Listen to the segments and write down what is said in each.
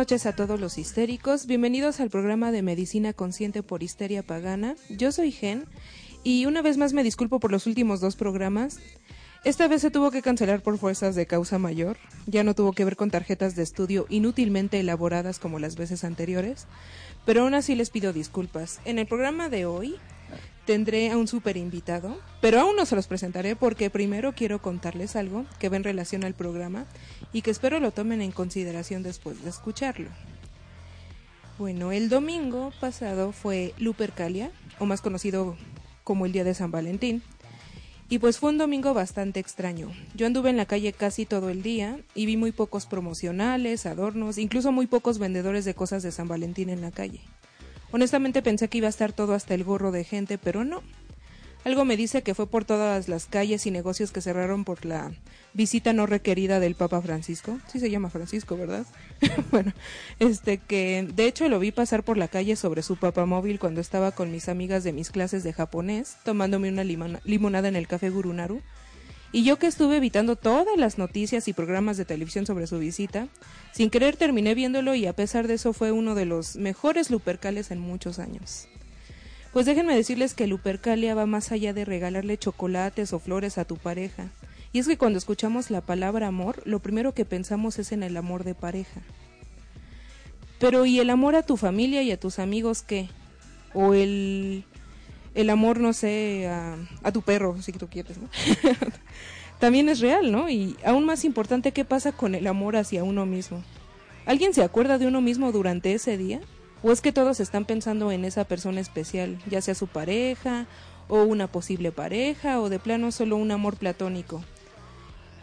noches a todos los histéricos. Bienvenidos al programa de Medicina Consciente por Histeria Pagana. Yo soy Gen y una vez más me disculpo por los últimos dos programas. Esta vez se tuvo que cancelar por fuerzas de causa mayor. Ya no tuvo que ver con tarjetas de estudio inútilmente elaboradas como las veces anteriores. Pero aún así les pido disculpas. En el programa de hoy tendré a un super invitado, pero aún no se los presentaré porque primero quiero contarles algo que va en relación al programa y que espero lo tomen en consideración después de escucharlo. Bueno, el domingo pasado fue Lupercalia, o más conocido como el Día de San Valentín, y pues fue un domingo bastante extraño. Yo anduve en la calle casi todo el día y vi muy pocos promocionales, adornos, incluso muy pocos vendedores de cosas de San Valentín en la calle. Honestamente pensé que iba a estar todo hasta el gorro de gente, pero no. Algo me dice que fue por todas las calles y negocios que cerraron por la visita no requerida del Papa Francisco. Sí se llama Francisco, ¿verdad? bueno, este que de hecho lo vi pasar por la calle sobre su papamóvil cuando estaba con mis amigas de mis clases de japonés, tomándome una limona- limonada en el café Gurunaru. Y yo que estuve evitando todas las noticias y programas de televisión sobre su visita, sin querer terminé viéndolo y a pesar de eso fue uno de los mejores lupercales en muchos años. Pues déjenme decirles que Lupercalia va más allá de regalarle chocolates o flores a tu pareja. Y es que cuando escuchamos la palabra amor, lo primero que pensamos es en el amor de pareja. Pero ¿y el amor a tu familia y a tus amigos qué? O el, el amor, no sé, a, tu perro, si tú quieres, ¿no? También es real, ¿no? Y aún más importante, ¿qué pasa con el amor hacia uno mismo? ¿Alguien se acuerda de uno mismo durante ese día? ¿O es que todos están pensando en esa persona especial, ya sea su pareja, o una posible pareja, o de plano solo un amor platónico?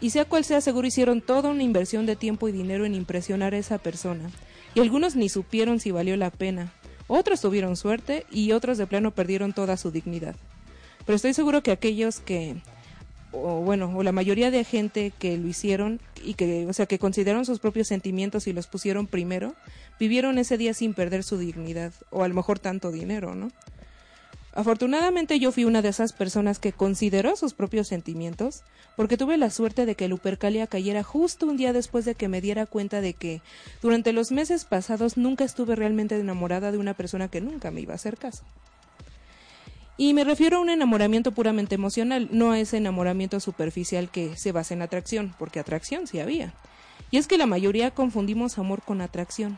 Y sea cual sea, seguro hicieron toda una inversión de tiempo y dinero en impresionar a esa persona. Y algunos ni supieron si valió la pena. Otros tuvieron suerte y otros de plano perdieron toda su dignidad. Pero estoy seguro que aquellos que, o bueno, o la mayoría de gente que lo hicieron y que, o sea, que consideraron sus propios sentimientos y los pusieron primero, vivieron ese día sin perder su dignidad, o a lo mejor tanto dinero, ¿no? Afortunadamente yo fui una de esas personas que consideró sus propios sentimientos, porque tuve la suerte de que Lupercalia cayera justo un día después de que me diera cuenta de que durante los meses pasados nunca estuve realmente enamorada de una persona que nunca me iba a hacer caso. Y me refiero a un enamoramiento puramente emocional, no a ese enamoramiento superficial que se basa en atracción, porque atracción sí había. Y es que la mayoría confundimos amor con atracción.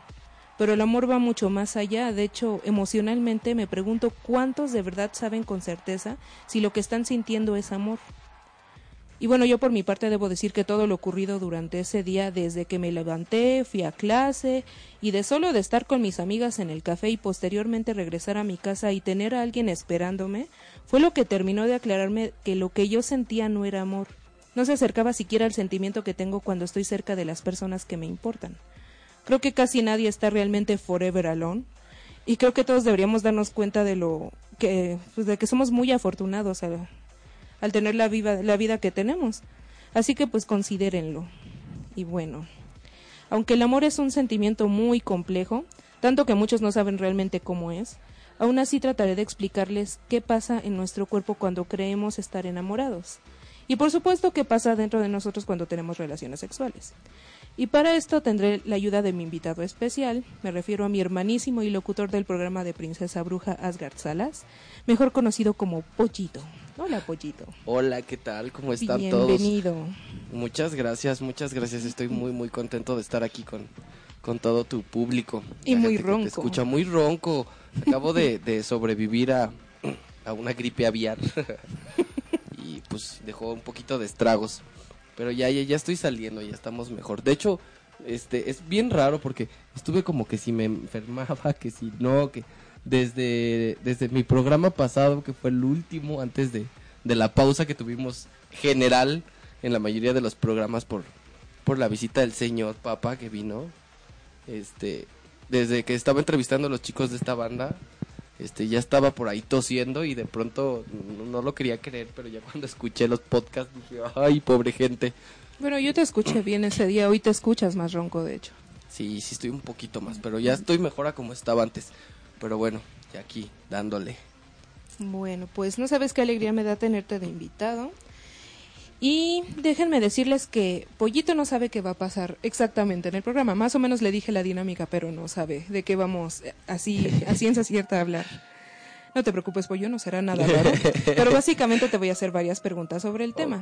Pero el amor va mucho más allá, de hecho, emocionalmente me pregunto cuántos de verdad saben con certeza si lo que están sintiendo es amor. Y bueno, yo por mi parte debo decir que todo lo ocurrido durante ese día, desde que me levanté, fui a clase, y de solo de estar con mis amigas en el café y posteriormente regresar a mi casa y tener a alguien esperándome, fue lo que terminó de aclararme que lo que yo sentía no era amor. No se acercaba siquiera al sentimiento que tengo cuando estoy cerca de las personas que me importan. Creo que casi nadie está realmente forever alone. Y creo que todos deberíamos darnos cuenta de lo que, pues de que somos muy afortunados al, al tener la, viva, la vida que tenemos. Así que pues considérenlo. Y bueno, aunque el amor es un sentimiento muy complejo, tanto que muchos no saben realmente cómo es, aún así trataré de explicarles qué pasa en nuestro cuerpo cuando creemos estar enamorados. Y por supuesto qué pasa dentro de nosotros cuando tenemos relaciones sexuales. Y para esto tendré la ayuda de mi invitado especial, me refiero a mi hermanísimo y locutor del programa de Princesa Bruja Asgard Salas, mejor conocido como Pollito. Hola Pollito. Hola, ¿qué tal? ¿Cómo están todos? Bienvenido. Muchas gracias, muchas gracias. Estoy muy, muy contento de estar aquí con, con todo tu público. Y La muy que ronco. Te escucha muy ronco. Acabo de, de sobrevivir a, a una gripe aviar. pues dejó un poquito de estragos. Pero ya, ya, ya estoy saliendo, ya estamos mejor. De hecho, este es bien raro porque estuve como que si me enfermaba, que si no, que desde, desde mi programa pasado, que fue el último antes de, de la pausa que tuvimos general en la mayoría de los programas por, por la visita del señor Papa que vino. Este, desde que estaba entrevistando a los chicos de esta banda, este, ya estaba por ahí tosiendo y de pronto no, no lo quería creer, pero ya cuando escuché los podcasts dije, ay, pobre gente. Bueno, yo te escuché bien ese día, hoy te escuchas más ronco, de hecho. Sí, sí estoy un poquito más, pero ya estoy mejor a como estaba antes. Pero bueno, ya aquí, dándole. Bueno, pues no sabes qué alegría me da tenerte de invitado. Y déjenme decirles que Pollito no sabe qué va a pasar exactamente en el programa. Más o menos le dije la dinámica, pero no sabe de qué vamos eh, así a ciencia cierta a hablar. No te preocupes, Pollo, no será nada raro. Pero básicamente te voy a hacer varias preguntas sobre el tema.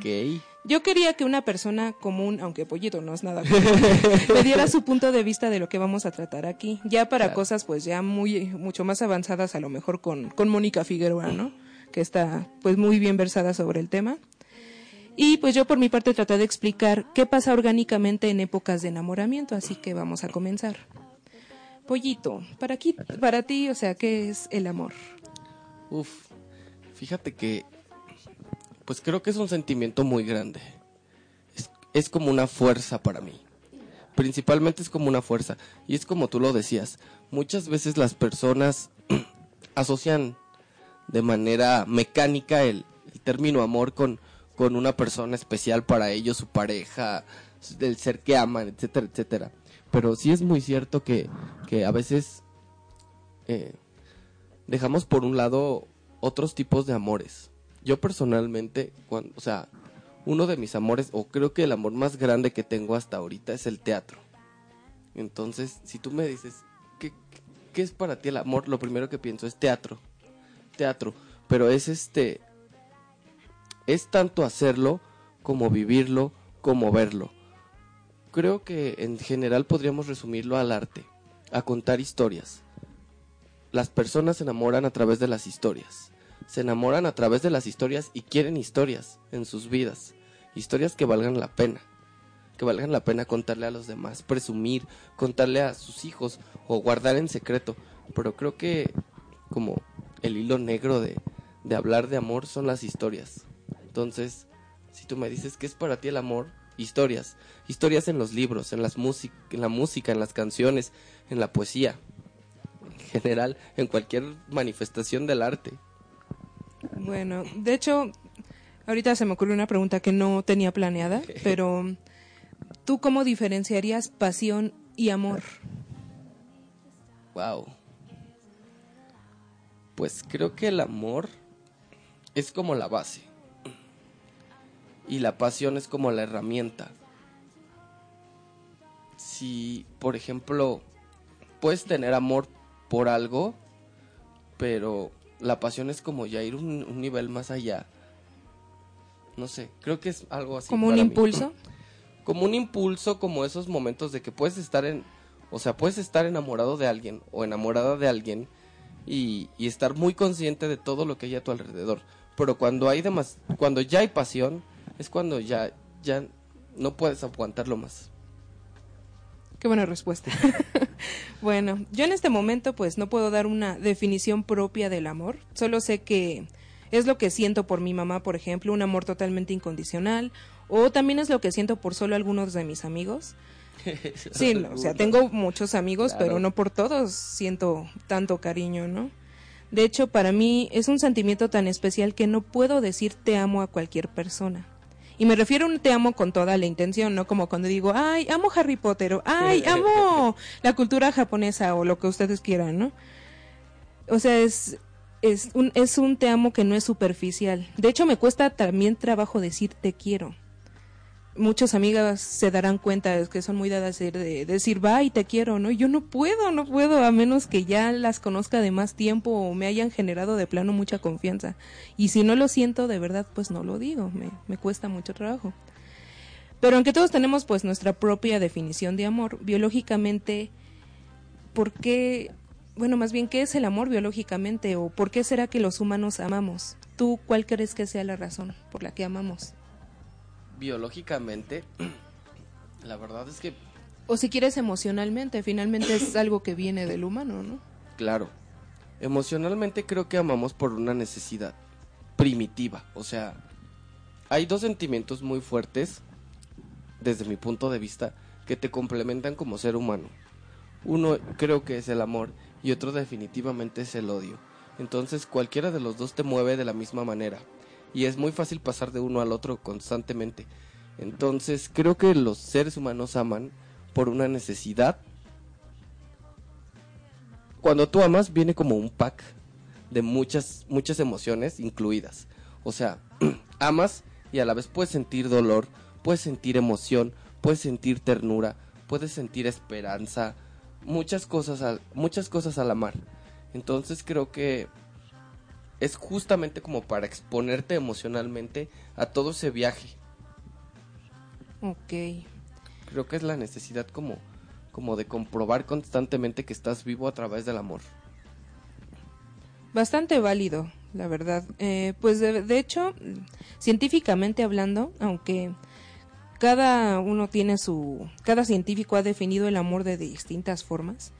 Yo quería que una persona común, aunque Pollito no es nada común, me diera su punto de vista de lo que vamos a tratar aquí. Ya para Claro. cosas pues ya muy mucho más avanzadas, a lo mejor con, con Mónica Figueroa, ¿no? Que está pues muy bien versada sobre el tema. Y pues yo por mi parte traté de explicar qué pasa orgánicamente en épocas de enamoramiento, así que vamos a comenzar. Pollito, para, aquí, para ti, o sea, ¿qué es el amor? Uf, fíjate que, pues creo que es un sentimiento muy grande. Es, como una fuerza para mí. Principalmente es como una fuerza. Y es como tú lo decías. Muchas veces las personas asocian de manera mecánica el término amor con, con una persona especial para ellos, su pareja, el ser que aman, etcétera, etcétera. Pero sí es muy cierto que, que a veces eh, dejamos por un lado otros tipos de amores. Yo personalmente, cuando, o sea, uno de mis amores, o creo que el amor más grande que tengo hasta ahorita es el teatro. Entonces, si tú me dices, ¿qué, qué es para ti el amor? Lo primero que pienso es teatro. Teatro. Pero es este. Es tanto hacerlo como vivirlo, como verlo. Creo que en general podríamos resumirlo al arte, a contar historias las personas se enamoran a través de las historias. Se enamoran a través de las historias y quieren historias en sus vidas. Historias que valgan la pena. Que valgan la pena contarle a los demás, presumir, contarle a sus hijos o guardar en secreto. Pero creo que como el hilo negro de, de hablar de amor son las historias. Entonces, si tú me dices qué es para ti el amor, historias. Historias en los libros, en, las en la música, en las canciones, en la poesía en general, en cualquier manifestación del arte. Bueno, de hecho, ahorita se me ocurrió una pregunta que no tenía planeada, pero ¿tú cómo diferenciarías pasión y amor? Wow. Pues creo que el amor es como la base. Y la pasión es como la herramienta. Si, por ejemplo, puedes tener amor por algo, pero la pasión es como ya ir un, un nivel más allá. No sé, creo que es algo así. ¿Como un mí. impulso? Como un impulso, como esos momentos de que puedes estar en, o sea, puedes estar enamorado de alguien o enamorada de alguien y, y estar muy consciente de todo lo que hay a tu alrededor. Pero cuando hay demas, cuando ya hay pasión, es cuando ya, ya no puedes aguantarlo más. Qué buena respuesta. bueno, yo en este momento pues no puedo dar una definición propia del amor, solo sé que es lo que siento por mi mamá, por ejemplo, un amor totalmente incondicional, o también es lo que siento por solo algunos de mis amigos. Sí, no, o sea, tengo muchos amigos, Claro. pero no por todos siento tanto cariño, ¿no? De hecho, para mí es un sentimiento tan especial que no puedo decir te amo a cualquier persona. Y me refiero a un te amo con toda la intención, no como cuando digo, ay, amo Harry Potter, o ay, amo la cultura japonesa, o lo que ustedes quieran, ¿no? O sea, es, es, un, es un te amo que no es superficial. De hecho, me cuesta también trabajo decir te quiero muchas amigas se darán cuenta que son muy dadas de, de decir va y te quiero, ¿no? Yo no puedo, no puedo, a menos que ya las conozca de más tiempo o me hayan generado de plano mucha confianza. Y si no lo siento de verdad, pues no lo digo, me, me cuesta mucho trabajo. Pero aunque todos tenemos pues nuestra propia definición de amor, biológicamente, ¿por qué, bueno, más bien, qué es el amor biológicamente o por qué será que los humanos amamos? ¿Tú cuál crees que sea la razón por la que amamos? Biológicamente, la verdad es que, O si quieres emocionalmente, finalmente es algo que viene del humano, ¿no? claro, emocionalmente creo que amamos por una necesidad primitiva. O sea, hay dos sentimientos muy fuertes, desde mi punto de vista, que te complementan como ser humano. Uno creo que es el amor y otro definitivamente es el odio. Entonces cualquiera de los dos te mueve de la misma manera y es muy fácil pasar de uno al otro constantemente. Entonces creo que los seres humanos aman por una necesidad. Cuando tú amas viene como un pack de muchas, muchas emociones incluidas. O sea, amas y a la vez puedes sentir dolor, puedes sentir emoción, puedes sentir ternura, puedes sentir esperanza, muchas cosas al, muchas cosas al amar. Entonces creo que es justamente como para exponerte emocionalmente a todo ese viaje. Ok. Creo que es la necesidad como, como de comprobar constantemente que estás vivo a través del amor. Bastante válido, la verdad. Eh, pues de, de hecho, científicamente hablando, aunque cada uno tiene su, cada científico ha definido el amor de distintas formas.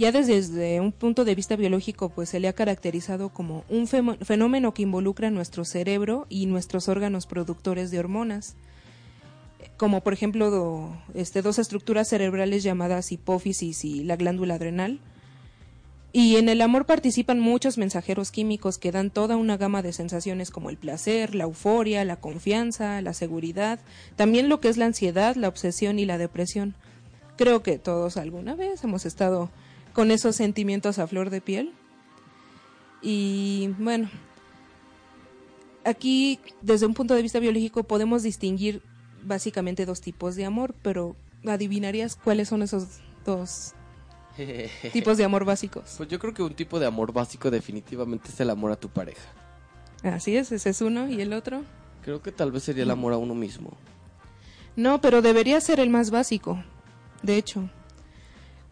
Ya desde, un punto de vista biológico, pues se le ha caracterizado como un fenómeno que involucra nuestro cerebro y nuestros órganos productores de hormonas, como por ejemplo este, dos estructuras cerebrales llamadas hipófisis y la glándula adrenal, y en el amor participan muchos mensajeros químicos que dan toda una gama de sensaciones como el placer, la euforia, la confianza, la seguridad, también lo que es la ansiedad, la obsesión y la depresión. Creo que todos alguna vez hemos estado con esos sentimientos a flor de piel. Y bueno, aquí desde un punto de vista biológico podemos distinguir básicamente dos tipos de amor, pero ¿adivinarías cuáles son esos dos tipos de amor básicos. Pues yo creo que un tipo de amor básico definitivamente es el amor a tu pareja. Así es, ese es uno y el otro. Creo que tal vez sería el amor a uno mismo. No, pero debería ser el más básico, de hecho.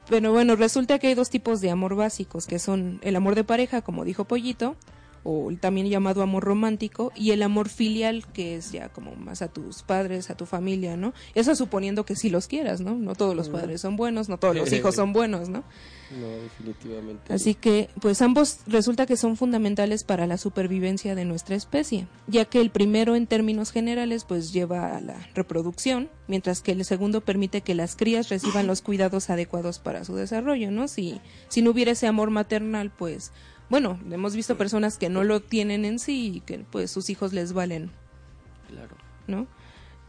Pero bueno, resulta que hay dos tipos de amor básicos, que son el amor de pareja, como dijo Pollito, o también llamado amor romántico, y el amor filial, que es ya como más a tus padres, a tu familia, ¿no? Eso suponiendo que sí los quieras, ¿no? No todos los padres son buenos, no todos los hijos son buenos, ¿no? No, definitivamente. Así que, pues ambos resulta que son fundamentales para la supervivencia de nuestra especie, ya que el primero en términos generales pues lleva a la reproducción, mientras que el segundo permite que las crías reciban los cuidados adecuados para su desarrollo, ¿no? Si, si no hubiera ese amor maternal, pues bueno, hemos visto personas que no lo tienen en sí y que pues sus hijos les valen. Claro. ¿No?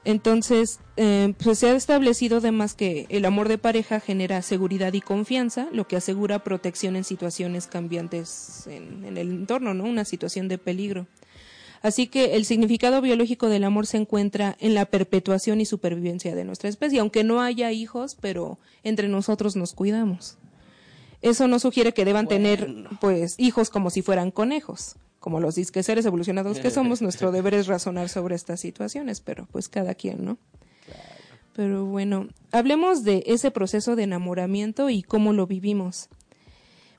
Entonces, eh, pues se ha establecido además que el amor de pareja genera seguridad y confianza, lo que asegura protección en situaciones cambiantes en, en, el entorno, ¿no? Una situación de peligro. Así que el significado biológico del amor se encuentra en la perpetuación y supervivencia de nuestra especie, aunque no haya hijos, pero entre nosotros nos cuidamos. Eso no sugiere que deban tener pues hijos como si fueran conejos. Como los disques seres evolucionados que somos, nuestro deber es razonar sobre estas situaciones, pero pues cada quien, ¿no? Pero bueno, hablemos de ese proceso de enamoramiento y cómo lo vivimos.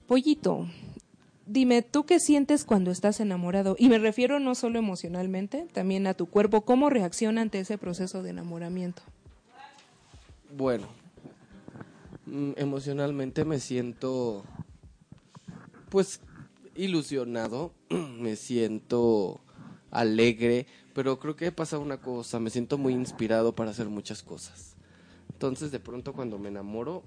Pollito, dime, ¿tú qué sientes cuando estás enamorado? Y me refiero no solo emocionalmente, también a tu cuerpo. ¿Cómo reacciona ante ese proceso de enamoramiento? Bueno, emocionalmente me siento pues ilusionado, me siento alegre, pero creo que pasa una cosa, me siento muy inspirado para hacer muchas cosas. Entonces de pronto cuando me enamoro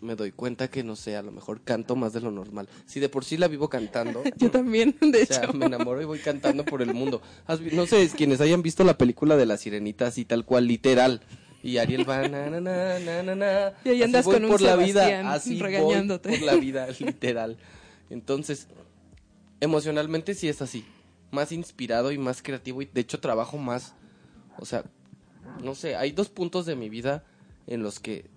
me doy cuenta que no sé, a lo mejor canto más de lo normal. Si de por sí la vivo cantando. Yo también, de o sea, me enamoro y voy cantando por el mundo. No sé, quienes hayan visto la película de la sirenita así tal cual, literal. Y Ariel va, na, na, na, na, na, Y ahí andas así voy con por un la vida, así regañándote. voy por la vida, literal. Entonces, emocionalmente sí es así. Más inspirado y más creativo. Y de hecho trabajo más. O sea, no sé, hay dos puntos de mi vida en los que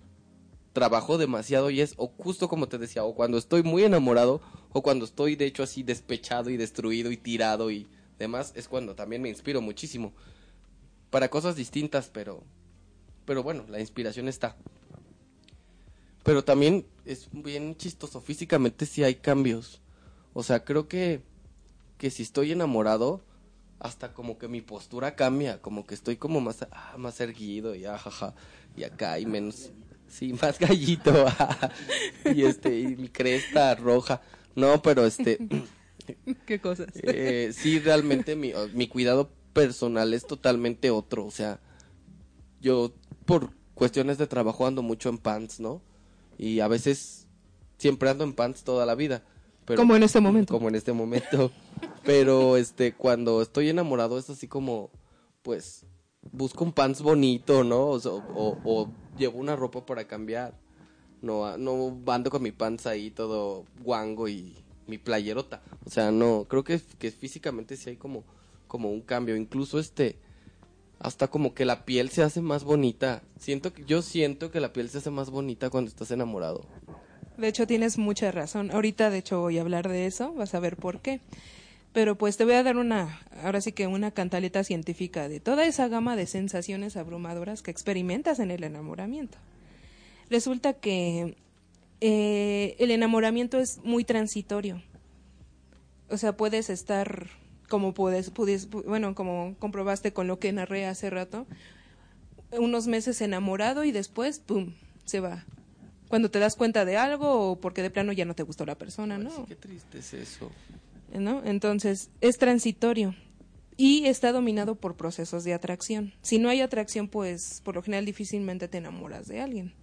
trabajo demasiado y es o justo como te decía, o cuando estoy muy enamorado o cuando estoy de hecho así despechado y destruido y tirado y demás, es cuando también me inspiro muchísimo. Para cosas distintas, pero pero bueno, la inspiración está. Pero también es bien chistoso, físicamente sí hay cambios. O sea, creo que, que si estoy enamorado, hasta como que mi postura cambia, como que estoy como más, ah, más erguido y ajaja, y acá y menos, sí, más gallito, ah, y este, y mi cresta roja. No, pero este, ¿Qué cosas? eh, sí, realmente mi, mi cuidado personal es totalmente otro. O sea, yo por cuestiones de trabajo ando mucho en pants, ¿no? Y a veces siempre ando en pants toda la vida. Pero, Como en este momento. Como en este momento. pero este, cuando estoy enamorado es así como, pues, busco un pants bonito, ¿no? O, o, o llevo una ropa para cambiar. No, no ando con mi pants ahí todo guango y mi playerota. O sea, no, creo que, que físicamente sí hay como, como un cambio. Incluso este, hasta como que la piel se hace más bonita. Siento que, yo siento que la piel se hace más bonita cuando estás enamorado. De hecho, tienes mucha razón. Ahorita, de hecho, voy a hablar de eso, vas a ver por qué. Pero pues te voy a dar una, ahora sí que una cantaleta científica de toda esa gama de sensaciones abrumadoras que experimentas en el enamoramiento. Resulta que eh, el enamoramiento es muy transitorio. O sea, puedes estar, como puedes, puedes, bueno, como comprobaste con lo que narré hace rato, unos meses enamorado y después, ¡pum!, se va. Cuando te das cuenta de algo o porque de plano ya no te gustó la persona, ¿no? Sí, qué triste es eso. ¿no? Entonces, es transitorio y está dominado por procesos de atracción. Si no hay atracción, pues por lo general difícilmente te enamoras de alguien.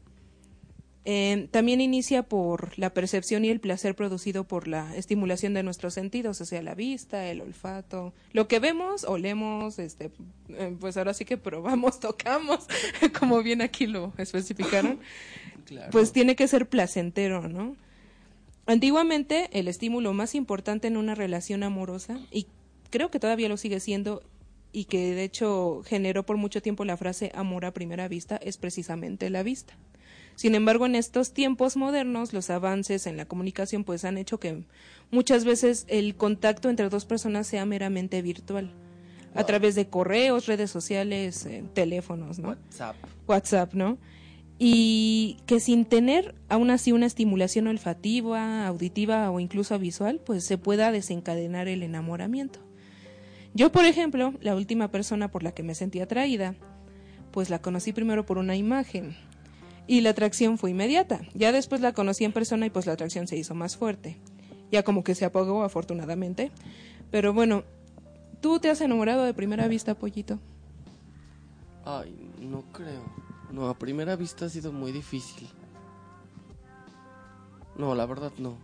Eh, también inicia por la percepción y el placer producido por la estimulación de nuestros sentidos, o sea, la vista, el olfato, lo que vemos, olemos, este, eh, pues ahora sí que probamos, tocamos, como bien aquí lo especificaron, Claro. pues tiene que ser placentero, ¿no? Antiguamente el estímulo más importante en una relación amorosa, y creo que todavía lo sigue siendo, y que de hecho generó por mucho tiempo la frase amor a primera vista, es precisamente la vista. Sin embargo, en estos tiempos modernos, los avances en la comunicación pues han hecho que muchas veces el contacto entre dos personas sea meramente virtual, a través de correos, redes sociales, eh, teléfonos, ¿no? WhatsApp. WhatsApp, ¿no? Y que sin tener aún así una estimulación olfativa, auditiva o incluso visual, pues se pueda desencadenar el enamoramiento. Yo, por ejemplo, la última persona por la que me sentí atraída, pues la conocí primero por una imagen y la atracción fue inmediata. Ya después la conocí en persona y pues la atracción se hizo más fuerte. Ya como que se apagó afortunadamente. Pero bueno, ¿tú te has enamorado de primera vista, pollito? Ay, no creo. No, a primera vista ha sido muy difícil. No, la verdad no.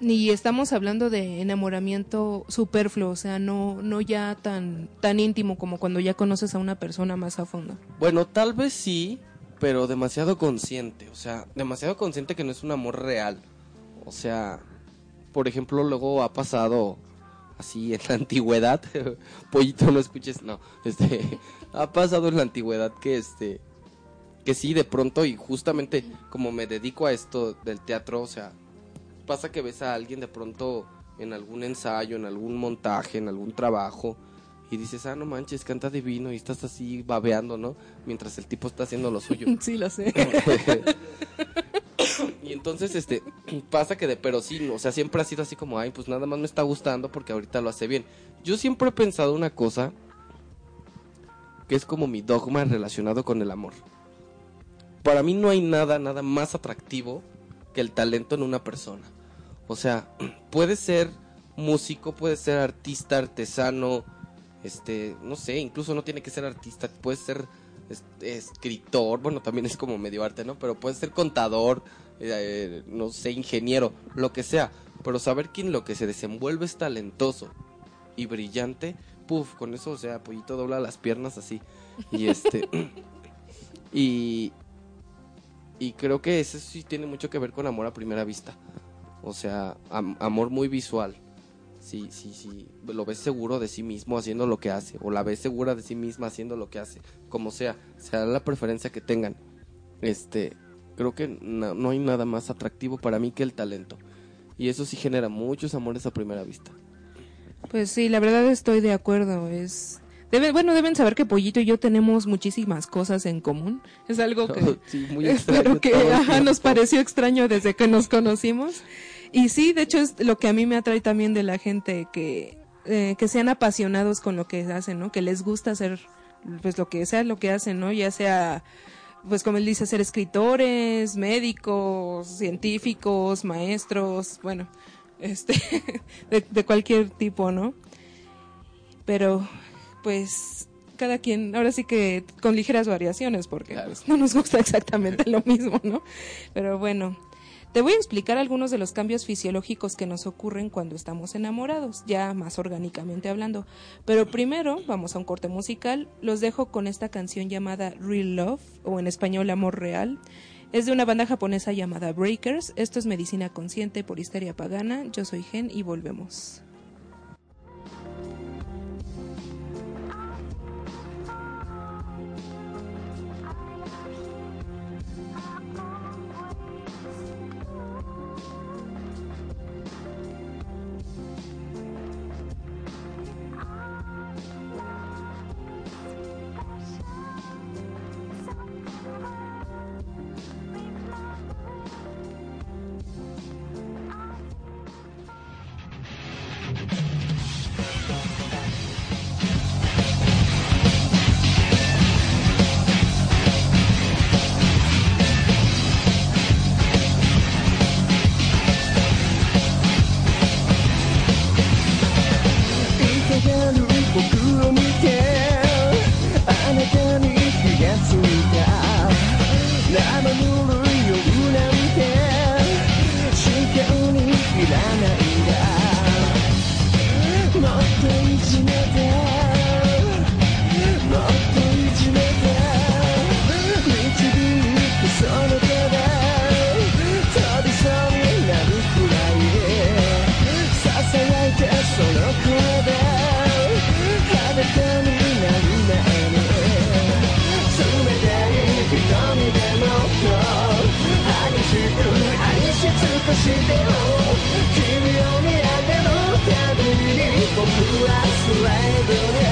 Ni estamos hablando de enamoramiento superfluo, o sea, no, no ya tan, tan íntimo como cuando ya conoces a una persona más a fondo. Bueno, tal vez sí, pero demasiado consciente. O sea, demasiado consciente que no es un amor real. O sea, por ejemplo, luego ha pasado así en la antigüedad. Pollito, no escuches, no. Este, ha pasado en la antigüedad que este que sí de pronto y justamente como me dedico a esto del teatro, o sea, pasa que ves a alguien de pronto en algún ensayo, en algún montaje, en algún trabajo y dices, "Ah, no manches, canta divino" y estás así babeando, ¿no? Mientras el tipo está haciendo lo suyo. Sí, lo sé. y entonces, este, pasa que de, pero sí, o sea, siempre ha sido así como, ay, pues nada más me está gustando porque ahorita lo hace bien. Yo siempre he pensado una cosa que es como mi dogma relacionado con el amor. Para mí no hay nada, nada más atractivo que el talento en una persona. O sea, puede ser músico, puede ser artista, artesano, este, no sé, incluso no tiene que ser artista, puede ser escritor, bueno, también es como medio arte, ¿no? Pero puede ser contador, eh, no sé, ingeniero, lo que sea. Pero saber que en lo que se desenvuelve es talentoso y brillante, puf, con eso, o sea, Pollito dobla las piernas así. Y este. y. Y creo que eso sí tiene mucho que ver con amor a primera vista. O sea, am- amor muy visual. Sí, sí, sí. Lo ves seguro de sí mismo haciendo lo que hace. O la ves segura de sí misma haciendo lo que hace. Como sea. Sea la preferencia que tengan. Este. Creo que no, no hay nada más atractivo para mí que el talento. Y eso sí genera muchos amores a primera vista. Pues sí, la verdad estoy de acuerdo. Es debe, bueno, deben saber que Pollito y yo tenemos muchísimas cosas en común. Es algo que Sí, muy extraño que ajá, nos pareció extraño desde que nos conocimos. Y sí, de hecho es lo que a mí me atrae también de la gente que eh, que sean apasionados con lo que hacen, ¿no? Que les gusta hacer pues lo que sea lo que hacen, ¿no? Ya sea pues como él dice, ser escritores, médicos, científicos, maestros, bueno, este, de, de cualquier tipo, ¿no? Pero, pues, cada quien, ahora sí que con ligeras variaciones, porque pues, no nos gusta exactamente lo mismo, ¿no? Pero bueno, Te voy a explicar algunos de los cambios fisiológicos que nos ocurren cuando estamos enamorados, ya más orgánicamente hablando. Pero primero vamos a un corte musical. Los dejo con esta canción llamada Real Love o en español Amor Real. Es de una banda japonesa llamada Breakers. Esto es Medicina Consciente por Histeria Pagana. Yo soy Gen y volvemos. 君を見上げるたびに僕はスライドへ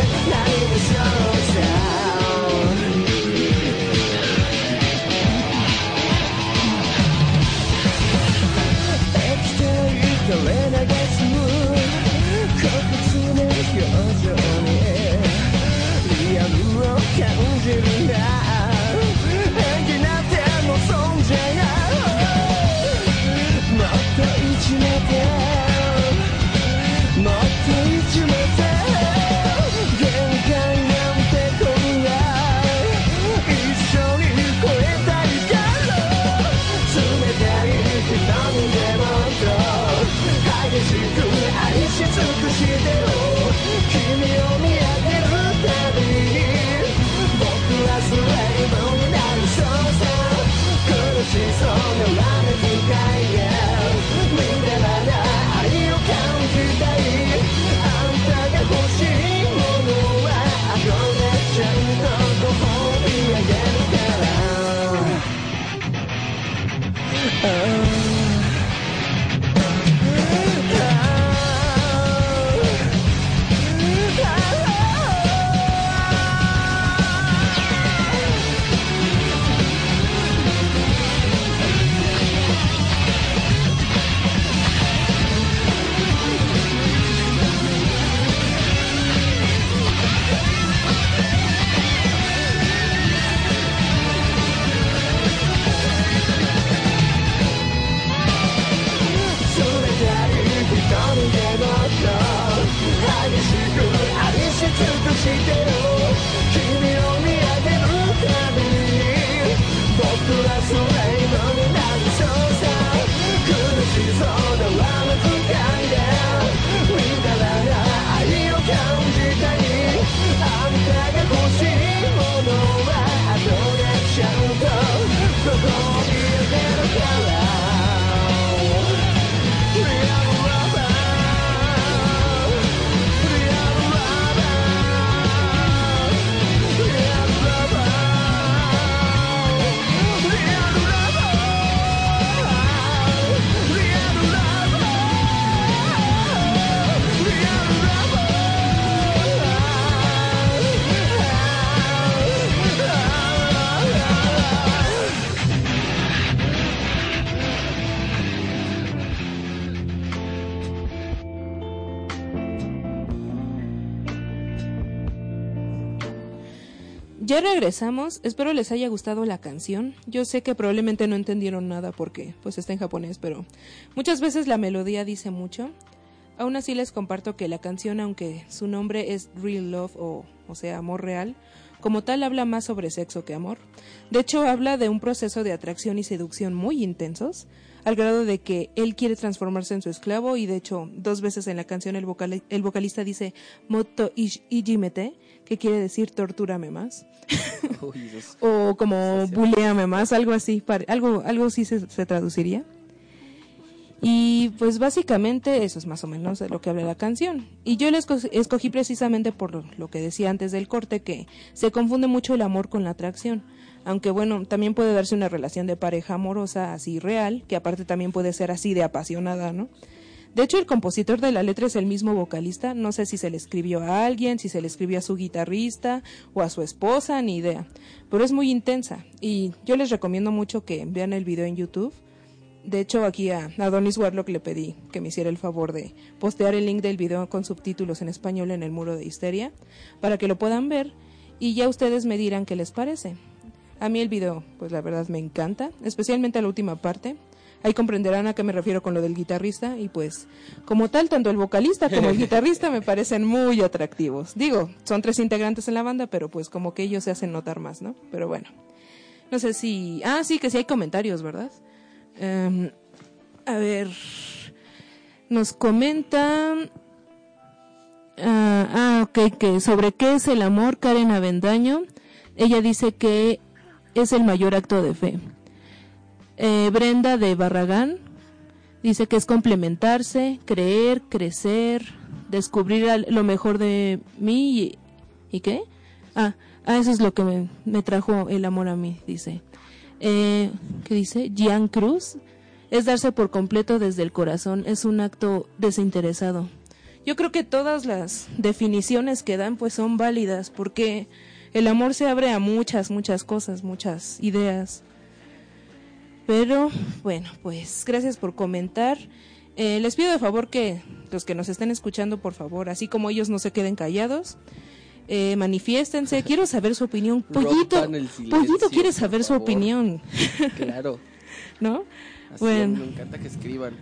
she did. Ya regresamos, espero les haya gustado la canción. Yo sé que probablemente no entendieron nada porque pues está en japonés, pero muchas veces la melodía dice mucho. Aún así les comparto que la canción, aunque su nombre es Real Love o, o sea, amor real, como tal habla más sobre sexo que amor. De hecho, habla de un proceso de atracción y seducción muy intensos, al grado de que él quiere transformarse en su esclavo y de hecho dos veces en la canción el, vocali- el vocalista dice Moto ijimete, que quiere decir tortúrame más, Uy, o como Sí, sí. buleame más, algo así, algo, algo así se, se traduciría. Y pues básicamente eso es más o menos de lo que habla la canción. Y yo la esco- escogí precisamente por lo que decía antes del corte, que se confunde mucho el amor con la atracción. Aunque bueno, también puede darse una relación de pareja amorosa así real, que aparte también puede ser así de apasionada, ¿no? De hecho, el compositor de la letra es el mismo vocalista. No sé si se le escribió a alguien, si se le escribió a su guitarrista o a su esposa, ni idea. Pero es muy intensa. Y yo les recomiendo mucho que vean el video en YouTube. De hecho, aquí a Adonis Warlock le pedí que me hiciera el favor de postear el link del video con subtítulos en español en el muro de Histeria para que lo puedan ver y ya ustedes me dirán qué les parece. A mí el video, pues la verdad me encanta, especialmente la última parte. Ahí comprenderán a qué me refiero con lo del guitarrista y pues como tal tanto el vocalista como el guitarrista me parecen muy atractivos. Digo, son tres integrantes en la banda, pero pues como que ellos se hacen notar más, ¿no? Pero bueno. No sé si... Ah, sí, que sí hay comentarios, ¿verdad? Em, a ver, nos comentan... Ah, ah, ok, que sobre qué es el amor, Karen Avendaño. Ella dice que es el mayor acto de fe. Eh, Brenda de Barragán dice que es complementarse, creer, crecer, descubrir lo mejor de mí y, ¿y qué? Ah, ah, eso es lo que me, me trajo el amor a mí, dice. Eh, ¿Qué dice? Gian Cruz es darse por completo desde el corazón, es un acto desinteresado. Yo creo que todas las definiciones que dan pues son válidas porque el amor se abre a muchas, muchas cosas, muchas ideas. Pero bueno, pues gracias por comentar. Eh, les pido de favor que los que nos estén escuchando, por favor, así como ellos no se queden callados, eh, manifiéstense. Quiero saber su opinión. Pollito, silencio, Pollito quiere saber su opinión, Claro. ¿no? Así Bueno. me encanta que escriban.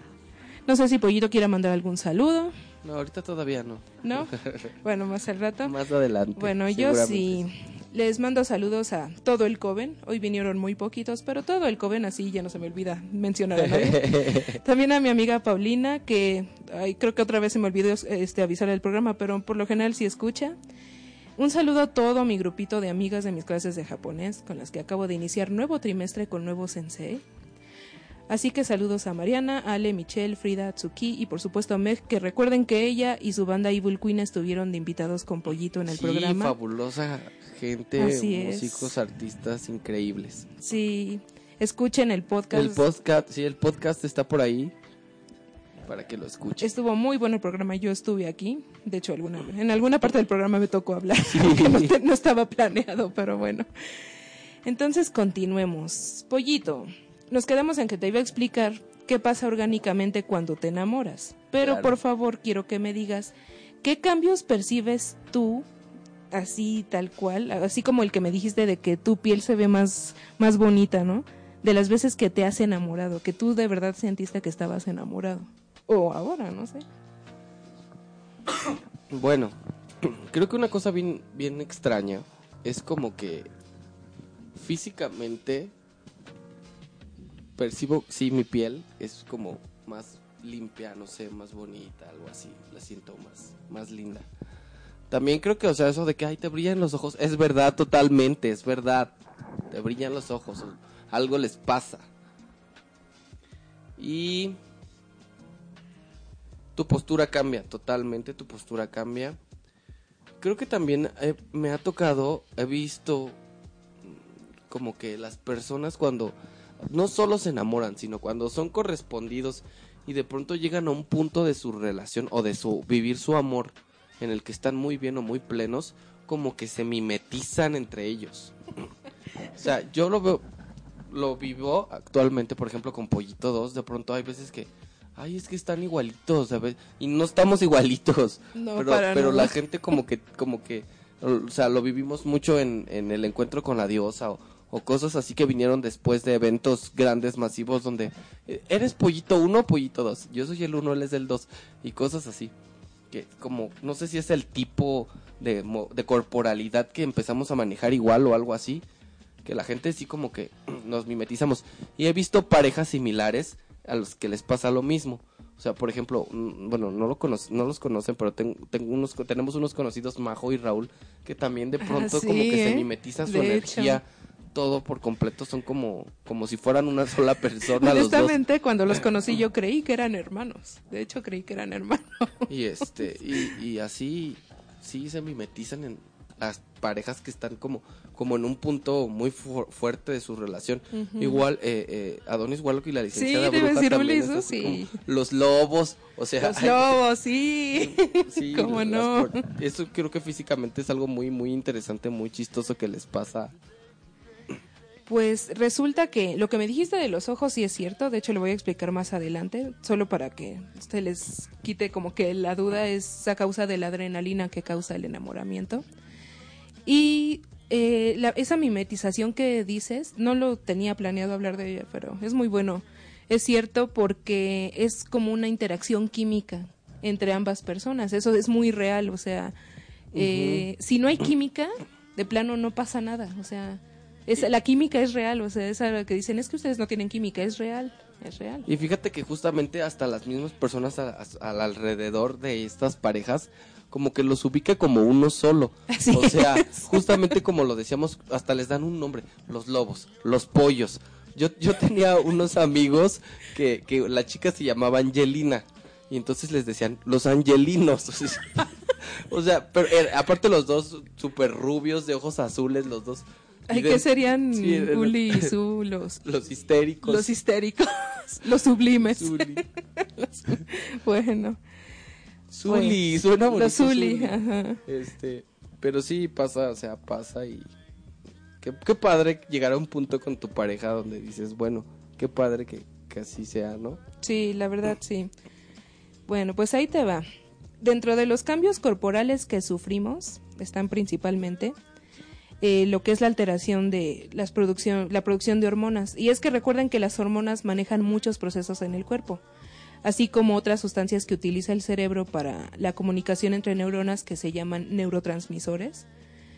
No sé si Pollito quiera mandar algún saludo, No, ahorita todavía no. ¿no? Bueno, más al rato. Más adelante. Bueno, yo sí. Les mando saludos a todo el Coven. Hoy vinieron muy poquitos, pero todo el Coven, así ya no se me olvida mencionar a nadie. También a mi amiga Paulina, que ay, creo que otra vez se me olvidó este, avisar el programa, pero por lo general sí escucha. Un saludo a todo mi grupito de amigas de mis clases de japonés, con las que acabo de iniciar nuevo trimestre con nuevo sensei. Así que saludos a Mariana, Ale, Michelle, Frida, Tsuki y por supuesto a Meg, que recuerden que ella y su banda Evil Queen estuvieron de invitados con Pollito en el sí, programa. fabulosa gente, Así es. músicos, artistas increíbles. Sí, escuchen el podcast. El podcast, sí, el podcast está por ahí para que lo escuchen. Estuvo muy bueno el programa, yo estuve aquí. De hecho, alguna, en alguna parte del programa me tocó hablar, no estaba planeado, pero bueno. Entonces, continuemos. Pollito, nos quedamos en que te iba a explicar qué pasa orgánicamente cuando te enamoras. Pero Claro. por favor, quiero que me digas, ¿qué cambios percibes tú, así tal cual, así como el que me dijiste de que tu piel se ve más, más bonita, ¿no? De las veces que te has enamorado, que tú de verdad sentiste que estabas enamorado. O ahora, no sé. Bueno, creo que una cosa bien, bien extraña es como que físicamente percibo, sí, mi piel es como más limpia, no sé, más bonita, algo así, la siento más, más linda. También creo que, o sea, eso de que, ay, te brillan los ojos, es verdad totalmente, es verdad, te brillan los ojos, algo les pasa. Y tu postura cambia, totalmente tu postura cambia. Creo que también eh, me ha tocado, he visto mm, como que las personas cuando no solo se enamoran, sino cuando son correspondidos y de pronto llegan a un punto de su relación o de su vivir su amor en el que están muy bien o muy plenos, como que se mimetizan entre ellos. O sea, yo lo veo, lo vivo actualmente, por ejemplo, con Pollito 2, de pronto hay veces que, ay, es que están igualitos, ¿sabes? Y no estamos igualitos, No, pero, para pero la gente como que, como que, o sea, lo vivimos mucho en, en el encuentro con la diosa o, o cosas así que vinieron después de eventos grandes, masivos, donde eh, eres Pollito 1 o Pollito 2, yo soy el 1, él es el 2, y cosas así. Que como, no sé si es el tipo de, de corporalidad que empezamos a manejar igual o algo así, que la gente sí como que nos mimetizamos. Y he visto parejas similares a los que les pasa lo mismo. O sea, por ejemplo, mm, bueno, no, lo conoce, no los conocen, pero ten- tengo unos, tenemos unos conocidos, Majo y Raúl, que también de Ah, pronto sí, como que se ¿eh? mimetizan su De energía, todo por completo, son como, como si fueran una sola persona los dos. Honestamente, cuando los conocí yo creí que eran hermanos. De hecho, creí que eran hermanos. Y este, y, y así, sí se mimetizan en las parejas que están como, como en un punto muy fu- fuerte de su relación. Igual, eh, eh, Adonis Warlock y la licenciada a Bruja decir también sí. los lobos, o sea, Los lobos, sí. sí, ¿Cómo no? Eso creo que físicamente es algo muy, muy interesante, muy chistoso que les pasa. Pues resulta que lo que me dijiste de los ojos sí es cierto, de hecho lo voy a explicar más adelante, solo para que se les quite como que la duda es a causa de la adrenalina que causa el enamoramiento. Y eh, la- esa mimetización que dices, no lo tenía planeado hablar de ella, pero es muy bueno. Es cierto porque es como una interacción química entre ambas personas, eso es muy real, o sea, eh, si no hay química, de plano no pasa nada, o sea, es, la química es real, o sea, esa que dicen es que ustedes no tienen química, es real, es real. Y fíjate que justamente hasta las mismas personas a- a- al alrededor de estas parejas como que los ubica como uno solo. Así o sea, es. justamente como lo decíamos, hasta les dan un nombre, los lobos, los pollos. Yo, yo tenía unos amigos que, que la chica se llamaba Angelina y entonces les decían los angelinos. o sea, pero eh, aparte los dos super rubios de ojos azules, los dos. Ay, ¿qué serían sí, Uli y Su, los, Los histéricos. los histéricos, los sublimes? Zuli. Bueno, Zuli, suena bonito. los Zuli, Zuli. ajá. Este, pero sí pasa, o sea, pasa y qué, qué padre llegar a un punto con tu pareja donde dices, bueno, qué padre que, que así sea, ¿no? Sí, la verdad sí. Bueno, pues ahí te va. Dentro de los cambios corporales que sufrimos están principalmente eh, lo que es la alteración de las producción, la producción de hormonas. Y es que recuerden que las hormonas manejan muchos procesos en el cuerpo, así como otras sustancias que utiliza el cerebro para la comunicación entre neuronas que se llaman neurotransmisores,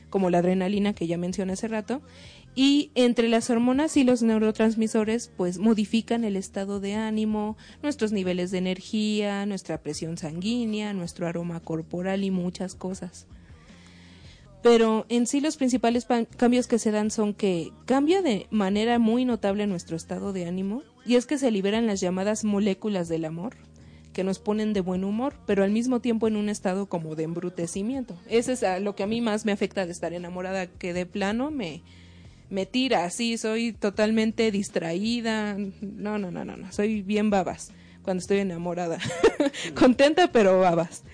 como la adrenalina que ya mencioné hace rato. Y entre las hormonas y los neurotransmisores, pues modifican el estado de ánimo, nuestros niveles de energía, nuestra presión sanguínea, nuestro aroma corporal y muchas cosas. Pero en sí los principales pa- cambios que se dan son que cambia de manera muy notable nuestro estado de ánimo y es que se liberan las llamadas moléculas del amor que nos ponen de buen humor, pero al mismo tiempo en un estado como de embrutecimiento. Eso es lo que a mí más me afecta de estar enamorada, que de plano me, me tira así, soy totalmente distraída. No, no, no, no, no, soy bien babas cuando estoy enamorada. Contenta, pero babas.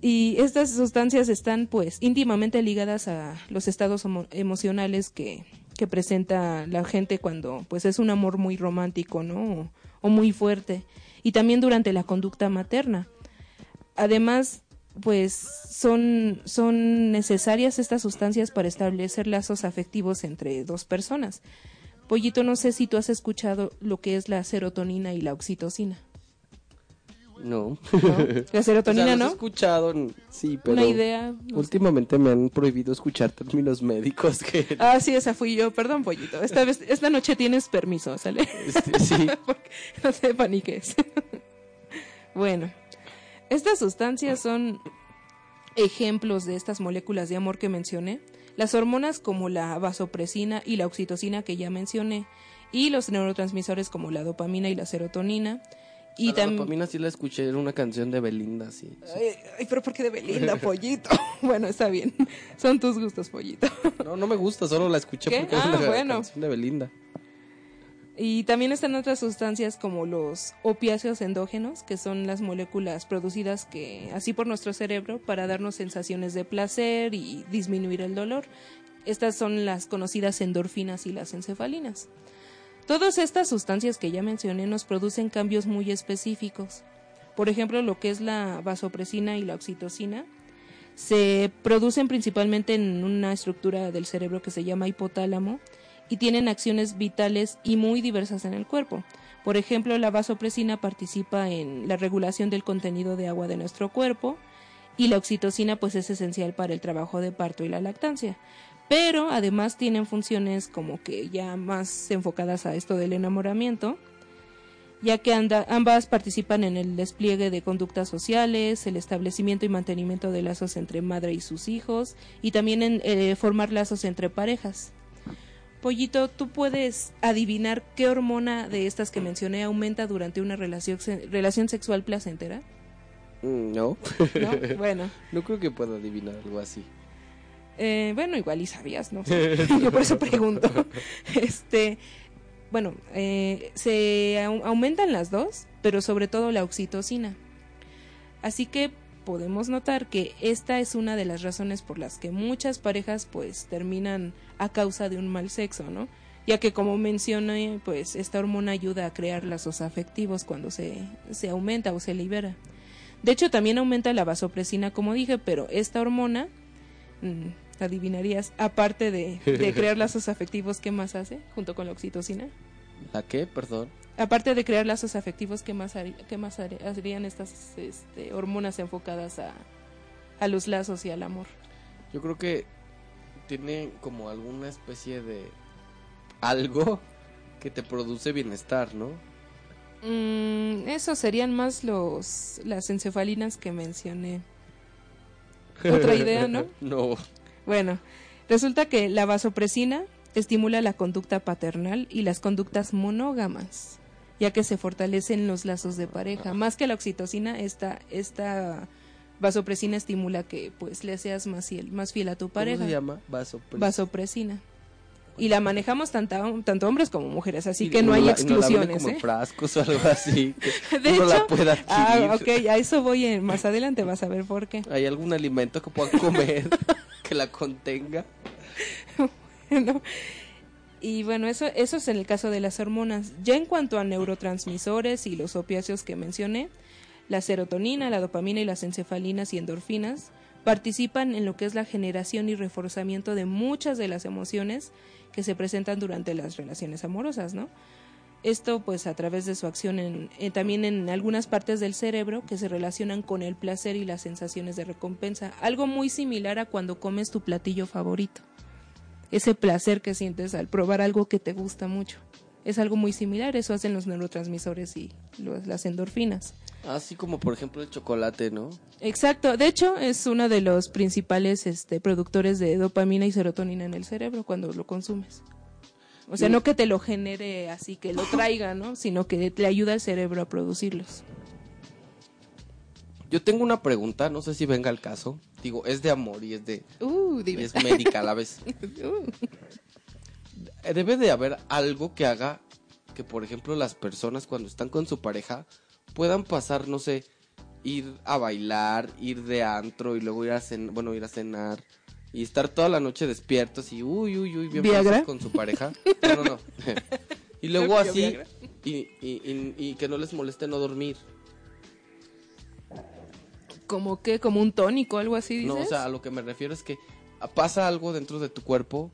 Y estas sustancias están pues íntimamente ligadas a los estados emocionales que, que presenta la gente cuando pues es un amor muy romántico, ¿no? O, o muy fuerte. Y también durante la conducta materna. Además, pues son, son necesarias estas sustancias para establecer lazos afectivos entre dos personas. Pollito, no sé si tú has escuchado lo que es la serotonina y la oxitocina. No. ¿no? La serotonina, O sea, los he ¿no? escuchado, sí, pero Una idea. no sé. últimamente me han prohibido escuchar términos médicos que Ah, sí, esa fui yo. Perdón, pollito. Esta vez, esta noche tienes permiso, ¿sale? este, sí. Porque no te paniques. bueno, estas sustancias son ejemplos de estas moléculas de amor que mencioné. Las hormonas como la vasopresina y la oxitocina que ya mencioné. Y los neurotransmisores como la dopamina y la serotonina. Y la dopamina sí la escuché, era una canción de Belinda, sí. Ay, ay, pero ¿por qué de Belinda, pollito? bueno, está bien. Son tus gustos, pollito. No, no me gusta, solo la escuché ¿Qué? porque era Ah, una bueno. canción de Belinda. Y también están otras sustancias como los opiáceos endógenos, que son las moléculas producidas que así por nuestro cerebro para darnos sensaciones de placer y disminuir el dolor. Estas son las conocidas endorfinas y las encefalinas. Todas estas sustancias que ya mencioné nos producen cambios muy específicos. Por ejemplo, lo que es la vasopresina y la oxitocina se producen principalmente en una estructura del cerebro que se llama hipotálamo y tienen acciones vitales y muy diversas en el cuerpo. Por ejemplo, la vasopresina participa en la regulación del contenido de agua de nuestro cuerpo y la oxitocina pues es esencial para el trabajo de parto y la lactancia. Pero además tienen funciones como que ya más enfocadas a esto del enamoramiento ya que anda- ambas participan en el despliegue de conductas sociales, el establecimiento y mantenimiento de lazos entre madre y sus hijos, y también en eh, formar lazos entre parejas. Pollito, ¿tú puedes adivinar qué hormona de estas que mencioné aumenta durante una relación, relación sexual placentera? Mm, No, ¿No? Bueno, no creo que pueda adivinar algo así. Eh, bueno, igual y sabías, ¿no? Yo por eso pregunto. Este, bueno, eh, se au- aumentan las dos, pero sobre todo la oxitocina. Así que podemos notar que esta es una de las razones por las que muchas parejas pues terminan a causa de un mal sexo, ¿no? Ya que como mencioné, pues esta hormona ayuda a crear lazos afectivos cuando se, se aumenta o se libera. De hecho, también aumenta la vasopresina, como dije, pero esta hormona, mm, adivinarías, aparte de, de crear lazos afectivos, ¿qué más hace junto con la oxitocina? ¿La qué? Perdón. Aparte de crear lazos afectivos, ¿qué más, qué más harí- harían estas este, hormonas enfocadas a, a los lazos y al amor? Yo creo que tiene como alguna especie de algo que te produce bienestar, ¿no? Mm, eso serían más los las encefalinas que mencioné. Otra idea, ¿no? No. Bueno, resulta que la vasopresina estimula la conducta paternal y las conductas monógamas, ya que se fortalecen los lazos de pareja. Más que la oxitocina, esta, esta vasopresina estimula que pues le seas más fiel, más fiel a tu pareja. ¿Cómo se llama? Vaso. Vasopresina. Y la manejamos tanto, tanto hombres como mujeres, así Y que no hay nos la exclusiones. como ¿eh? frascos o algo así. que De uno hecho, la pueda adquirir. ah, ok, a eso voy en- más adelante, vas a ver por qué. ¿Hay algún alimento que pueda comer que la contenga? ¿no? Y bueno, eso, eso es en el caso de las hormonas. Ya en cuanto a neurotransmisores y los opiáceos que mencioné, la serotonina, la dopamina y las encefalinas y endorfinas participan en lo que es la generación y reforzamiento de muchas de las emociones que se presentan durante las relaciones amorosas, ¿no? Esto pues a través de su acción en, eh, también en algunas partes del cerebro que se relacionan con el placer y las sensaciones de recompensa, algo muy similar a cuando comes tu platillo favorito ese placer que sientes al probar algo que te gusta mucho. Es algo muy similar, eso hacen los neurotransmisores y los- las endorfinas. Así como por ejemplo el chocolate, ¿no? Exacto, de hecho es uno de los principales este, productores de dopamina y serotonina en el cerebro cuando lo consumes. O sea, no que te lo genere así, que lo traiga, ¿no? Sino que le ayuda al cerebro a producirlos. Yo tengo una pregunta, no sé si venga al caso. Digo, es de amor y es de Uh, y es médica a la vez. Debe de haber algo que haga que, por ejemplo, las personas cuando están con su pareja puedan pasar, no sé, ir a bailar, ir de antro y luego ir a cenar, bueno, ir a cenar y estar toda la noche despiertos y uy, uy, uy, bien con su pareja. No, no, no. y luego así y, y, y, y que no les moleste no dormir. Como que, como un tónico, algo así, dices. No, o sea, a lo que me refiero es que pasa algo dentro de tu cuerpo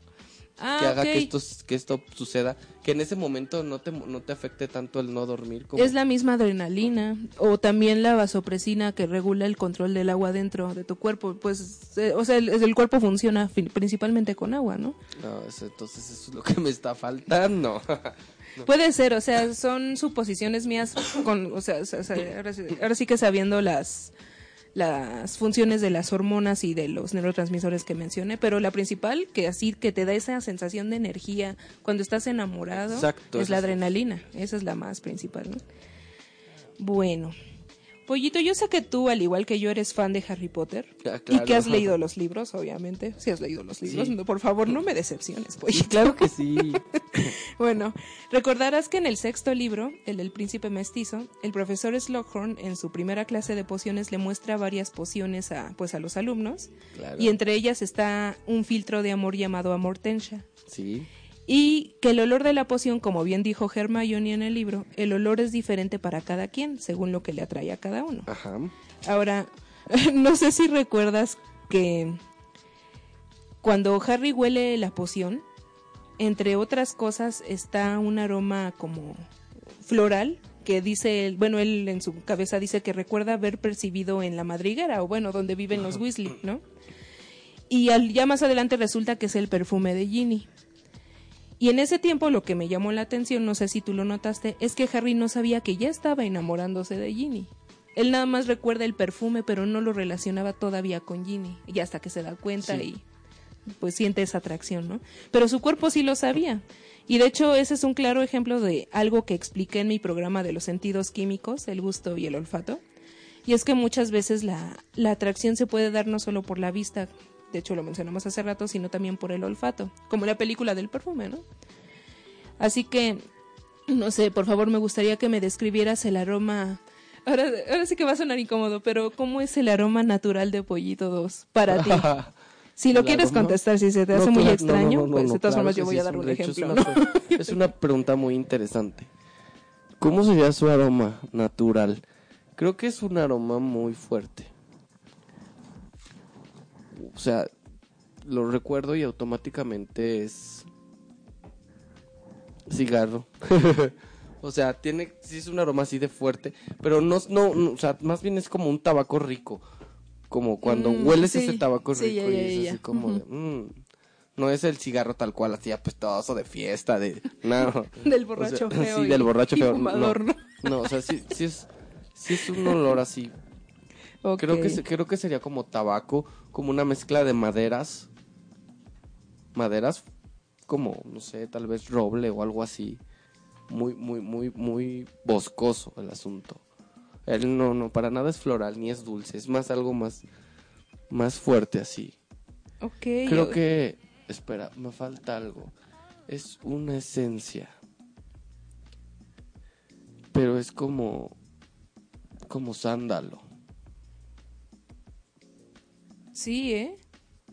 ah, que haga que esto que esto suceda, que en ese momento no te no te afecte tanto el no dormir como Es la misma adrenalina o también la vasopresina que regula el control del agua dentro de tu cuerpo. Pues, eh, o sea, el, el cuerpo funciona principalmente con agua, ¿no? No, eso- entonces eso es lo que me está faltando. Puede ser, o sea, son suposiciones mías, con, o sea, ahora sí que sabiendo las las funciones de las hormonas y de los neurotransmisores que mencioné, pero la principal que así que te da esa sensación de energía cuando estás enamorado Exacto, es la adrenalina, esa es la más principal, ¿no? Bueno, Pollito, yo sé que tú, al igual que yo, eres fan de Harry Potter Ah, y que has leído los libros, obviamente. Si has leído los libros, Sí. no, por favor, no me decepciones, Pollito. claro que sí. Bueno, recordarás que en el sexto libro, el del príncipe mestizo, el profesor Slughorn en su primera clase de pociones le muestra varias pociones a, pues, a los alumnos Claro. y entre ellas está un filtro de amor llamado Amortensia Sí. Y que el olor de la poción, como bien dijo Hermione en el libro, el olor es diferente para cada quien, según lo que le atrae a cada uno. Ajá. Ahora, no sé si recuerdas que cuando Harry huele la poción, entre otras cosas está un aroma como floral que dice, bueno, él en su cabeza dice que recuerda haber percibido en la madriguera o bueno, donde viven los Weasley, ¿no? Y al- ya más adelante resulta que es el perfume de Ginny. Y en ese tiempo lo que me llamó la atención, no sé si tú lo notaste, es que Harry no sabía que ya estaba enamorándose de Ginny. Él nada más recuerda el perfume, pero no lo relacionaba todavía con Ginny. Y hasta que se da cuenta Sí. y pues siente esa atracción, ¿no? Pero su cuerpo sí lo sabía. Y de hecho ese es un claro ejemplo de algo que expliqué en mi programa de los sentidos químicos, el gusto y el olfato. Y es que muchas veces la, la atracción se puede dar no solo por la vista, de hecho lo mencionamos hace rato, sino también por el olfato, como la película del perfume, ¿no? Así que, no sé, por favor me gustaría que me describieras el aroma. Ahora, ahora sí que va a sonar incómodo, pero ¿cómo es el aroma natural de Pollito 2 para ti? Si lo quieres contestar, si se te No, hace muy extraño, no, pues de todas claro formas yo voy sí, a dar un hecho, es ejemplo, una Es una pregunta muy interesante. ¿Cómo sería su aroma natural? Creo que es un aroma muy fuerte. O sea, lo recuerdo y automáticamente es cigarro. o sea, tiene sí es un aroma así de fuerte, pero no, no, no, o sea, más bien es como un tabaco rico. Como cuando Mm, hueles sí, ese tabaco sí, rico ya, ya, y es ya. así como de, mm, no es el cigarro tal cual, así apestoso de fiesta, de... No. Del O borracho sea, feo. Sí, y- del borracho y feo. fumador, no, ¿no? no, o sea, sí, sí es, sí es un olor así. Creo, que, creo que sería como tabaco, como una mezcla de maderas. Maderas, como, no sé, tal vez roble o algo así. Muy, muy, muy, muy boscoso el asunto. Él no, no, para nada es floral ni es dulce, es más algo más, más fuerte así. Ok. Creo que. Espera, me falta algo. Es una esencia. Pero es como. Como sándalo. Sí, ¿eh?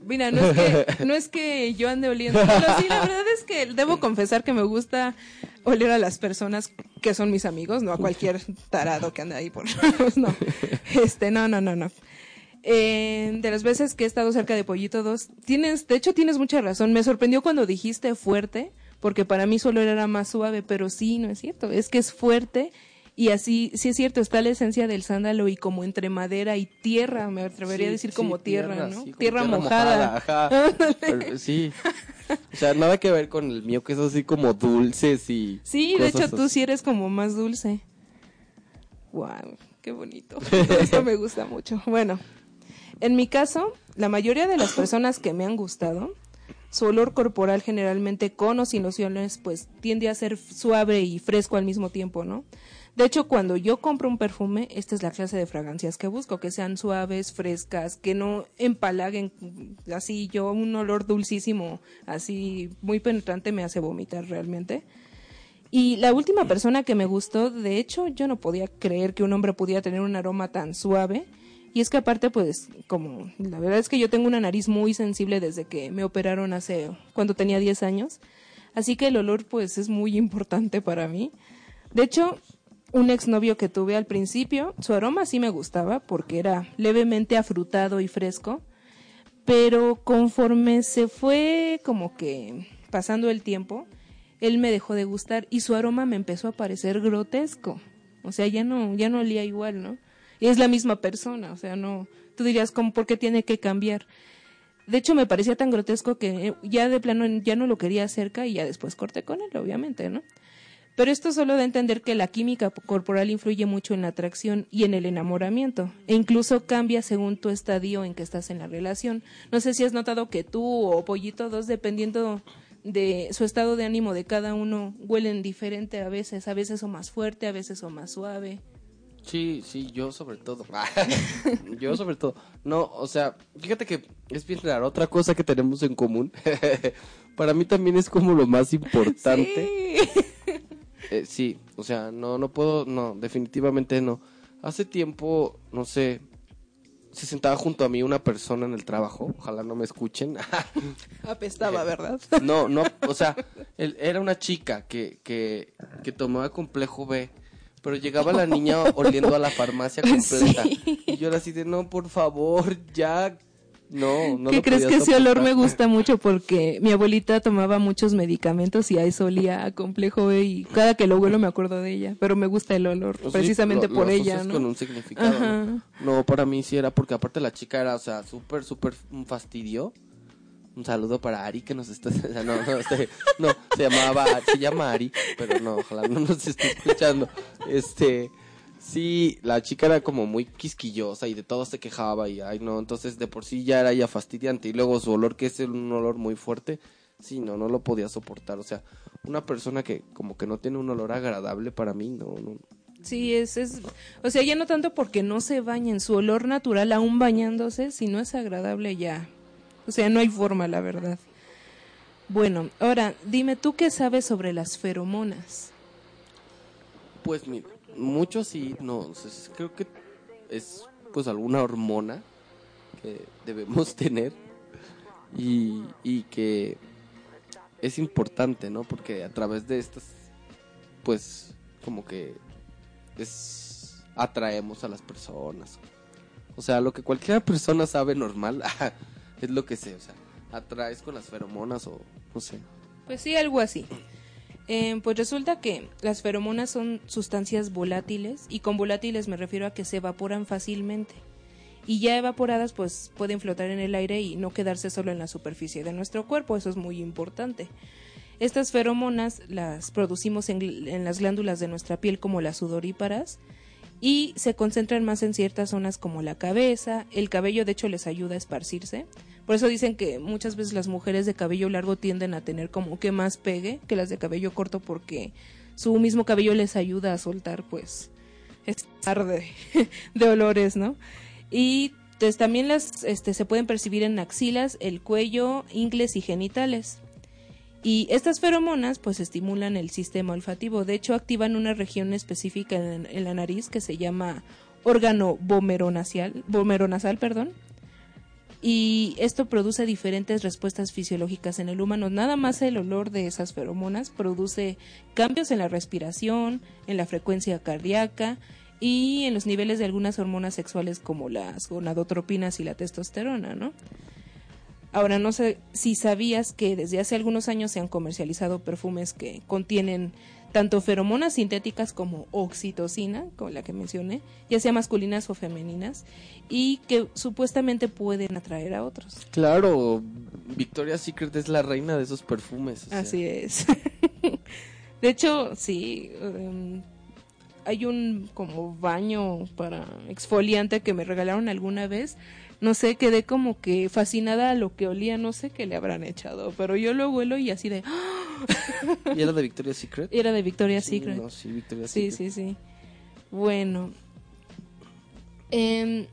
Mira, no es que, no es que yo ande oliendo, pero sí, la verdad es que debo confesar que me gusta oler a las personas que son mis amigos, no a cualquier tarado que anda ahí por... no, este, no, no, no, no. Eh, de las veces que he estado cerca de Pollito 2, tienes, de hecho tienes mucha razón, me sorprendió cuando dijiste fuerte, porque para mí solo era más suave, pero sí, no es cierto, es que es fuerte y así, sí es cierto, está la esencia del sándalo y como entre madera y tierra, me atrevería a decir sí, como tierra, ¿no? sí, tierra, mojada. ajá. Pero, sí. O sea, nada que ver con el mío, que es así como dulces y. Sí, de hecho cosas tú así. sí eres como más dulce. Wow, qué bonito. Esto me gusta mucho. Bueno, en mi caso, la mayoría de las personas que me han gustado, su olor corporal generalmente con o sin lociones, pues tiende a ser suave y fresco al mismo tiempo, ¿no? De hecho, cuando yo compro un perfume, esta es la clase de fragancias que busco, que sean suaves, frescas, que no empalaguen así yo un olor dulcísimo, así muy penetrante me hace vomitar realmente. Y la última persona que me gustó, de hecho, yo no podía creer que un hombre pudiera tener un aroma tan suave. Y es que aparte, pues, como la verdad es que yo tengo una nariz muy sensible desde que me operaron hace, cuando tenía 10 años. Así que el olor, pues, es muy importante para mí. De hecho, un exnovio que tuve al principio, su aroma sí me gustaba porque era levemente afrutado y fresco. Pero conforme se fue como que pasando el tiempo, él me dejó de gustar y su aroma me empezó a parecer grotesco. O sea, ya no, ya no olía igual, ¿no? Y es la misma persona, o sea, no, tú dirías, como, ¿por qué tiene que cambiar? De hecho, me parecía tan grotesco que ya de plano ya no lo quería cerca y ya después corté con él, obviamente, ¿no? Pero esto solo da a entender que la química corporal influye mucho en la atracción y en el enamoramiento, e incluso cambia según tu estadio en que estás en la relación. No sé si has notado que tú o Pollito dos, dependiendo de su estado de ánimo de cada uno, huelen diferente a veces, a veces o más fuerte, a veces o más suave. Sí, sí, yo sobre todo. yo sobre todo. No, o sea, fíjate que es bien raro. Otra cosa que tenemos en común, para mí también es como lo más importante. Sí. Eh, sí, o sea, no, no puedo, no, definitivamente no. Hace tiempo, no sé, se sentaba junto a mí una persona en el trabajo, ojalá no me escuchen. Apestaba, ¿verdad? no, no, o sea, él, era una chica que, que, que tomaba complejo B, pero llegaba la niña oliendo a la farmacia completa. Sí. Y yo era así de, no, por favor, ya, no, no ¿Qué crees que ese olor me gusta mucho? Porque mi abuelita tomaba muchos medicamentos y a eso olía a complejo B y cada que lo huelo me acuerdo de ella, pero me gusta el olor, Pues sí, precisamente lo- por lo ella, ¿no? con un significado. ¿no? Ajá. No, para mí sí era porque aparte la chica era, o sea, súper, súper un fastidio. Un saludo para Ari que nos está... No, no, este, no, se llamaba, se llama Ari, pero no, ojalá no nos esté escuchando. Este, sí, la chica era como muy quisquillosa y de todo se quejaba y, ay, no, entonces de por sí ya era ya fastidiante y luego su olor, que es un olor muy fuerte, sí, no, no lo podía soportar. O sea, una persona que como que no tiene un olor agradable para mí, no, no. Sí, es, es, o sea, ya no tanto porque no se baña en su olor natural aún bañándose, si no es agradable ya. O sea, no hay forma, la verdad. Bueno, ahora, dime, ¿tú qué sabes sobre las feromonas? Pues mira, mucho sí, no, creo que es pues alguna hormona que debemos tener y, y que es importante, ¿no? Porque a través de estas, pues como que es atraemos a las personas. O sea, lo que cualquier persona sabe normal es lo que sé, o sea, atraes con las feromonas o no sé. Pues sí, algo así. Eh, pues resulta que las feromonas son sustancias volátiles y con volátiles me refiero a que se evaporan fácilmente. Y ya evaporadas pues pueden flotar en el aire y no quedarse solo en la superficie de nuestro cuerpo, eso es muy importante. Estas feromonas las producimos en, las glándulas de nuestra piel como las sudoríparas y se concentran más en ciertas zonas como la cabeza, el cabello de hecho les ayuda a esparcirse. Por eso dicen que muchas veces las mujeres de cabello largo tienden a tener como que más pegue que las de cabello corto porque su mismo cabello les ayuda a soltar pues estar de, de olores, ¿no? Y pues también las este, se pueden percibir en axilas, el cuello, ingles y genitales. Y estas feromonas pues estimulan el sistema olfativo. De hecho, activan una región específica en, la nariz que se llama órgano vomeronasal, vomeronasal, perdón. Y esto produce diferentes respuestas fisiológicas en el humano. Nada más el olor de esas feromonas produce cambios en la respiración, en la frecuencia cardíaca y en los niveles de algunas hormonas sexuales como las gonadotropinas y la testosterona, ¿no? Ahora, no sé si sabías que desde hace algunos años se han comercializado perfumes que contienen tanto feromonas sintéticas como oxitocina, como la que mencioné, ya sea masculinas o femeninas, y que supuestamente pueden atraer a otros. Claro, Victoria's Secret es la reina de esos perfumes. o sea. Así es. de hecho, sí, em, hay un como baño para exfoliante que me regalaron alguna vez. No sé, quedé como que fascinada a lo que olía, no sé qué le habrán echado, pero yo lo huelo y así de... ¡ah! ¿Y era de Victoria's Secret? Era de Victoria's Sí, Secret. no, sí, Victoria's Sí, Secret. sí, sí. Bueno. Em,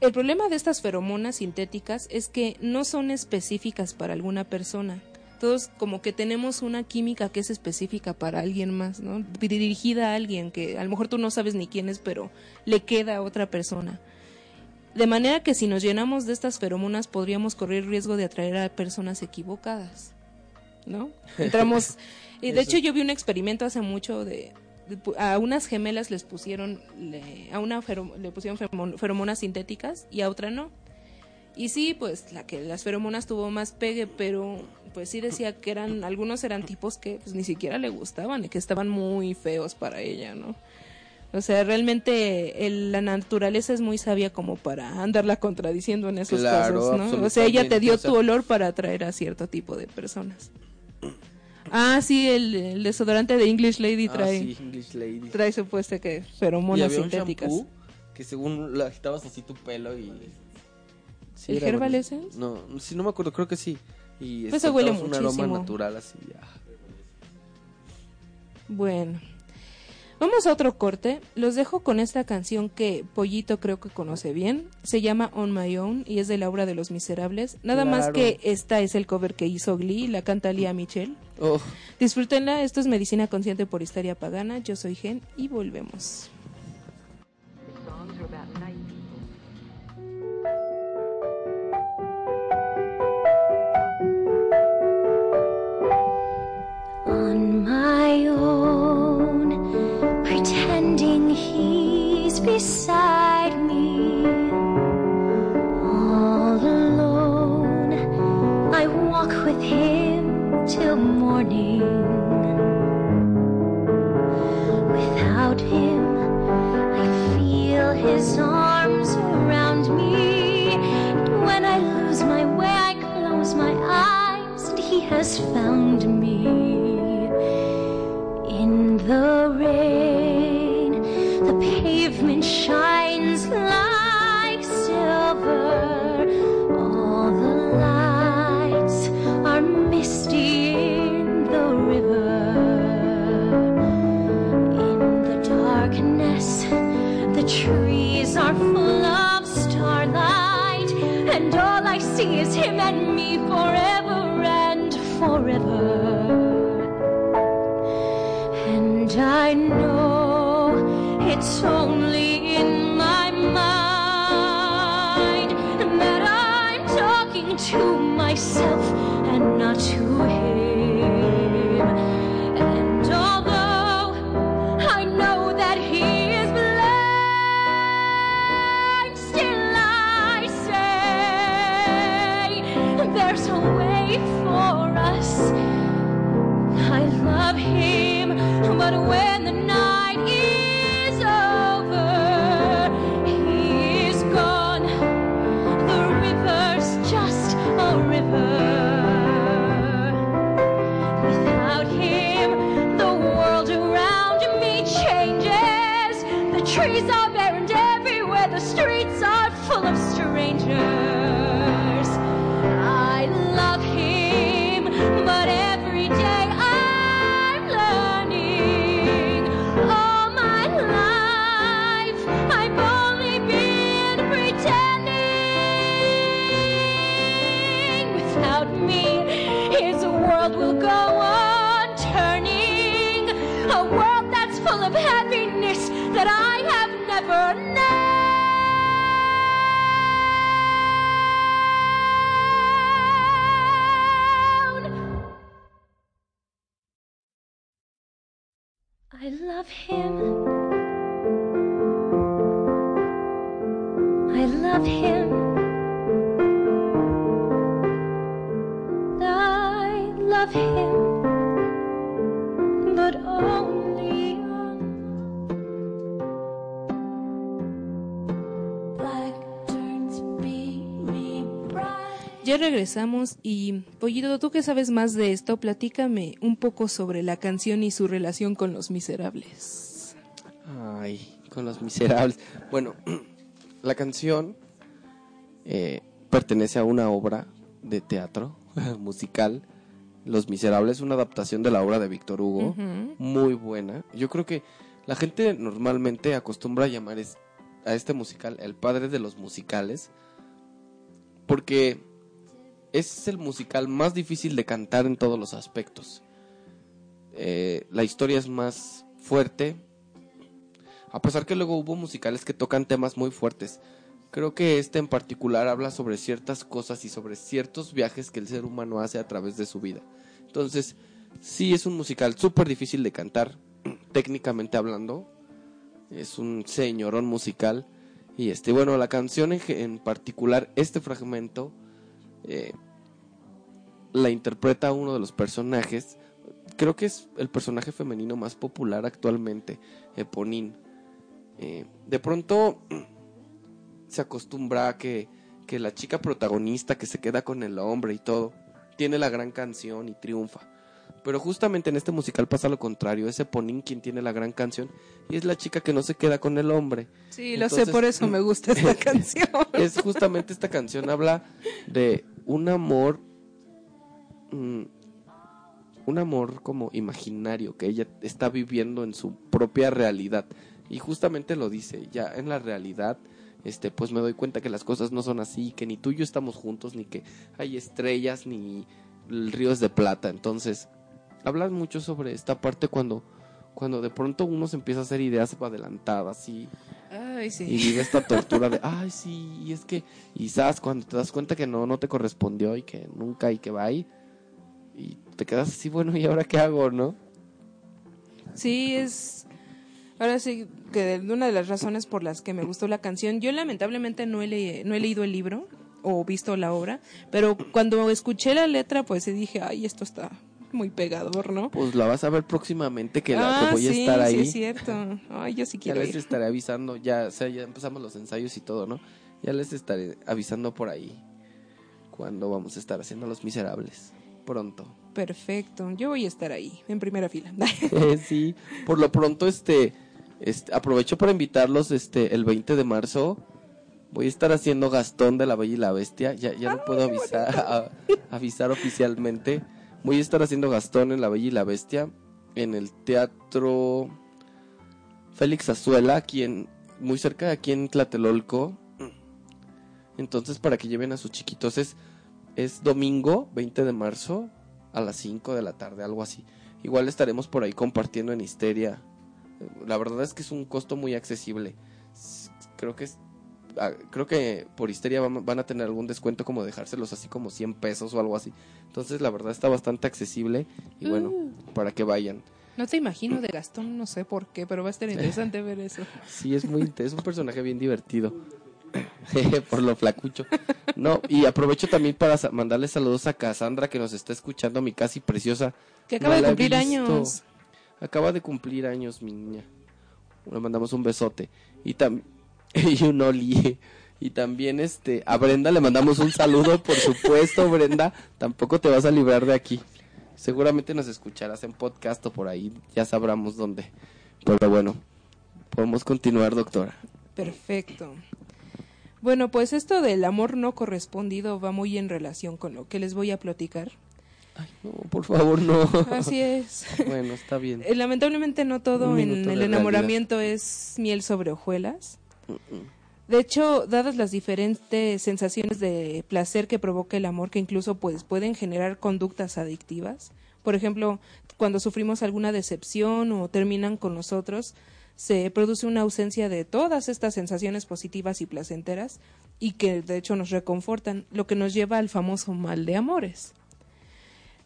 el problema de estas feromonas sintéticas es que no son específicas para alguna persona. Todos como que tenemos una química que es específica para alguien más, ¿no? Dirigida a alguien que a lo mejor tú no sabes ni quién es, pero le queda a otra persona. De manera que si nos llenamos de estas feromonas podríamos correr riesgo de atraer a personas equivocadas. ¿No? Entramos... y de Eso. hecho yo vi un experimento hace mucho de... a unas gemelas les pusieron... le- a una fero- le pusieron feromonas sintéticas y a otra no. Y sí, pues la que las feromonas tuvo más pegue, pero pues sí decía que eran algunos eran tipos que pues ni siquiera le gustaban y que estaban muy feos para ella, ¿no? O sea, realmente el- la naturaleza es muy sabia como para andarla contradiciendo en esos Claro, casos, ¿no? O sea, ella te dio o sea- tu olor para atraer a cierto tipo de personas. Ah, sí, el, el desodorante de English Lady Ah, trae, sí, English Lady. trae supuesto que feromonas un sintéticas. que según le agitabas así tu pelo y... Sí, ¿El Herbal. Essence? No, sí, no me acuerdo, creo que sí. Y Pues se huele un aroma natural así. ah. Bueno, vamos a otro corte. Los dejo con esta canción que Pollito creo que conoce bien. Se llama On My Own y es de la obra de Los Miserables. Nada más que esta es el cover que hizo Glee, la canta Lía Michelle. Oh, Disfrútenla, esto es Medicina Consciente por Histeria Pagana. Yo soy Gen y volvemos. on my own, he's beside me. All alone, I walk with him till morning. Without him, I feel his arms around me. And when I lose my way, I close my eyes. And he has found me regresamos y, Pollito, tú que sabes más de esto, platícame un poco sobre la canción y su relación con los miserables. Ay, con los miserables. Bueno, la canción eh, pertenece a una obra de teatro musical. Los Miserables, una adaptación de la obra de Víctor Hugo, muy buena. Yo creo que la gente normalmente acostumbra a llamar es- a este musical el padre de los musicales, porque es el musical más difícil de cantar en todos los aspectos. Eh, la historia es más fuerte, a pesar que luego hubo musicales que tocan temas muy fuertes. Creo que este en particular habla sobre ciertas cosas y sobre ciertos viajes que el ser humano hace a través de su vida. Entonces, sí es un musical súper difícil de cantar, técnicamente hablando. Es un señorón musical. Y este, bueno, la canción en, en particular, este fragmento, eh, la interpreta uno de los personajes. Creo que es el personaje femenino más popular actualmente, Eponín. Eh, de pronto se acostumbra a que, que la chica protagonista que se queda con el hombre y todo, tiene la gran canción y triunfa. Pero justamente en este musical pasa lo contrario, es Eponín quien tiene la gran canción y es la chica que no se queda con el hombre. Sí, lo Entonces- sé, por eso me gusta esta canción. Es justamente esta canción habla de un amor, mm, un amor como imaginario que ella está viviendo en su propia realidad. Y justamente lo dice, ya en la realidad, este, pues me doy cuenta que las cosas no son así, que ni tú y yo estamos juntos, ni que hay estrellas, ni el río es de plata, entonces hablan mucho sobre esta parte cuando cuando de pronto uno se empieza a hacer ideas adelantadas y Ay, y sí. vive esta tortura de, ay, sí, y es que, quizás cuando te das cuenta que no, no te correspondió y que nunca y que va ahí, y te quedas así, bueno, ¿y ahora qué hago, no? Sí, es. Ahora sí, que una de las razones por las que me gustó la canción, yo lamentablemente no he, le- no he leído el libro o visto la obra, pero cuando escuché la letra, pues dije, ay, esto está muy pegador, ¿no? Pues la vas a ver próximamente que, la, que ah, voy a sí, estar sí ahí. es cierto. Ay, yo sí ya quiero les ir. estaré avisando, ya, o sea, ya empezamos los ensayos y todo, ¿no? Ya les estaré avisando por ahí cuando vamos a estar haciendo Los Miserables, pronto. Perfecto. Yo voy a estar ahí, en primera fila. sí, por lo pronto, este, este, aprovecho para invitarlos, este, el 20 de marzo. Voy a estar haciendo Gastón de la Bella y la Bestia. Ya, ya no puedo avisar, a- avisar oficialmente. Voy a estar haciendo Gastón en la Bella y la Bestia en el Teatro Félix Azuela, aquí muy cerca de aquí en Tlatelolco. Entonces, para que lleven a sus chiquitos, es, es domingo 20 de marzo a las 5 de la tarde, algo así. Igual estaremos por ahí compartiendo en Histeria. La verdad es que es un costo muy accesible. Creo que es, ah, creo que por Histeria van a tener algún descuento como dejárselos así como 100 pesos o algo así. Entonces, la verdad está bastante accesible y bueno, para que vayan. No te imagino de Gastón, no sé por qué, pero va a estar interesante ver eso. Sí, es muy es un personaje bien divertido. Por lo flacucho. No, y aprovecho también para sa- mandarle saludos a Cassandra que nos está escuchando, mi casi preciosa. Que acaba No de cumplir años. Acaba de cumplir años, mi niña. Le mandamos un besote. Y también y un oli. Y también este a Brenda le mandamos un saludo, por supuesto, Brenda, tampoco te vas a librar de aquí. Seguramente nos escucharás en podcast o por ahí, ya sabramos dónde. Pero bueno, podemos continuar, doctora. Perfecto. Bueno, pues esto del amor no correspondido va muy en relación con lo que les voy a platicar. No, por favor, no. Así es. Bueno, está bien. Eh, Lamentablemente no todo en el enamoramiento es miel sobre hojuelas. De hecho, dadas las diferentes sensaciones de placer que provoca el amor, que incluso pues pueden generar conductas adictivas. Por ejemplo, cuando sufrimos alguna decepción o terminan con nosotros, se produce una ausencia de todas estas sensaciones positivas y placenteras y que de hecho nos reconfortan, lo que nos lleva al famoso mal de amores.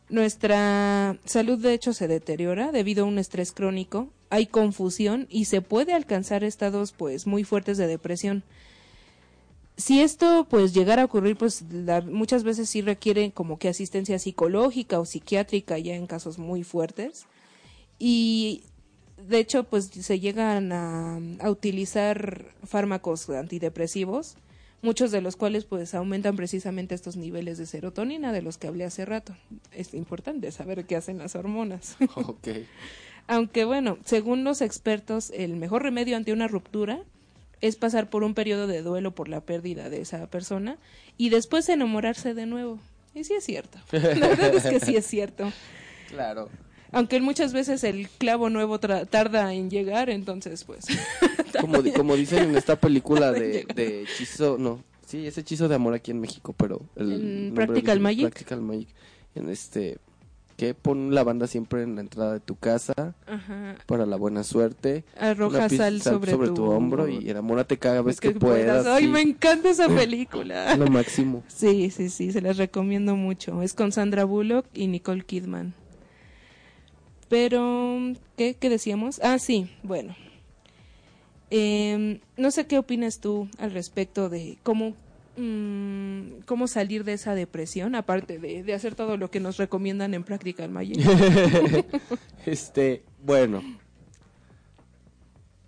Nuestra salud de hecho se deteriora debido a un estrés crónico, hay confusión y se puede alcanzar estados pues muy fuertes de depresión. Si esto pues llegara a ocurrir pues la- muchas veces sí requiere como que asistencia psicológica o psiquiátrica ya en casos muy fuertes y de hecho pues se llegan a, a utilizar fármacos antidepresivos muchos de los cuales pues aumentan precisamente estos niveles de serotonina de los que hablé hace rato. Es importante saber qué hacen las hormonas. Ok. Aunque bueno, según los expertos, el mejor remedio ante una ruptura es pasar por un periodo de duelo por la pérdida de esa persona y después enamorarse de nuevo. Y sí es cierto. La verdad es que sí es cierto. Claro. Aunque muchas veces el clavo nuevo tra- tarda en llegar, entonces pues Como, di- como dicen en esta película de, de hechizo, no, sí, es hechizo de amor aquí en México, pero el En nombre Practical Magic. Practical Magic, en este, que pon la banda siempre en la entrada de tu casa Ajá. para la buena suerte. Arroja sal sobre, tu, hombro y enamórate cada vez que, que puedas. Ay, me encanta esa película. Lo máximo. Sí, sí, sí, se las recomiendo mucho. Es con Sandra Bullock y Nicole Kidman. Pero, ¿qué, qué decíamos? Ah, sí, bueno. Em, no sé qué opinas tú al respecto de cómo, mm, cómo salir de esa depresión, aparte de, de hacer todo lo que nos recomiendan en Practical Magic. Este, bueno.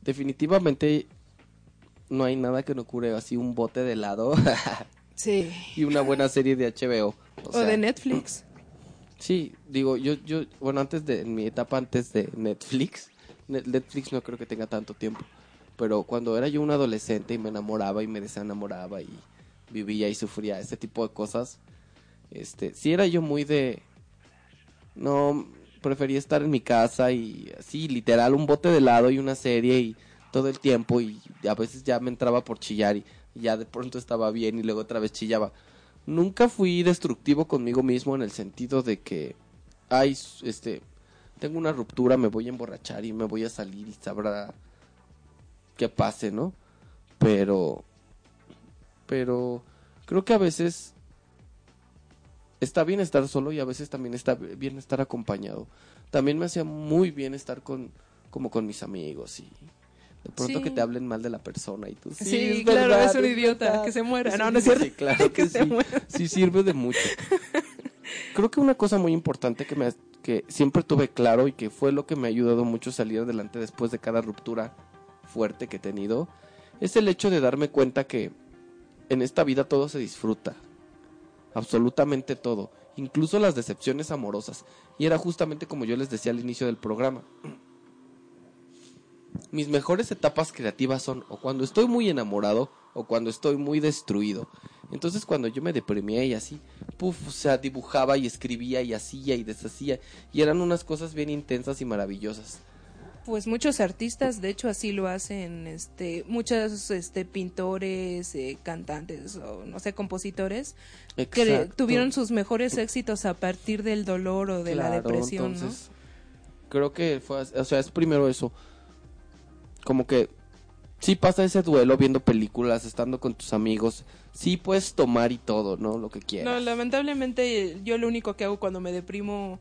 Definitivamente no hay nada que no cure así un bote de helado sí. y una buena serie de HBO. O, O sea, de Netflix. Sí, digo, yo, yo, bueno, antes de, en mi etapa antes de Netflix, Ne- Netflix no creo que tenga tanto tiempo, pero cuando era yo un adolescente y me enamoraba y me desenamoraba y vivía y sufría este tipo de cosas, este, sí era yo muy de, no, prefería estar en mi casa y así, literal, un bote de helado y una serie y todo el tiempo y a veces ya me entraba por chillar y ya de pronto estaba bien y luego otra vez chillaba nunca fui destructivo conmigo mismo en el sentido de que, ay, este, tengo una ruptura, me voy a emborrachar y me voy a salir y sabrá qué pase, ¿no? Pero, pero creo que a veces está bien estar solo y a veces también está bien estar acompañado. También me hacía muy bien estar con, como con mis amigos y de pronto Sí. que te hablen mal de la persona y tú sí, Sí, es claro, verdad, es un idiota, verdad". que se muera. Es No, no es cierto. Sí, claro que, Que se muera. Sí sirve de mucho. Creo que una cosa muy importante que me que siempre tuve claro y que fue lo que me ha ayudado mucho a salir adelante después de cada ruptura fuerte que he tenido es el hecho de darme cuenta que en esta vida todo se disfruta. Absolutamente todo. incluso las decepciones amorosas. Y era justamente como yo les decía al inicio del programa. Mis mejores etapas creativas son o cuando estoy muy enamorado o cuando estoy muy destruido. Entonces cuando yo me deprimía y así, puf, o sea, dibujaba y escribía y hacía y deshacía y eran unas cosas bien intensas y maravillosas. Pues muchos artistas, de hecho, así lo hacen, este, muchos, este, pintores, eh, cantantes o no sé, compositores, que Exacto. tuvieron sus mejores éxitos a partir del dolor o de la depresión, entonces, Creo que fue, o sea, es primero eso. Como que sí pasa ese duelo viendo películas, estando con tus amigos. Sí puedes tomar y todo, ¿no? Lo que ¿no? quieras. No, lamentablemente yo lo único que hago cuando me deprimo,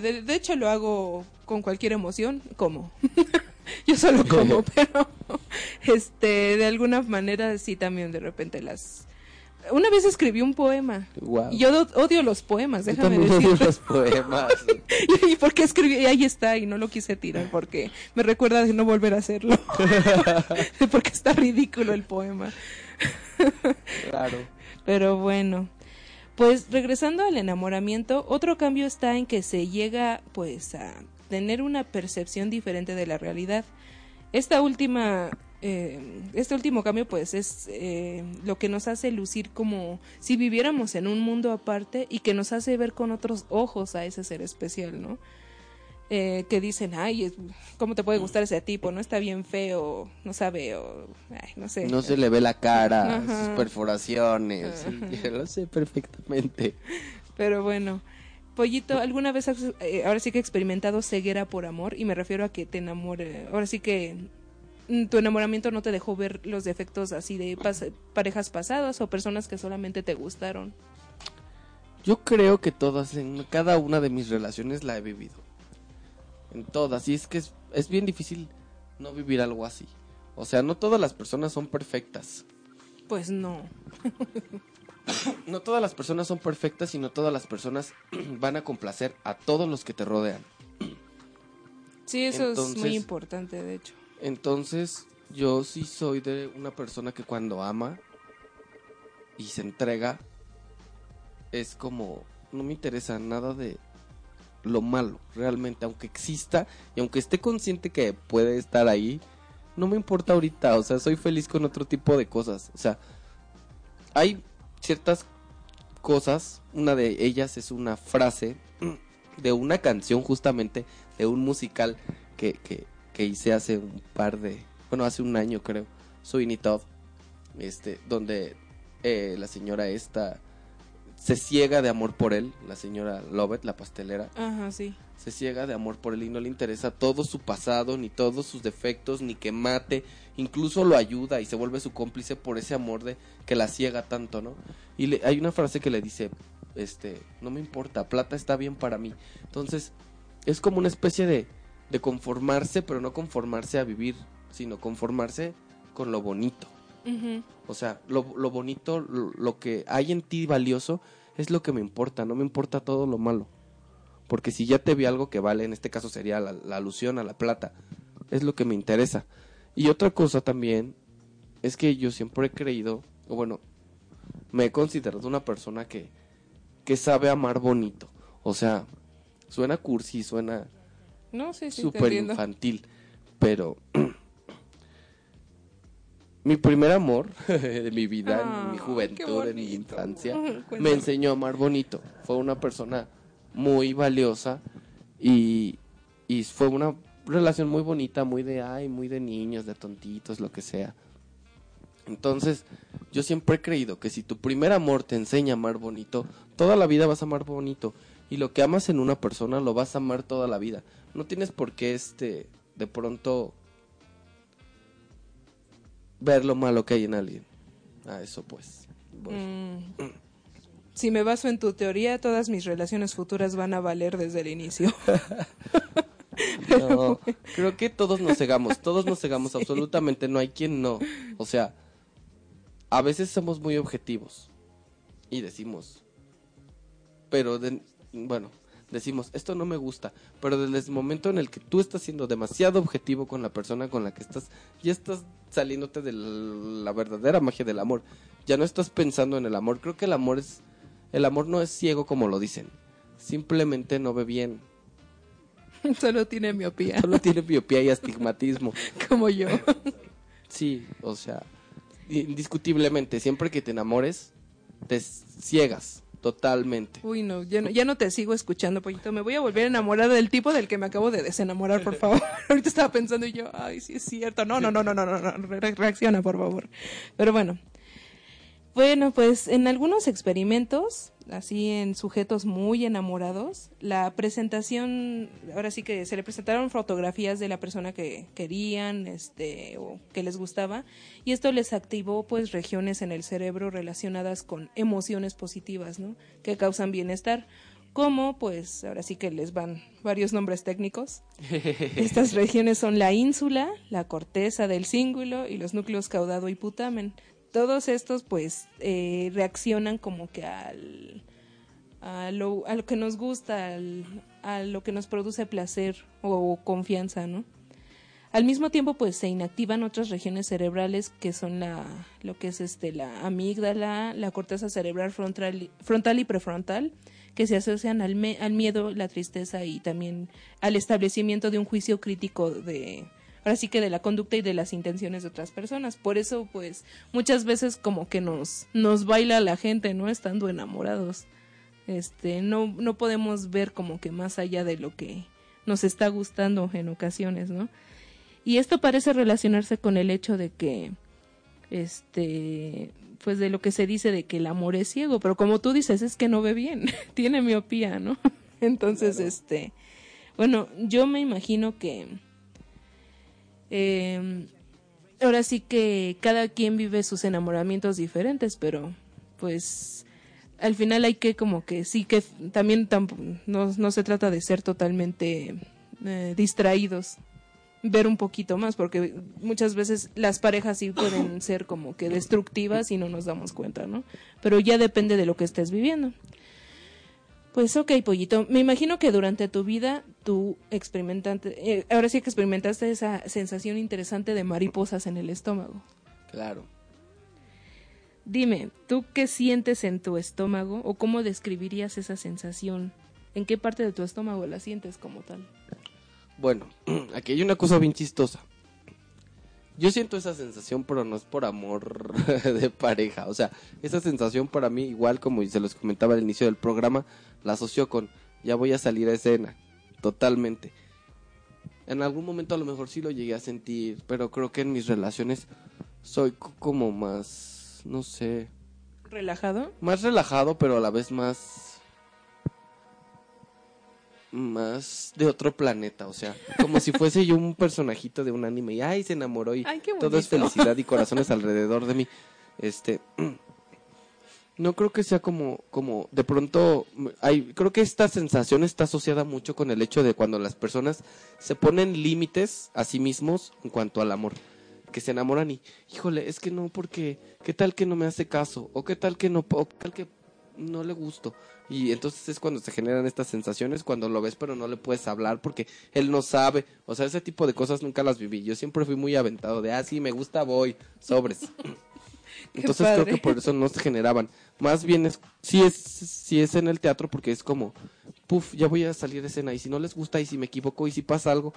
de, de hecho lo hago con cualquier emoción, como. yo solo como, pero este, de alguna manera sí también de repente las... Una vez escribí un poema. Guau. Y Yo odio los poemas, Yo déjame también odio los poemas. ¿Y por qué escribí? Y ahí está, y no lo quise tirar porque me recuerda de no volver a hacerlo. porque está ridículo el poema. claro. Pero bueno, pues regresando al enamoramiento, otro cambio está en que se llega pues a tener una percepción diferente de la realidad. Esta última, eh, este último cambio pues es eh, lo que nos hace lucir como si viviéramos en un mundo aparte y que nos hace ver con otros ojos a ese ser especial, ¿no? Eh, que dicen, ay, ¿cómo te puede gustar ese tipo? No está bien feo, no sabe, o, ay, no sé. No se le ve la cara, Ajá. sus perforaciones. sí, lo sé perfectamente. Pero bueno, Pollito, ¿alguna vez has, eh, ahora sí que experimentado ceguera por amor? Y me refiero a que te enamore, ahora sí que mm, tu enamoramiento no te dejó ver los defectos así de pas- parejas pasadas o personas que solamente te gustaron. Yo creo que todas, en cada una de mis relaciones la he vivido. En todas. Y es que es, es bien difícil no vivir algo así. O sea, no todas las personas son perfectas. Pues no. No todas las personas son perfectas y no todas las personas van a complacer a todos los que te rodean. Sí, eso es muy importante, de hecho. Entonces, yo sí soy de una persona que cuando ama y se entrega, es como, no me interesa nada de lo malo, realmente, aunque exista y aunque esté consciente que puede estar ahí, no me importa ahorita, o sea, soy feliz con otro tipo de cosas, o sea, hay ciertas cosas, una de ellas es una frase de una canción justamente, de un musical que, que, que hice hace un par de, bueno, hace un año creo, Sweeney Todd, este, donde eh, la señora esta se ciega de amor por él, la señora Lovett, la pastelera, Ajá, sí. se ciega de amor por él y no le interesa todo su pasado, ni todos sus defectos, ni que mate, incluso lo ayuda y se vuelve su cómplice por ese amor de que la ciega tanto, ¿no? Y le, hay una frase que le dice, este, no me importa, plata está bien para mí. Entonces, es como una especie de, de conformarse, pero no conformarse a vivir, sino conformarse con lo bonito. O sea, lo, lo bonito, lo, lo que hay en ti valioso es lo que me importa, no me importa todo lo malo. Porque si ya te vi algo que vale, en este caso sería la, la alusión a la plata, es lo que me interesa. Y otra cosa también es que yo siempre he creído, o bueno, me he considerado una persona que, que sabe amar bonito. O sea, suena cursi, suena No, sí, sí, te súper infantil, pero mi primer amor de mi vida, en mi Ah, juventud, en mi infancia, Cuéntame. me enseñó a amar bonito. Fue una persona muy valiosa y, y fue una relación muy bonita, muy de ay, muy de niños, de tontitos, lo que sea. Entonces, yo siempre he creído que si tu primer amor te enseña a amar bonito, toda la vida vas a amar bonito. Y lo que amas en una persona lo vas a amar toda la vida. No tienes por qué, este, de pronto, ver lo malo que hay en alguien. A eso pues. Mm. Si me baso en tu teoría, todas mis relaciones futuras van a valer desde el inicio. No, creo que todos nos cegamos, todos nos cegamos, absolutamente no hay quien no. O sea, a veces somos muy objetivos y decimos, pero de- bueno, decimos, esto no me gusta, pero desde el momento en el que tú estás siendo demasiado objetivo con la persona con la que estás, ya estás saliéndote de la, verdadera magia del amor, ya no estás pensando en el amor, creo que el amor es, el amor no es ciego como lo dicen. Simplemente no ve bien. Solo tiene miopía, Solo tiene miopía y astigmatismo. como yo. Sí, o sea, indiscutiblemente, siempre que te enamores, te ciegas totalmente. Uy, no ya, no, ya no te sigo escuchando, pollito. Me voy a volver a enamorar del tipo del que me acabo de desenamorar, por favor. Ahorita estaba pensando y yo, ay, sí es cierto. No, no, no, no, no, no, no. re- reacciona, por favor. Pero bueno. Bueno, pues en algunos experimentos, así en sujetos muy enamorados, la presentación, ahora sí que se le presentaron fotografías de la persona que querían, este, o que les gustaba, y esto les activó pues regiones en el cerebro relacionadas con emociones positivas, ¿no? Que causan bienestar. Como, pues, ahora sí que les van varios nombres técnicos. Estas regiones son la ínsula, la corteza del cíngulo y los núcleos caudado y putamen. Todos estos, pues, eh, reaccionan como que al, a, lo, a lo que nos gusta, al- a lo que nos produce placer o confianza, ¿no? Al mismo tiempo, pues, se inactivan otras regiones cerebrales que son la, lo que es este, la amígdala, la corteza cerebral frontal, frontal y prefrontal, que se asocian al, me- al miedo, la tristeza y también al establecimiento de un juicio crítico de, ahora sí que de la conducta y de las intenciones de otras personas. Por eso, pues, muchas veces como que nos, nos baila la gente, ¿no? Estando enamorados. Este, no, no podemos ver como que más allá de lo que nos está gustando en ocasiones, ¿no? Y esto parece relacionarse con el hecho de que, este, pues de lo que se dice de que el amor es ciego, pero como tú dices, es que no ve bien, tiene miopía, ¿no? Entonces, este, bueno, yo me imagino que, eh, ahora sí que cada quien vive sus enamoramientos diferentes, pero pues al final hay que como que sí que también no, no se trata de ser totalmente eh, distraídos ver un poquito más porque muchas veces las parejas sí pueden ser como que destructivas y no nos damos cuenta, ¿no? Pero ya depende de lo que estés viviendo. Pues ok, pollito, me imagino que durante tu vida tú experimentaste, eh, ahora sí que experimentaste esa sensación interesante de mariposas en el estómago. Claro. Dime, ¿tú qué sientes en tu estómago o cómo describirías esa sensación? ¿En qué parte de tu estómago la sientes como tal? Bueno, aquí hay una cosa bien chistosa. Yo siento esa sensación, pero no es por amor de pareja. O sea, esa sensación para mí, igual como se los comentaba al inicio del programa, la asocio con ya voy a salir a escena. Totalmente. En algún momento a lo mejor sí lo llegué a sentir, pero creo que en mis relaciones soy como más, no sé, ¿Relajado? más relajado, pero a la vez más más de otro planeta, o sea, como si fuese yo un personajito de un anime y ay, se enamoró y Ay, todo es felicidad y corazones alrededor de mí. Este no creo que sea como como de pronto hay creo que esta sensación está asociada mucho con el hecho de cuando las personas se ponen límites a sí mismos en cuanto al amor que se enamoran y híjole es que no porque qué tal que no me hace caso o qué tal que no o qué tal que no le gusto. Y entonces es cuando se generan estas sensaciones cuando lo ves pero no le puedes hablar porque él no sabe. O sea ese tipo de cosas nunca las viví. Yo siempre fui muy aventado de ah sí me gusta voy sobres entonces creo que por eso no se generaban. Más bien es sí es sí es en el teatro porque es como puf, ya voy a salir de escena y si no les gusta y si me equivoco y si pasa algo,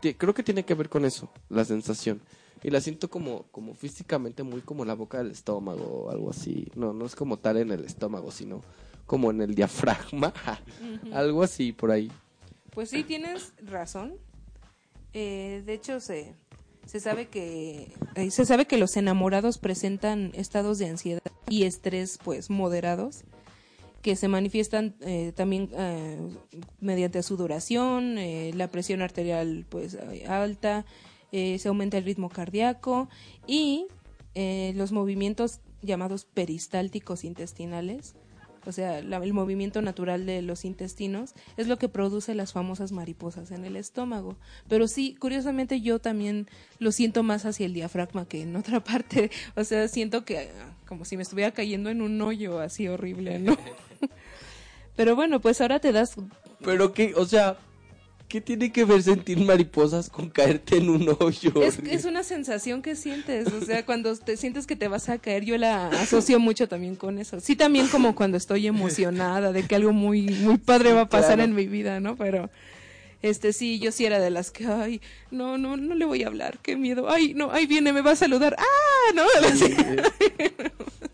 creo que tiene que ver con eso, la sensación. Y la siento como como físicamente muy como la boca del estómago o algo así. No, no es como tal en el estómago, sino como en el diafragma, algo así por ahí. Pues sí, tienes razón. Eh, de hecho, se, se sabe que eh, se sabe que los enamorados presentan estados de ansiedad y estrés, pues moderados, que se manifiestan eh, también eh, mediante sudoración, eh, la presión arterial, pues alta, eh, se aumenta el ritmo cardíaco y eh, los movimientos llamados peristálticos intestinales o sea, la- el movimiento natural de los intestinos, es lo que produce las famosas mariposas en el estómago. Pero sí, curiosamente yo también lo siento más hacia el diafragma que en otra parte. O sea, siento que ah, como si me estuviera cayendo en un hoyo así horrible, ¿no? Pero bueno, pues ahora te das... Pero que, o sea, ¿Qué tiene que ver sentir mariposas con caerte en un hoyo? Es, es una sensación que sientes, o sea, cuando te sientes que te vas a caer, yo la asocio mucho también con eso. Sí, también como cuando estoy emocionada de que algo muy, muy padre va a pasar Claro. en mi vida, ¿no? Pero, este, sí, yo sí era de las que, ay, no, no, no le voy a hablar, qué miedo, ay, no, ahí viene, me va a saludar, ah, ¿no? Así.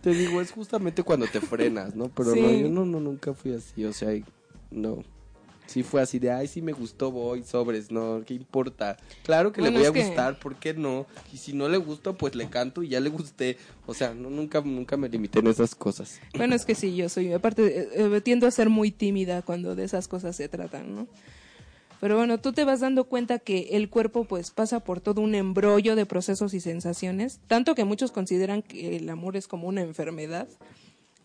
Te digo, es justamente cuando te frenas, ¿no? Pero Sí. no, yo no, no, nunca fui así, o sea, no. Sí fue así de, ay, sí me gustó, voy, sobres, no, ¿qué importa? Claro que Bueno, le voy a que- gustar, ¿por qué no? Y si no le gusto, pues le canto y ya le gusté. O sea, no, nunca, nunca me limité en esas cosas. Bueno, es que sí, yo soy, aparte, eh, eh, tiendo a ser muy tímida cuando de esas cosas se tratan, ¿no? Pero bueno, tú te vas dando cuenta que el cuerpo pues pasa por todo un embrollo de procesos y sensaciones, tanto que muchos consideran que el amor es como una enfermedad,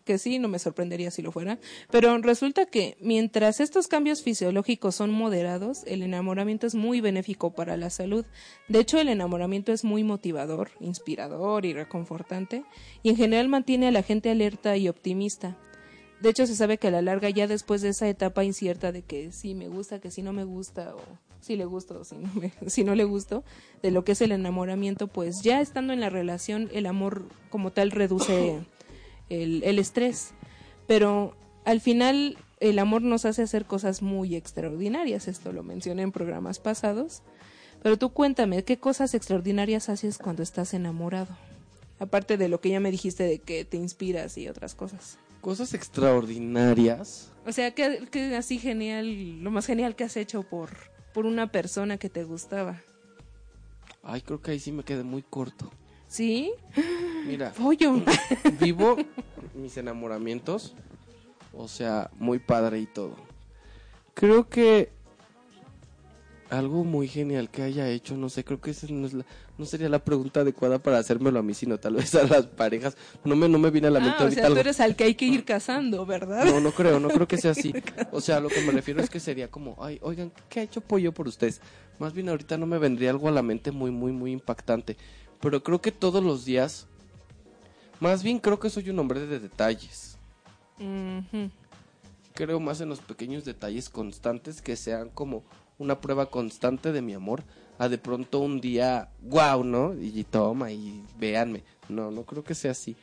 que sí, no me sorprendería si lo fuera, pero resulta que mientras estos cambios fisiológicos son moderados, el enamoramiento es muy benéfico para la salud. De hecho, el enamoramiento es muy motivador, inspirador y reconfortante, y en general mantiene a la gente alerta y optimista. De hecho, se sabe que a la larga, ya después de esa etapa incierta de que sí me gusta, que si no me gusta, o si le gusto, o si no, me- si no le gusto, de lo que es el enamoramiento, pues ya estando en la relación, el amor como tal reduce el, el estrés. Pero al final, el amor nos hace hacer cosas muy extraordinarias. Esto lo mencioné en programas pasados. Pero tú cuéntame, ¿qué cosas extraordinarias haces cuando estás enamorado? Aparte de lo que ya me dijiste de que te inspiras y otras cosas. Cosas extraordinarias. O sea, ¿qué, qué así genial, lo más genial que has hecho por, por una persona que te gustaba? Ay, creo que ahí sí me quedé muy corto. ¿Sí? Mira, Pollo. vivo mis enamoramientos, o sea, muy padre y todo. Creo que algo muy genial que haya hecho, no sé, creo que esa no, es la- no sería la pregunta adecuada para hacérmelo a mí, sino tal vez a las parejas. No me, no me viene a la mente Ah, o sea, tú eres al que hay que ir casando, ¿verdad? No, no creo, no creo que sea así. O sea, lo que me refiero es que sería como, ay, oigan, ¿qué ha hecho Pollo por ustedes? Más bien ahorita no me vendría algo a la mente muy, muy, muy impactante. Pero creo que todos los días, más bien creo que soy un hombre de detalles. Creo más en los pequeños detalles constantes que sean como una prueba constante de mi amor. A de pronto un día, wow, ¿no? Y, toma y véanme. No, no creo que sea así.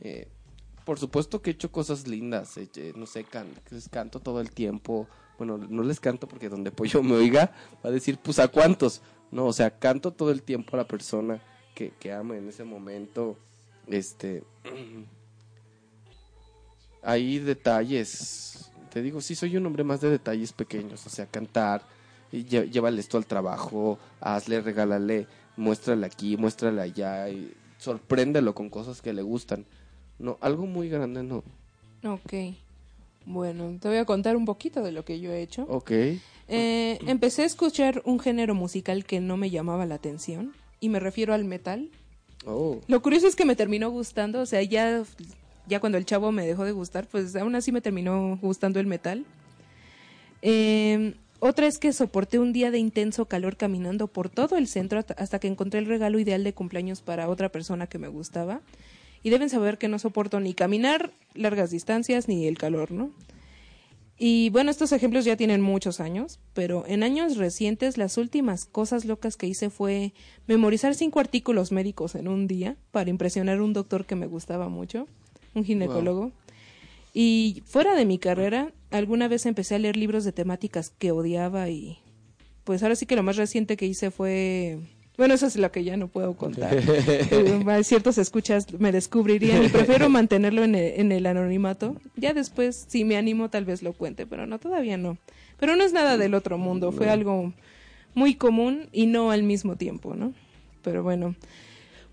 Eh, por supuesto que he hecho cosas lindas. eh, eh, no sé, can- les canto todo el tiempo. Bueno, no les canto porque donde Pollo me oiga va a decir, pues a cuántos. No, o sea, canto todo el tiempo a la persona que, que amo en ese momento. Este. Hay detalles. Te digo, sí, soy un hombre más de detalles pequeños. O sea, cantar, y lle- llévale esto al trabajo, hazle, regálale, muéstrale aquí, muéstrale allá, y sorpréndelo con cosas que le gustan. No, algo muy grande no. Ok. Bueno, te voy a contar un poquito de lo que yo he hecho. Ok. Eh, empecé a escuchar un género musical que no me llamaba la atención y me refiero al metal. Oh. Lo curioso es que me terminó gustando, o sea, ya, ya cuando el chavo me dejó de gustar, pues aún así me terminó gustando el metal. Eh, otra es que soporté un día de intenso calor caminando por todo el centro hasta que encontré el regalo ideal de cumpleaños para otra persona que me gustaba. Y deben saber que no soporto ni caminar largas distancias ni el calor, ¿no? Y bueno, estos ejemplos ya tienen muchos años, pero en años recientes las últimas cosas locas que hice fue memorizar cinco artículos médicos en un día para impresionar a un doctor que me gustaba mucho, un ginecólogo. Y fuera de mi carrera, alguna vez empecé a leer libros de temáticas que odiaba y pues ahora sí que lo más reciente que hice fue... Bueno, eso es lo que ya no puedo contar. Ciertos escuchas me descubrirían y prefiero mantenerlo en el, en el anonimato. Ya después, si me animo, tal vez lo cuente, pero no, todavía no. Pero no es nada del otro mundo, fue algo muy común y no al mismo tiempo, ¿no? Pero bueno.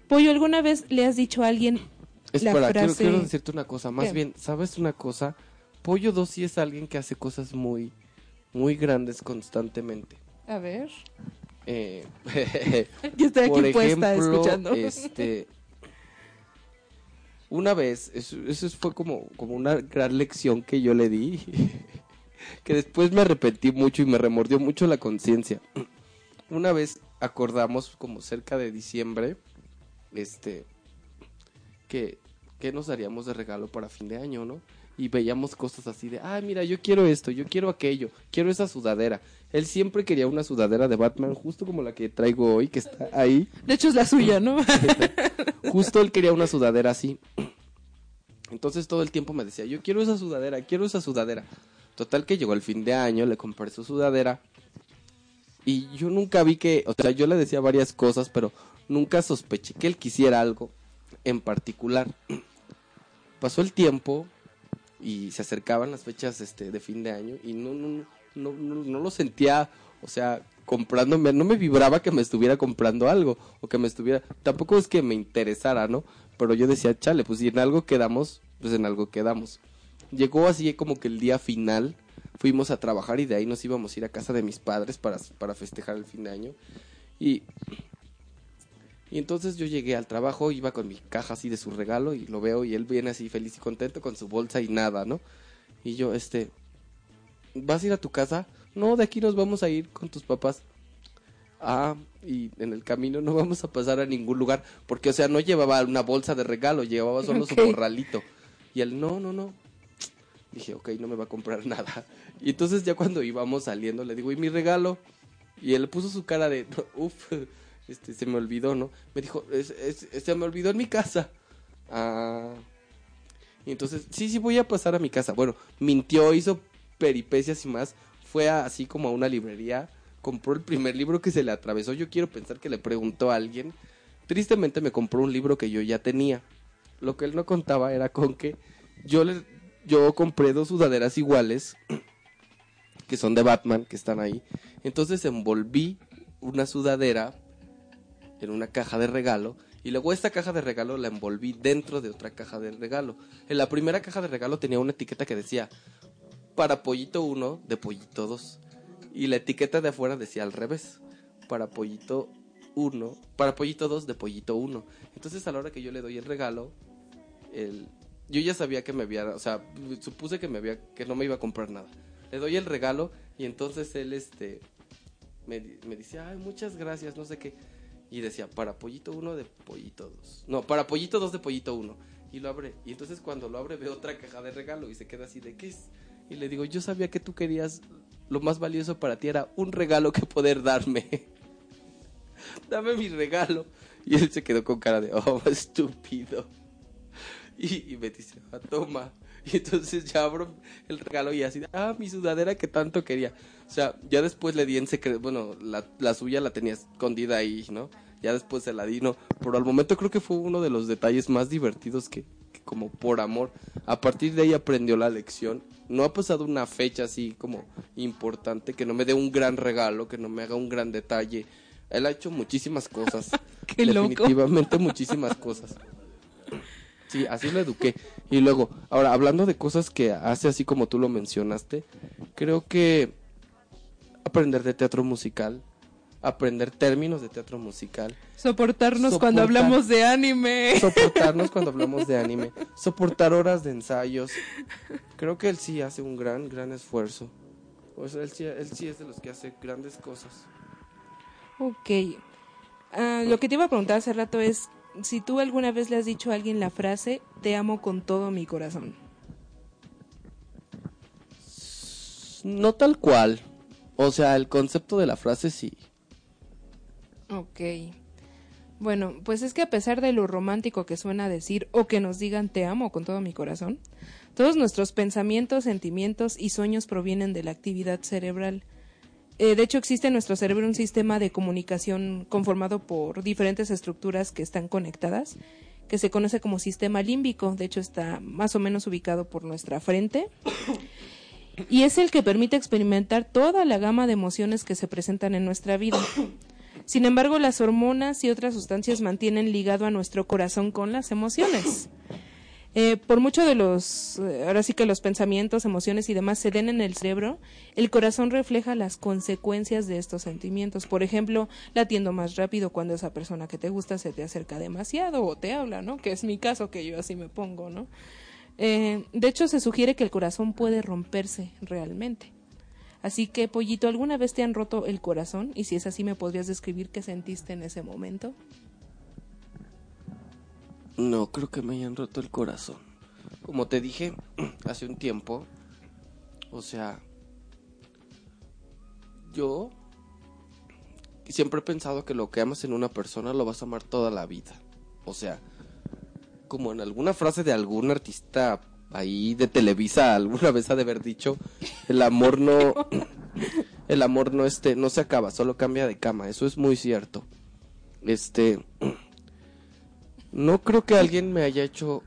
Pollo, ¿alguna vez le has dicho a alguien la Espera, quiero, frase... quiero decirte una cosa. Más ¿Qué? bien, ¿sabes una cosa? Pollo 2 sí es alguien que hace cosas muy, muy grandes constantemente. A ver. Eh, Yo estoy aquí por puesta ejemplo, escuchando. este, una vez, eso, eso fue como, como una gran lección que yo le di, que después me arrepentí mucho y me remordió mucho la conciencia. Una vez acordamos como cerca de diciembre, este, que, que nos daríamos de regalo para fin de año, ¿no? y veíamos cosas así de, ah, mira, yo quiero esto, yo quiero aquello, quiero esa sudadera. Él siempre quería una sudadera de Batman, justo como la que traigo hoy, que está ahí. De hecho es la suya, ¿no? Justo él quería una sudadera así. Entonces todo el tiempo me decía, yo quiero esa sudadera, quiero esa sudadera. Total que llegó el fin de año, le compré su sudadera. Y yo nunca vi que, o sea, yo le decía varias cosas, pero nunca sospeché que él quisiera algo en particular. Pasó el tiempo y se acercaban las fechas este, de fin de año y no, no, no, no, no lo sentía, o sea, comprándome, no me vibraba que me estuviera comprando algo o que me estuviera, tampoco es que me interesara, ¿no? Pero yo decía, chale, pues si en algo quedamos, pues en algo quedamos. Llegó así como que el día final, fuimos a trabajar y de ahí nos íbamos a ir a casa de mis padres para, para festejar el fin de año. Y, y entonces yo llegué al trabajo, iba con mi caja así de su regalo y lo veo y él viene así feliz y contento con su bolsa y nada, ¿no? Y yo, este, ¿vas a ir a tu casa? No, de aquí nos vamos a ir con tus papás. Ah, y en el camino no vamos a pasar a ningún lugar, porque o sea, no llevaba una bolsa de regalo, llevaba solo su morralito. Y él, no, no, no. Dije, ok, no me va a comprar nada. Y entonces ya cuando íbamos saliendo le digo, ¿y mi regalo? Y él puso su cara de, uff, este, se me olvidó, ¿no? Me dijo, "Es- es- se me olvidó en mi casa. Ah. Y entonces, sí, sí, voy a pasar a mi casa. Bueno, mintió, hizo peripecias y más. Fue así como a una librería, compró el primer libro que se le atravesó. Yo quiero pensar que le preguntó a alguien. Tristemente me compró un libro que yo ya tenía. Lo que él no contaba era con que yo le, yo compré dos sudaderas iguales que son de Batman, que están ahí. Entonces envolví una sudadera en una caja de regalo y luego esta caja de regalo la envolví dentro de otra caja de regalo. En la primera caja de regalo tenía una etiqueta que decía para pollito 1 de pollito 2 y la etiqueta de afuera decía al revés, para pollito 1, para pollito 2 de pollito 1. Entonces a la hora que yo le doy el regalo, el, yo ya sabía que me había, o sea, supuse que me había, que no me iba a comprar nada. Le doy el regalo y entonces él, este, me, me dice, ay, muchas gracias, no sé qué. Y decía, para pollito 1 de pollito 2. No, para pollito 2 de pollito 1. Y lo abre. Y entonces cuando lo abre veo otra caja de regalo y se queda así de, ¿qué es? Y le digo, yo sabía que tú querías, lo más valioso para ti era un regalo que poder darme. Dame mi regalo. Y él se quedó con cara de, oh, estúpido. Y, me dice, ah, toma. Y entonces ya abro el regalo y así, ah, mi sudadera que tanto quería. O sea, ya después le di en secreto, bueno, la, la suya la tenía escondida ahí, ¿no? Ya después se la di, no. Pero al momento creo que fue uno de los detalles más divertidos que como por amor. A partir de ahí aprendió la lección. No ha pasado una fecha así como importante que no me dé un gran regalo, que no me haga un gran detalle. Él ha hecho muchísimas cosas. Qué loco. Definitivamente muchísimas cosas. Sí, así lo eduqué. Y luego, ahora, hablando de cosas que hace así como tú lo mencionaste, creo que aprender de teatro musical, aprender términos de teatro musical, Soportarnos cuando hablamos de anime. soportarnos cuando hablamos de anime, soportar horas de ensayos. Creo que él sí hace un gran, gran esfuerzo. O sea, él sí, él sí es de los que hace grandes cosas. Ok. Ah, lo que te iba a preguntar hace rato es si tú alguna vez le has dicho a alguien la frase te amo con todo mi corazón. No tal cual. O sea, el concepto de la frase sí. Ok. Bueno, pues es que a pesar de lo romántico que suena decir o que nos digan te amo con todo mi corazón, todos nuestros pensamientos, sentimientos y sueños provienen de la actividad cerebral. Eh, de hecho, existe en nuestro cerebro un sistema de comunicación conformado por diferentes estructuras que están conectadas, que se conoce como sistema límbico. De hecho, está más o menos ubicado por nuestra frente. Y es el que permite experimentar toda la gama de emociones que se presentan en nuestra vida. Sin embargo, las hormonas y otras sustancias mantienen ligado a nuestro corazón con las emociones. Eh, por mucho de los, eh, ahora sí que los pensamientos, emociones y demás se den en el cerebro, el corazón refleja las consecuencias de estos sentimientos. Por ejemplo, latiendo más rápido cuando esa persona que te gusta se te acerca demasiado o te habla, ¿no? Que es mi caso, que yo así me pongo, ¿no? Eh, de hecho, se sugiere que el corazón puede romperse realmente. Así que, Pollito, ¿alguna vez te han roto el corazón? Y si es así, ¿me podrías describir qué sentiste en ese momento? No, creo que me hayan roto el corazón. como te dije hace un tiempo, o sea, yo siempre he pensado que lo que amas en una persona lo vas a amar toda la vida. O sea, como en alguna frase de algún artista ahí de Televisa alguna vez ha de haber dicho, el amor no el amor no este no se acaba, solo cambia de cama. Eso es muy cierto. Este no creo que alguien me haya hecho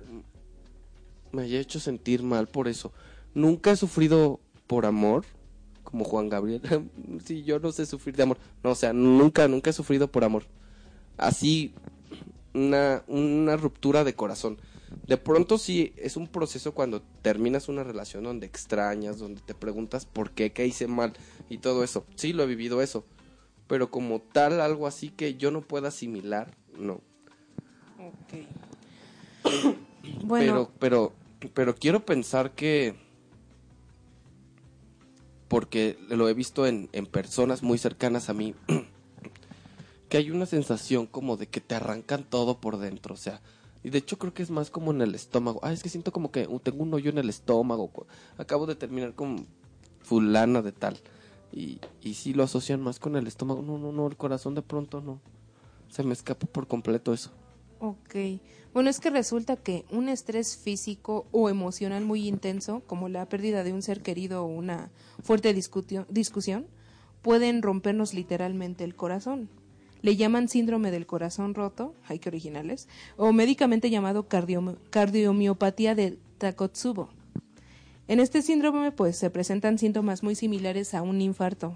me haya hecho sentir mal por eso. Nunca he sufrido por amor, como Juan Gabriel. sí, yo no sé sufrir de amor. No, o sea, nunca, nunca he sufrido por amor. Así, una, una ruptura de corazón. De pronto sí, es un proceso cuando terminas una relación donde extrañas, donde te preguntas por qué, qué hice mal y todo eso. Sí, lo he vivido eso. Pero como tal, algo así que yo no pueda asimilar, no. Bueno, Pero, pero, pero quiero pensar que. Porque lo he visto en, en personas muy cercanas a mí. que hay una sensación como de que te arrancan todo por dentro. O sea, y de hecho creo que es más como en el estómago. Ah, es que siento como que tengo un hoyo en el estómago. Acabo de terminar con fulana de tal. Y, y sí lo asocian más con el estómago. No, no, no, el corazón de pronto no. Se me escapa por completo eso. Ok. Bueno, es que resulta que un estrés físico o emocional muy intenso, como la pérdida de un ser querido o una fuerte discusión, pueden rompernos literalmente el corazón. Le llaman síndrome del corazón roto, hay que originales, o médicamente llamado cardio- cardiomiopatía de Takotsubo. En este síndrome pues se presentan síntomas muy similares a un infarto,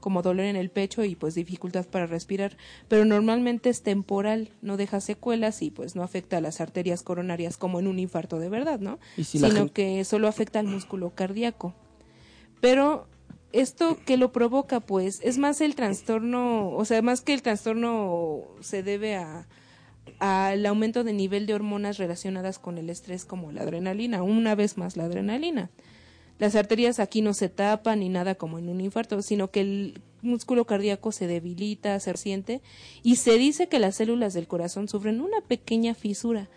como dolor en el pecho y pues dificultad para respirar, pero normalmente es temporal, no deja secuelas y pues no afecta a las arterias coronarias como en un infarto de verdad, ¿no? Si Sino gente- que solo afecta al músculo cardíaco. Pero esto que lo provoca pues es más el trastorno, o sea, más que el trastorno se debe a al aumento de nivel de hormonas relacionadas con el estrés como la adrenalina, una vez más la adrenalina. Las arterias aquí no se tapan ni nada como en un infarto, sino que el músculo cardíaco se debilita, se resiente y se dice que las células del corazón sufren una pequeña fisura.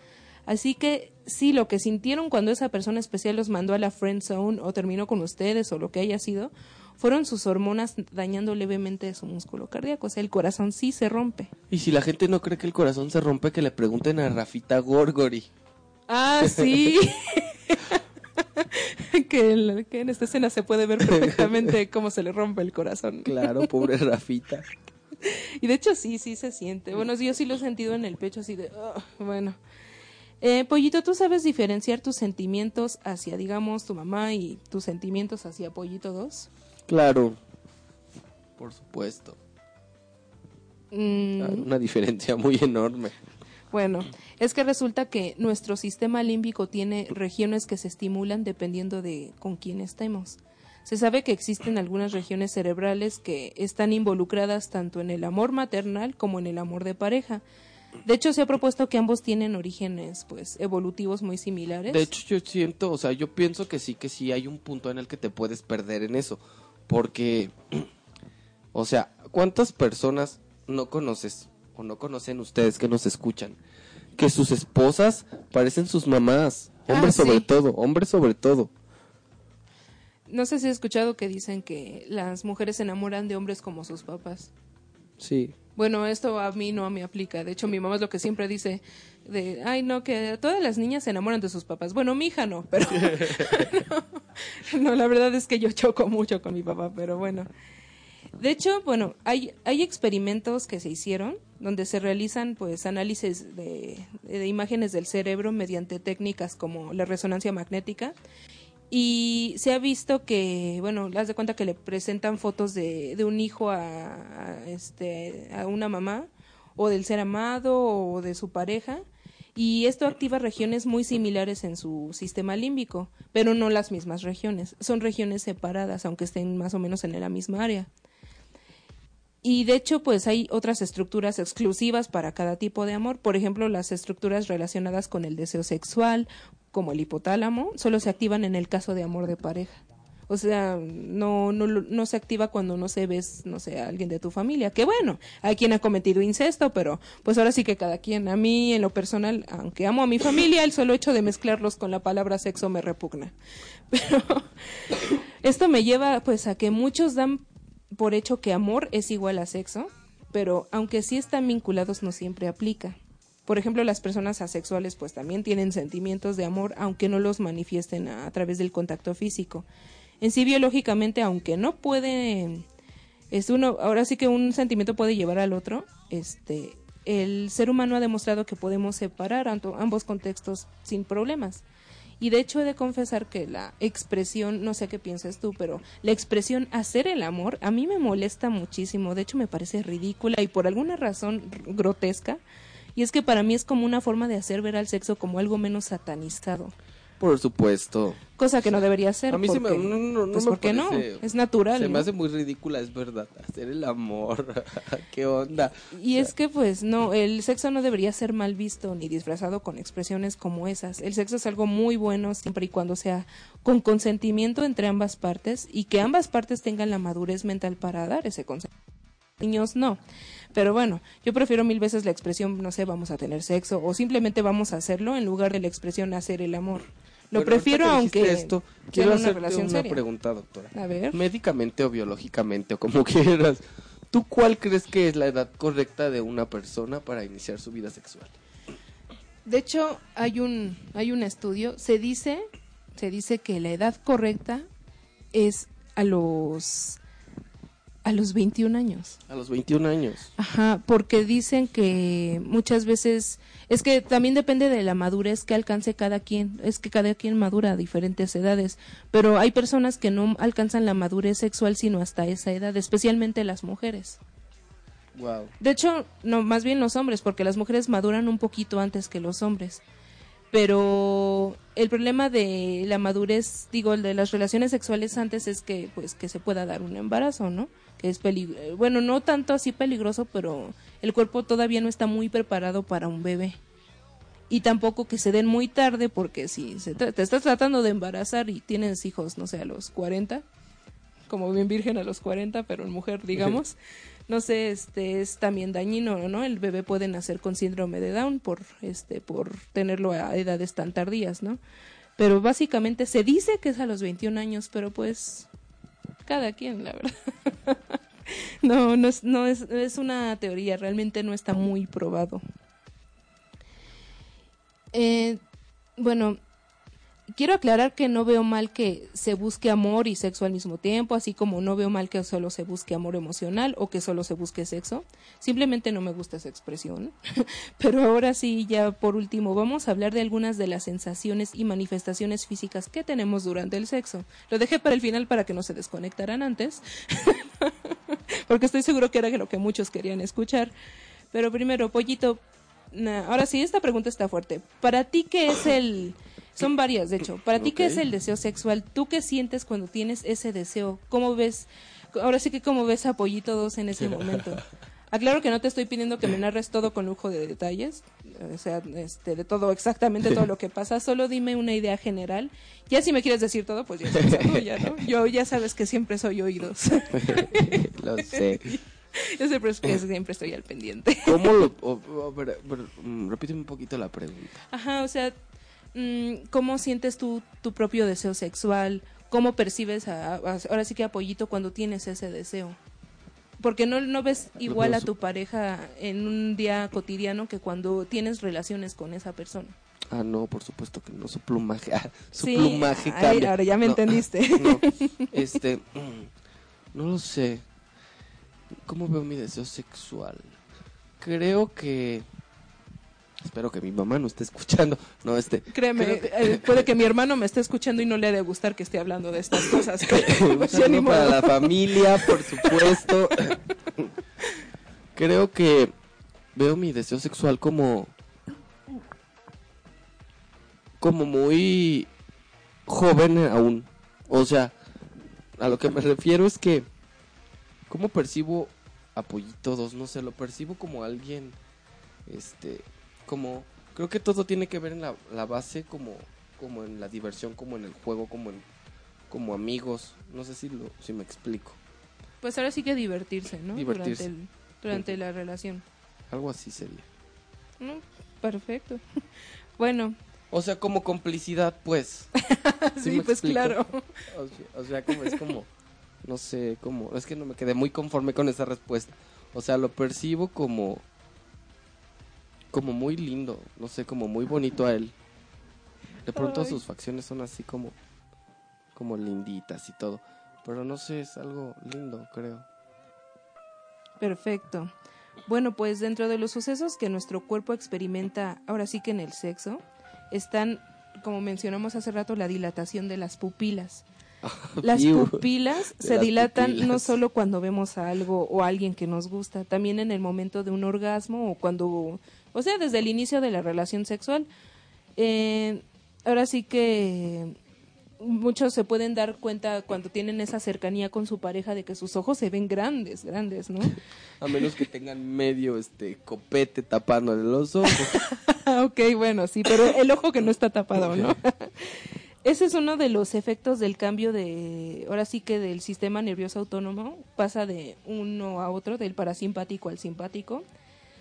Así que sí, lo que sintieron cuando esa persona especial los mandó a la friend zone o terminó con ustedes o lo que haya sido, fueron sus hormonas dañando levemente su músculo cardíaco. O sea, el corazón sí se rompe. Y si la gente no cree que el corazón se rompe, que le pregunten a Rafita Gorgori. Ah, sí. que, en- que en esta escena se puede ver perfectamente cómo se le rompe el corazón. Claro, pobre Rafita. Y de hecho sí, sí se siente. Bueno, yo sí lo he sentido en el pecho así de... Bueno. Eh, Pollito, ¿tú sabes diferenciar tus sentimientos hacia, digamos, tu mamá y tus sentimientos hacia Pollito 2? Claro. Por supuesto. Mm, Hay Una diferencia muy enorme. Bueno, es que resulta que nuestro sistema límbico tiene regiones que se estimulan dependiendo de con quién estemos. Se sabe que existen algunas regiones cerebrales que están involucradas tanto en el amor maternal como en el amor de pareja. De hecho, se ha propuesto que ambos tienen orígenes, pues, evolutivos muy similares. De hecho, yo siento, o sea, yo pienso que sí, que sí hay un punto en el que te puedes perder en eso. Porque, o sea, ¿cuántas personas no conoces o no conocen ustedes que nos escuchan? Que sus esposas parecen sus mamás. Hombres Ah, sobre sí. todo, hombres sobre todo. No sé si has escuchado que dicen que las mujeres se enamoran de hombres como sus papás. Sí. Bueno, esto a mí no me aplica. De hecho, mi mamá es lo que siempre dice de, ay, no, que todas las niñas se enamoran de sus papás. Bueno, mi hija no, pero no, no, la verdad es que yo choco mucho con mi papá, pero bueno. De hecho, bueno, hay, hay experimentos que se hicieron donde se realizan pues análisis de, de imágenes del cerebro mediante técnicas como la resonancia magnética y se ha visto que, bueno, haz de cuenta que le presentan fotos de, de un hijo a, a, este, a una mamá, o del ser amado, o de su pareja, y esto activa regiones muy similares en su sistema límbico, pero no las mismas regiones. Son regiones separadas, aunque estén más o menos en la misma área. Y de hecho, pues hay otras estructuras exclusivas para cada tipo de amor. Por ejemplo, las estructuras relacionadas con el deseo sexual, como el hipotálamo, solo se activan en el caso de amor de pareja. O sea, no, no, no se activa cuando no se ves, no sé, a alguien de tu familia. Que bueno, hay quien ha cometido incesto, pero pues ahora sí que cada quien. A mí, en lo personal, aunque amo a mi familia, el solo hecho de mezclarlos con la palabra sexo me repugna. Pero esto me lleva pues a que muchos dan por hecho que amor es igual a sexo, pero aunque sí están vinculados no siempre aplica. Por ejemplo, las personas asexuales pues también tienen sentimientos de amor aunque no los manifiesten a través del contacto físico. En sí biológicamente aunque no puede es uno ahora sí que un sentimiento puede llevar al otro, este el ser humano ha demostrado que podemos separar ambos contextos sin problemas. Y de hecho he de confesar que la expresión, no sé qué piensas tú, pero la expresión hacer el amor a mí me molesta muchísimo. De hecho me parece ridícula y por alguna razón grotesca. Y es que para mí es como una forma de hacer ver al sexo como algo menos satanizado. Por supuesto. Cosa que no debería ser. A mí se me- porque- no, no, no pues me ¿por qué no? Es natural. Se me hace muy ridícula, es verdad. Hacer el amor. ¿Qué onda? Y es que pues no, el sexo no debería ser mal visto ni disfrazado con expresiones como esas. El sexo es algo muy bueno siempre y cuando sea con consentimiento entre ambas partes y que ambas partes tengan la madurez mental para dar ese consentimiento. Niños no. Pero bueno, yo prefiero mil veces la expresión, no sé, vamos a tener sexo o simplemente vamos a hacerlo en lugar de la expresión hacer el amor. Lo prefiero aunque esto, quiero una hacerte relación una seria. pregunta, doctora. A ver. Médicamente o biológicamente o como quieras. ¿Tú cuál crees que es la edad correcta de una persona para iniciar su vida sexual? De hecho, hay un, hay un estudio, se dice, se dice que la edad correcta es a los a los 21 años. A los 21 años. Ajá, porque dicen que muchas veces es que también depende de la madurez que alcance cada quien, es que cada quien madura a diferentes edades, pero hay personas que no alcanzan la madurez sexual sino hasta esa edad, especialmente las mujeres. Wow. De hecho, no, más bien los hombres, porque las mujeres maduran un poquito antes que los hombres. Pero el problema de la madurez, digo, el de las relaciones sexuales antes es que, pues, que se pueda dar un embarazo, ¿no? Que es peligroso. Bueno, no tanto así peligroso, pero el cuerpo todavía no está muy preparado para un bebé. Y tampoco que se den muy tarde, porque si se te estás tratando de embarazar y tienes hijos, no sé, a los 40, como bien virgen a los 40, pero en mujer, digamos. No sé, este es también dañino, ¿no? El bebé puede nacer con síndrome de Down por este por tenerlo a edades tan tardías, ¿no? Pero básicamente se dice que es a los 21 años, pero pues cada quien, la verdad. no, no es no es es una teoría, realmente no está muy probado. Eh, bueno, quiero aclarar que no veo mal que se busque amor y sexo al mismo tiempo, así como no veo mal que solo se busque amor emocional o que solo se busque sexo. Simplemente no me gusta esa expresión. Pero ahora sí, ya por último, vamos a hablar de algunas de las sensaciones y manifestaciones físicas que tenemos durante el sexo. Lo dejé para el final para que no se desconectaran antes, porque estoy seguro que era lo que muchos querían escuchar. Pero primero, Pollito, ahora sí, esta pregunta está fuerte. ¿Para ti qué es el... Son varias, de hecho. ¿Para ti qué Ok. es el deseo sexual? ¿Tú qué sientes cuando tienes ese deseo? ¿Cómo ves? Ahora sí que cómo ves a Pollito 2 en ese momento. Aclaro que no te estoy pidiendo que me narres todo con lujo de detalles, o sea, este, de todo, exactamente todo lo que pasa, solo dime una idea general. Ya si me quieres decir todo, pues ya es tuya, ¿no? Yo ya sabes que siempre soy oídos. Lo sé. Yo siempre, siempre estoy al pendiente. ¿Cómo lo.? o- o- mm, repíteme un poquito la pregunta. Ajá, o sea, ¿cómo sientes tú tu propio deseo sexual? ¿Cómo percibes a, a- ahora sí que a Pollito cuando tienes ese deseo? Porque no, no ves igual a tu pareja en un día cotidiano que cuando tienes relaciones con esa persona. Ah, no, por supuesto que no. Su plumaje. ah, su Sí, plumaje ay, cambia. ahora ya me No, entendiste. No, este. mm, No lo sé. ¿Cómo veo mi deseo sexual? Creo que. Espero que mi mamá no esté escuchando. No, este. Créeme, que- eh, puede que mi hermano me esté escuchando y no le ha de gustar que esté hablando de estas cosas. Pues ya ni saludo para la familia, por supuesto. Creo que veo mi deseo sexual como como muy joven aún. O sea, a lo que me refiero es que cómo percibo a Pollito 2, no sé, lo percibo como alguien este como creo que todo tiene que ver en la, la base como como en la diversión, como en el juego, como en como amigos. No sé si, lo, si me explico. Pues ahora sí que divertirse, ¿no? Divertirse. Durante, el- durante la relación. Algo así sería. ¿no? Perfecto. Bueno, O sea, como complicidad, pues. sí, pues explico? claro. O sea, o sea, como es como, no sé, como, es que no me quedé muy conforme con esa respuesta. O sea, lo percibo como, como muy lindo, no sé, como muy bonito a él. De pronto Ay. sus facciones son así como, como linditas y todo. Pero no sé, es algo lindo, creo. Perfecto. Bueno, pues dentro de los sucesos que nuestro cuerpo experimenta ahora sí que en el sexo, están, como mencionamos hace rato, la dilatación de las pupilas. Las pupilas se dilatan no solo cuando vemos a algo o a alguien que nos gusta, también en el momento de un orgasmo o cuando, o sea, desde el inicio de la relación sexual. Eh, ahora sí que muchos se pueden dar cuenta cuando tienen esa cercanía con su pareja de que sus ojos se ven grandes, grandes, ¿no? A menos que tengan medio, este, copete tapándole los ojos. Ok, bueno, sí, pero el ojo que no está tapado, ¿no? Ese es uno de los efectos del cambio de, ahora sí que del sistema nervioso autónomo, pasa de uno a otro, del parasimpático al simpático,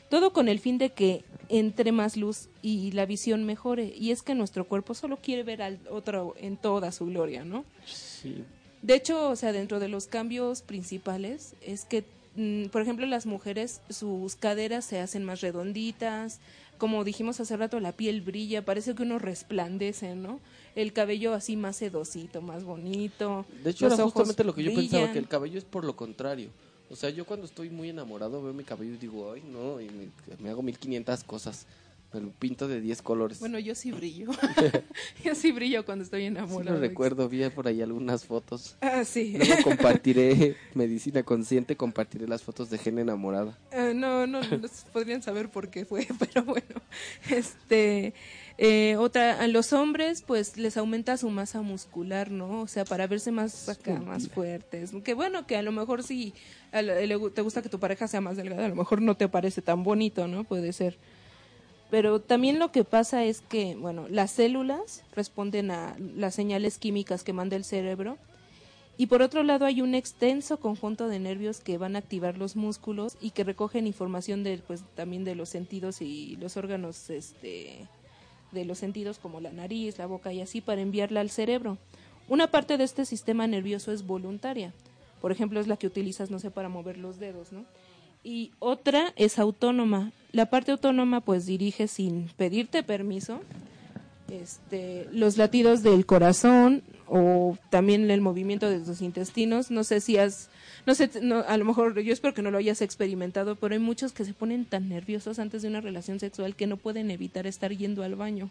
todo con el fin de que entre más luz y la visión mejore. Y es que nuestro cuerpo solo quiere ver al otro en toda su gloria, ¿no? Sí. De hecho, o sea, dentro de los cambios principales es que, mm, por ejemplo, las mujeres, sus caderas se hacen más redonditas, como dijimos hace rato, la piel brilla, parece que uno resplandece, ¿no? El cabello así más sedosito, más bonito. De hecho, los era ojos justamente lo que yo pensaba, que el cabello es por lo contrario. O sea, yo cuando estoy muy enamorado veo mi cabello y digo, ay, no, y me, me hago 1500 cosas. Me lo pinto de 10 colores. Bueno, yo sí brillo. yo sí brillo cuando estoy sí enamorada. lo recuerdo, vi por ahí algunas fotos. Ah, sí. Luego compartiré medicina consciente, compartiré las fotos de Gen enamorada. Ah, no, no, no podrían saber por qué fue, pero bueno. Este, eh, otra, a los hombres, pues les aumenta su masa muscular, ¿no? O sea, para verse más acá, más fuertes. Que bueno, que a lo mejor si te gusta que tu pareja sea más delgada, a lo mejor no te parece tan bonito, ¿no? Puede ser. Pero también lo que pasa es que, bueno, las células responden a las señales químicas que manda el cerebro y por otro lado hay un extenso conjunto de nervios que van a activar los músculos y que recogen información de, pues, también de los sentidos y los órganos este, de los sentidos como la nariz, la boca y así para enviarla al cerebro. Una parte de este sistema nervioso es voluntaria. Por ejemplo, es la que utilizas, no sé, para mover los dedos, ¿no? Y otra es autónoma. La parte autónoma pues dirige sin pedirte permiso este, los latidos del corazón o también el movimiento de tus intestinos. No sé si has, no sé, no, a lo mejor yo espero que no lo hayas experimentado, pero hay muchos que se ponen tan nerviosos antes de una relación sexual que no pueden evitar estar yendo al baño.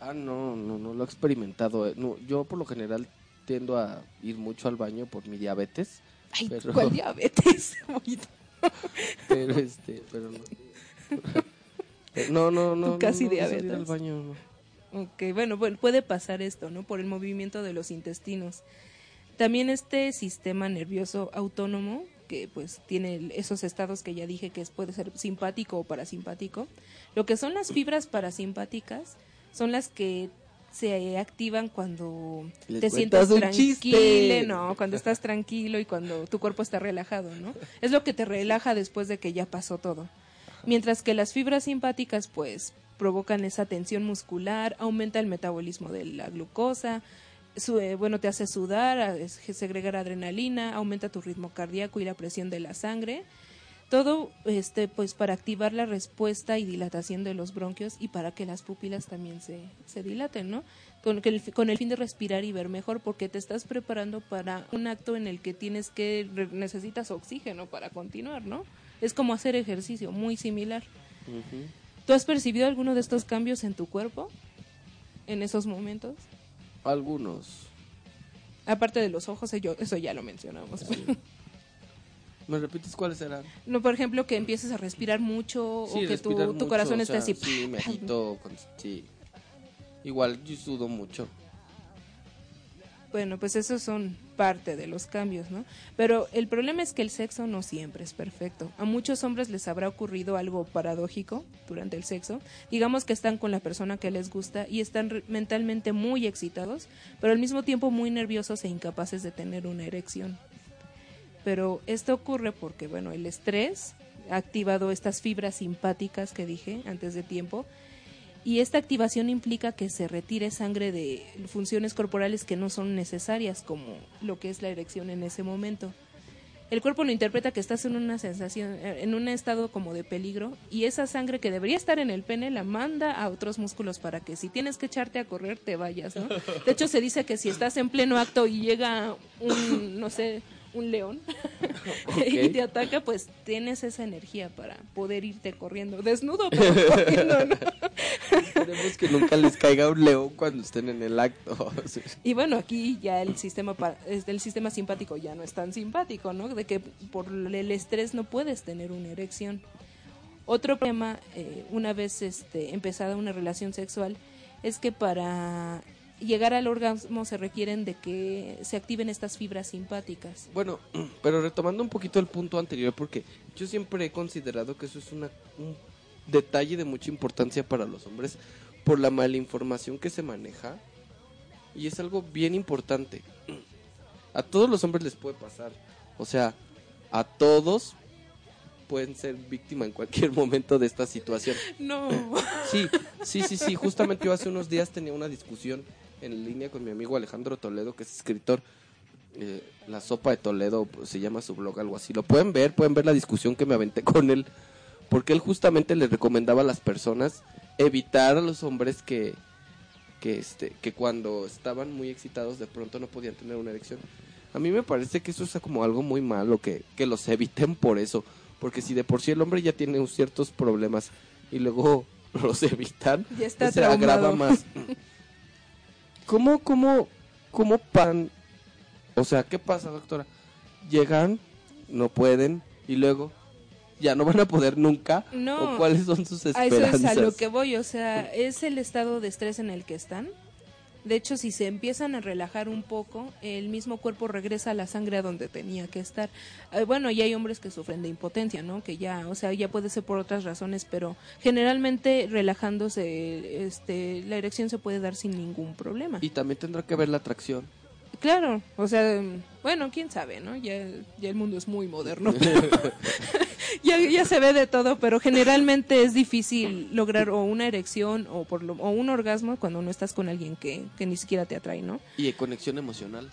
Ah, no, no, no lo he experimentado. eh. No, yo por lo general tiendo a ir mucho al baño por mi diabetes. Ay, Pero- ¿cuál diabetes? Pero este, pero no. No, no, no. Tú casi no, no, diabetes. al baño, no. Ok, bueno, bueno, puede pasar esto, ¿no? Por el movimiento de los intestinos. También este sistema nervioso autónomo, que pues tiene esos estados que ya dije que es, puede ser simpático o parasimpático. Lo que son las fibras parasimpáticas son las que se activan cuando Les te un tranquilo, no, cuando estás tranquilo y cuando tu cuerpo está relajado, ¿no? Es lo que te relaja después de que ya pasó todo. Mientras que las fibras simpáticas, pues, provocan esa tensión muscular, aumenta el metabolismo de la glucosa, su- eh, bueno, te hace sudar, segregar adrenalina, aumenta tu ritmo cardíaco y la presión de la sangre. Todo, este, pues, para activar la respuesta y dilatación de los bronquios y para que las pupilas también se, se dilaten, ¿no? Con, el, con el fin de respirar y ver mejor, porque te estás preparando para un acto en el que tienes que, necesitas oxígeno para continuar, ¿no? Es como hacer ejercicio, muy similar. ¿Tú has percibido alguno de estos cambios en tu cuerpo en esos momentos? Algunos. Aparte de los ojos, yo- eso ya lo mencionamos. ¿Me repites cuáles eran? no, por ejemplo, que empieces a respirar mucho Sí, o que tu, tu mucho, corazón o esté sea, así. Sí, me agito. con- sí. Igual yo sudo mucho. Bueno, pues esos son parte de los cambios, ¿no? Pero el problema es que el sexo no siempre es perfecto. A muchos hombres les habrá ocurrido algo paradójico durante el sexo. Digamos que están con la persona que les gusta y están mentalmente muy excitados, pero al mismo tiempo muy nerviosos e incapaces de tener una erección. Pero esto ocurre porque, bueno, el estrés ha activado estas fibras simpáticas que dije antes de tiempo y esta activación implica que se retire sangre de funciones corporales que no son necesarias, como lo que es la erección en ese momento. El cuerpo lo interpreta que estás en una sensación, eh, en un estado como de peligro, y esa sangre que debería estar en el pene la manda a otros músculos para que si tienes que echarte a correr te vayas, ¿no? De hecho se dice que si estás en pleno acto y llega un, no sé, un león y te ataca, pues tienes esa energía para poder irte corriendo, desnudo pero corriendo, ¿no? Esperemos que nunca les caiga un león cuando estén en el acto. Y bueno, aquí ya el sistema pa- es- el sistema simpático ya no es tan simpático, ¿no? De que por el estrés no puedes tener una erección. Otro problema, eh, una vez este, empezada una relación sexual, es que para llegar al orgasmo se requieren de que se activen estas fibras simpáticas. Bueno, pero retomando un poquito el punto anterior, porque yo siempre he considerado que eso es una, un detalle de mucha importancia para los hombres por la mala información que se maneja. Y es algo bien importante. A todos los hombres les puede pasar. O sea, a todos pueden ser víctima en cualquier momento de esta situación. No. Sí, sí, sí, sí. Justamente yo hace unos días tenía una discusión en línea con mi amigo Alejandro Toledo, que es escritor. Eh, la sopa de Toledo pues, se llama su blog, algo así. Lo pueden ver, pueden ver la discusión que me aventé con él. Porque él justamente le recomendaba a las personas evitar a los hombres que, que, este, que cuando estaban muy excitados de pronto no podían tener una erección. A mí me parece que eso es como algo muy malo, que, que los eviten por eso. Porque si de por sí el hombre ya tiene ciertos problemas y luego los evitan, Ya está se agrava traumado. más. ¿Cómo, cómo, cómo pan? O sea, ¿qué pasa, doctora? Llegan, no pueden y luego ya no van a poder nunca. No. ¿O cuáles son sus A eso esperanzas? es a lo que voy, o sea, es el estado de estrés en el que están. De hecho, si se empiezan a relajar un poco, el mismo cuerpo regresa la sangre a donde tenía que estar. Eh, bueno, y hay hombres que sufren de impotencia, ¿no? Que ya, o sea, ya puede ser por otras razones, pero generalmente relajándose, este, la erección se puede dar sin ningún problema. Y también tendrá que ver la atracción. Claro, o sea, bueno, quién sabe, ¿no? Ya, ya el mundo es muy moderno. ya, ya se ve de todo, pero generalmente es difícil lograr o una erección o, por lo, o un orgasmo cuando no estás con alguien que, que ni siquiera te atrae, ¿no? Y de conexión emocional.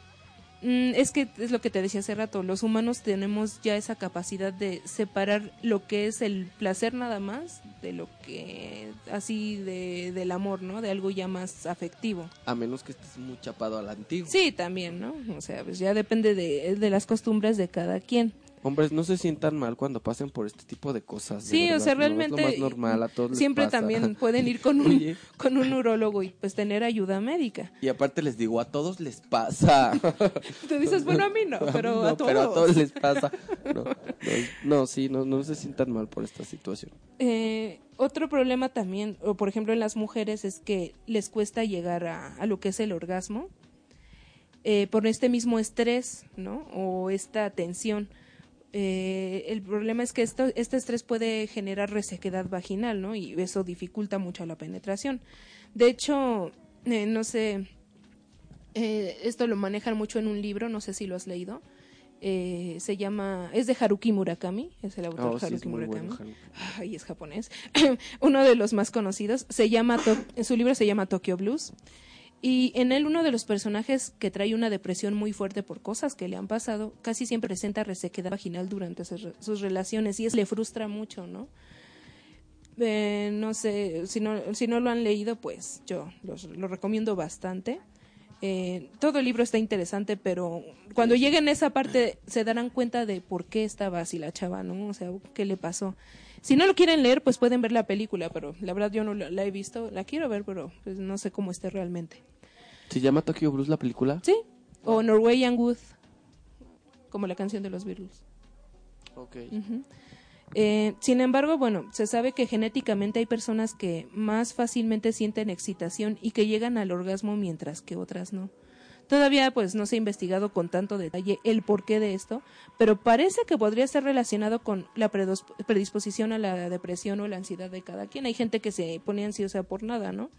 Mm, es que es lo que te decía hace rato, los humanos tenemos ya esa capacidad de separar lo que es el placer nada más de lo que, así, de, del amor, ¿no? De algo ya más afectivo. A menos que estés muy chapado a la antigua. Sí, también, ¿no? O sea, pues ya depende de, de las costumbres de cada quien. Hombres, no se sientan mal cuando pasen por este tipo de cosas. de Sí, o sea, no, realmente Es lo más normal, a todos les siempre pasa. también pueden ir con un, Oye. con un urólogo y pues tener ayuda médica. Y aparte les digo, a todos les pasa. Tú dices, bueno, a mí no, pero No, a todos. Pero a todos les pasa. No, no, no, sí, no, no se sientan mal por esta situación. Eh, otro problema también, o por ejemplo en las mujeres, es que les cuesta llegar a, a lo que es el orgasmo eh, por este mismo estrés, ¿no? O esta tensión. Eh, el problema es que esto, este estrés puede generar resequedad vaginal, ¿no? Y eso dificulta mucho la penetración. De hecho, eh, no sé, eh, esto lo manejan mucho en un libro, no sé si lo has leído. Eh, se llama, es de Haruki Murakami, es el autor Oh, sí, es Haruki Murakami. bueno, Haruki. Ay, es japonés. uno de los más conocidos. Se llama, To- su libro se llama Tokyo Blues. Y en él uno de los personajes que trae una depresión muy fuerte por cosas que le han pasado, casi siempre presenta resequedad vaginal durante sus, re- sus relaciones y eso le frustra mucho, ¿no? Eh, no sé, si no, si no lo han leído, pues yo los, lo recomiendo bastante. Eh, todo el libro está interesante, pero cuando lleguen a esa parte se darán cuenta de por qué estaba así la chava, ¿no? O sea, qué le pasó. Si no lo quieren leer, pues pueden ver la película, pero la verdad yo no la, he visto. La quiero ver, pero pues, no sé cómo esté realmente. ¿Se llama Tokyo Blues la película? Sí, o Norwegian Wood, como la canción de los Beatles. Ok. Eh, sin embargo, bueno, se sabe que genéticamente hay personas que más fácilmente sienten excitación y que llegan al orgasmo mientras que otras no. Todavía pues no se ha investigado con tanto detalle el porqué de esto, pero parece que podría estar relacionado con la predisposición a la depresión o la ansiedad de cada quien. Hay gente que se pone ansiosa por nada, ¿no?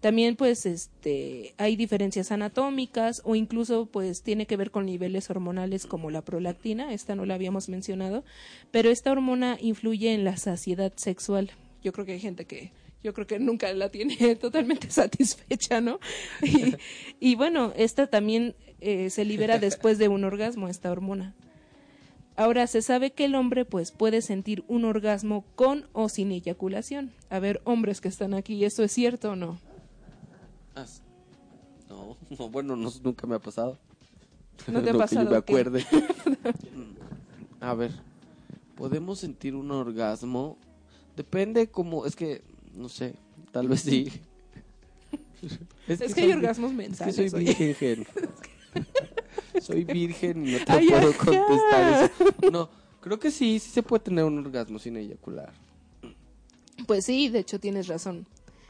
También pues este hay diferencias anatómicas o incluso pues tiene que ver con niveles hormonales como la prolactina, esta no la habíamos mencionado, pero esta hormona influye en la saciedad sexual. Yo creo que hay gente que yo creo que nunca la tiene totalmente satisfecha, ¿no? Y, y bueno, esta también eh, se libera después de un orgasmo, esta hormona. Ahora se sabe que el hombre pues puede sentir un orgasmo con o sin eyaculación. A ver, hombres que están aquí, ¿eso es cierto o no? Ah, No, no, bueno, no, nunca me ha pasado. ¿No te ha pasado Que yo me acuerde. A ver, podemos sentir un orgasmo. Depende como, es que, no sé, tal vez sí. Es que hay orgasmos Es mentales. que soy virgen. soy virgen y no te Ay, puedo ajá. contestar eso. No, creo que sí, sí se puede tener un orgasmo sin eyacular. Pues sí, de hecho tienes razón.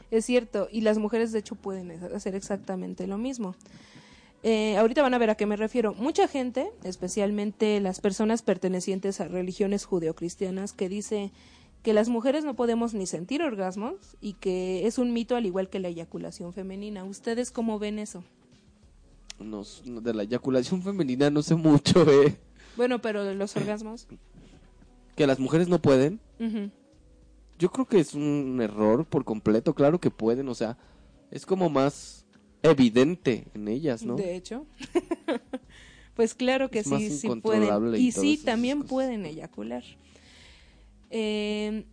Es cierto, y las mujeres de hecho pueden hacer exactamente lo mismo. Eh, ahorita van a ver a qué me refiero. Mucha gente, especialmente las personas pertenecientes a religiones judeocristianas, que dice que las mujeres no podemos ni sentir orgasmos y que es un mito al igual que la eyaculación femenina. ¿Ustedes cómo ven eso? No, de la eyaculación femenina no sé mucho, eh. Bueno, pero de los orgasmos. Que las mujeres no pueden. Yo creo que es un error por completo, claro que pueden, o sea, es como más evidente en ellas, ¿no? De hecho. pues claro que Es sí, sí pueden. y sí, también cosas. pueden eyacular. Eh,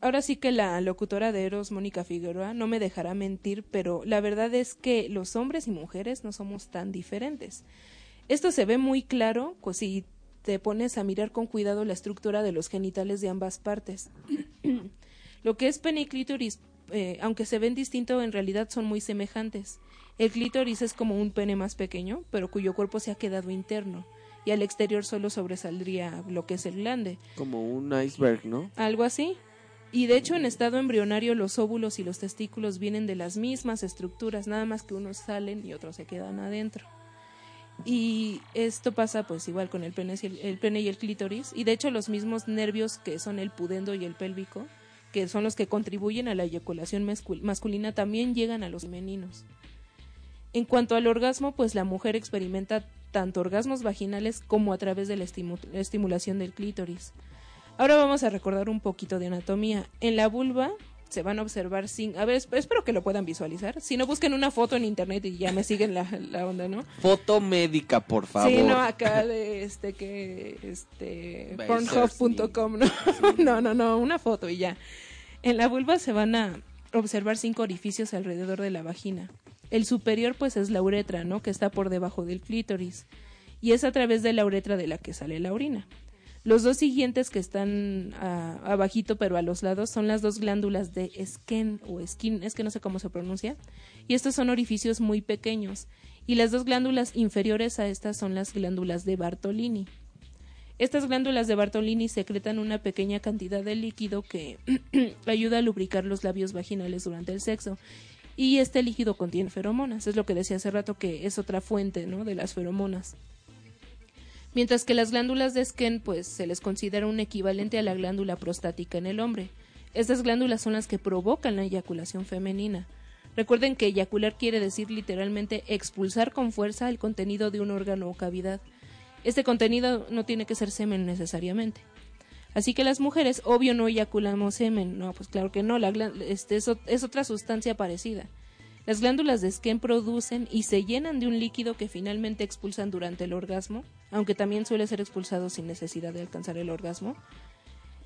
ahora sí que la locutora de Eros, Mónica Figueroa, no me dejará mentir, pero la verdad es que los hombres y mujeres no somos tan diferentes. Esto se ve muy claro pues, si te pones a mirar con cuidado la estructura de los genitales de ambas partes. Lo que es pene y clítoris, eh, aunque se ven distinto, en realidad son muy semejantes. El clítoris es como un pene más pequeño, pero cuyo cuerpo se ha quedado interno, y al exterior solo sobresaldría lo que es el glande. Como un iceberg, ¿no? Algo así. Y de hecho, en estado embrionario, los óvulos y los testículos vienen de las mismas estructuras, nada más que unos salen y otros se quedan adentro. Y esto pasa pues igual con el pene, y el, el pene y el clítoris. Y de hecho los mismos nervios que son el pudendo y el pélvico, que son los que contribuyen a la eyaculación mascul- masculina, también llegan a los femeninos. En cuanto al orgasmo, pues la mujer experimenta tanto orgasmos vaginales como a través de la estimu- la estimulación del clítoris. Ahora vamos a recordar un poquito de anatomía. En la vulva se van a observar sin... A ver, esp- espero que lo puedan visualizar. Si no, busquen una foto en internet y ya me siguen la, la onda, ¿no? Foto médica, por favor. Sí, no, acá de este que... Este... Pornhub.com, ¿no? no, no, no, una foto y ya. En la vulva se van a observar cinco orificios alrededor de la vagina. El superior, pues, es la uretra, ¿no? Que está por debajo del clítoris. Y es a través de la uretra de la que sale la orina. Los dos siguientes que están ah, abajito pero a los lados son las dos glándulas de Skene o skin, es que no sé cómo se pronuncia, y estos son orificios muy pequeños, y las dos glándulas inferiores a estas son las glándulas de Bartolini. Estas glándulas de Bartolini secretan una pequeña cantidad de líquido que ayuda a lubricar los labios vaginales durante el sexo. Y este líquido contiene feromonas, es lo que decía hace rato que es otra fuente, ¿no? de las feromonas. Mientras que las glándulas de Skene pues se les considera un equivalente a la glándula prostática en el hombre. Estas glándulas son las que provocan la eyaculación femenina. Recuerden que eyacular quiere decir literalmente expulsar con fuerza el contenido de un órgano o cavidad. Este contenido no tiene que ser semen necesariamente. Así que las mujeres, obvio, no eyaculamos semen. No, pues claro que no. La este, es, es otra sustancia parecida. Las glándulas de Skene producen y se llenan de un líquido que finalmente expulsan durante el orgasmo, aunque también suele ser expulsado sin necesidad de alcanzar el orgasmo.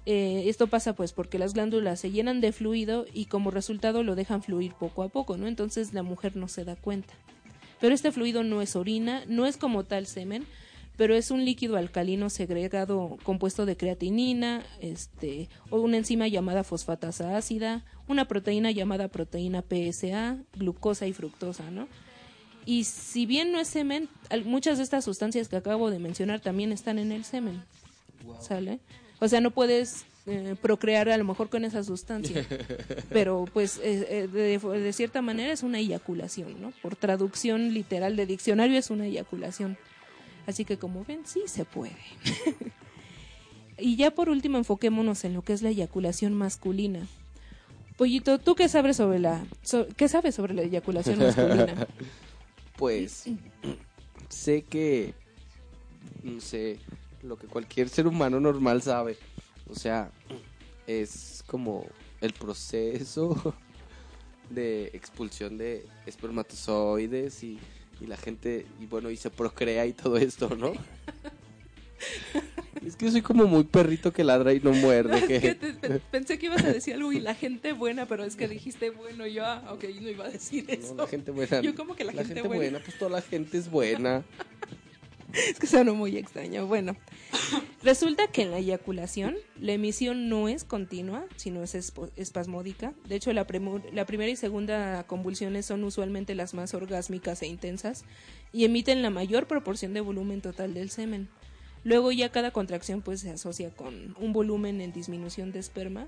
Eh, esto pasa pues porque las glándulas se llenan de fluido y como resultado lo dejan fluir poco a poco, ¿no? Entonces la mujer no se da cuenta. Pero este fluido no es orina, no es como tal semen, pero es un líquido alcalino segregado compuesto de creatinina, este, o una enzima llamada fosfatasa ácida, una proteína llamada proteína PSA, glucosa y fructosa, ¿no? Y si bien no es semen, muchas de estas sustancias que acabo de mencionar también están en el semen. ¿Sale? O sea, no puedes eh, procrear a lo mejor con esa sustancia. Pero pues eh, eh, de, de cierta manera es una eyaculación, ¿no? Por traducción literal de diccionario es una eyaculación. Así que como ven, sí se puede. y ya por último enfoquémonos en lo que es la eyaculación masculina. Pollito, ¿tú qué sabes sobre la qué sabes sobre la eyaculación masculina? Pues sé que no sé lo que cualquier ser humano normal sabe. O sea, es como el proceso de expulsión de espermatozoides y, y la gente y bueno y se procrea y todo esto, ¿no? Es que soy como muy perrito que ladra y no muerde. Es que... que te- pensé que ibas a decir algo y la gente buena, pero es que dijiste bueno, yo, ah, ok, no iba a decir No, eso. la gente buena. Yo como que la gente buena. pues toda la gente es buena. Es que sonó muy extraño. Bueno, resulta que en la eyaculación la emisión no es continua, sino es espasmódica. De hecho, la, la primera y segunda convulsiones son usualmente las más orgásmicas e intensas y emiten la mayor proporción de volumen total del semen. Luego ya cada contracción pues se asocia con un volumen en disminución de esperma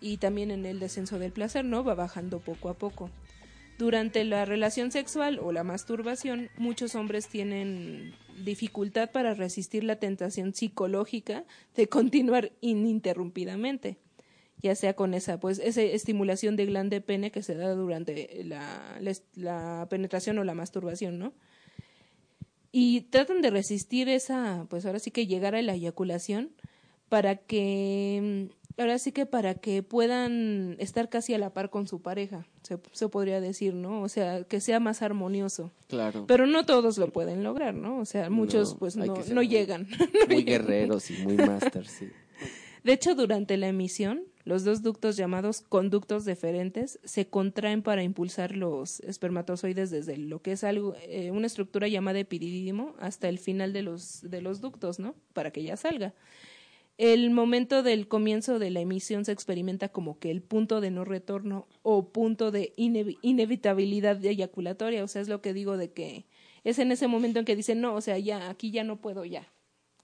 y también en el descenso del placer, ¿no? Va bajando poco a poco. Durante la relación sexual o la masturbación, muchos hombres tienen dificultad para resistir la tentación psicológica de continuar ininterrumpidamente, ya sea con esa pues esa estimulación de glande pene que se da durante la, la, la penetración o la masturbación, ¿no? Y tratan de resistir esa, pues ahora sí que llegar a la eyaculación para que mm, ahora sí que para que puedan estar casi a la par con su pareja, se, se podría decir, ¿no? O sea, que sea más armonioso. Claro. Pero no todos lo pueden lograr, ¿no? O sea, muchos No, pues no, no muy- llegan. muy guerreros y muy masters, sí. De hecho, durante la emisión, los dos ductos llamados conductos deferentes se contraen para impulsar los espermatozoides desde lo que es algo, eh, una estructura llamada epidídimo hasta el final de los, de los ductos, ¿no? Para que ya salga. El momento del comienzo de la emisión se experimenta como que el punto de no retorno o punto de inevi- inevitabilidad eyaculatoria, o sea, es lo que digo de que es en ese momento en que dicen, no, o sea, ya, aquí ya no puedo, ya,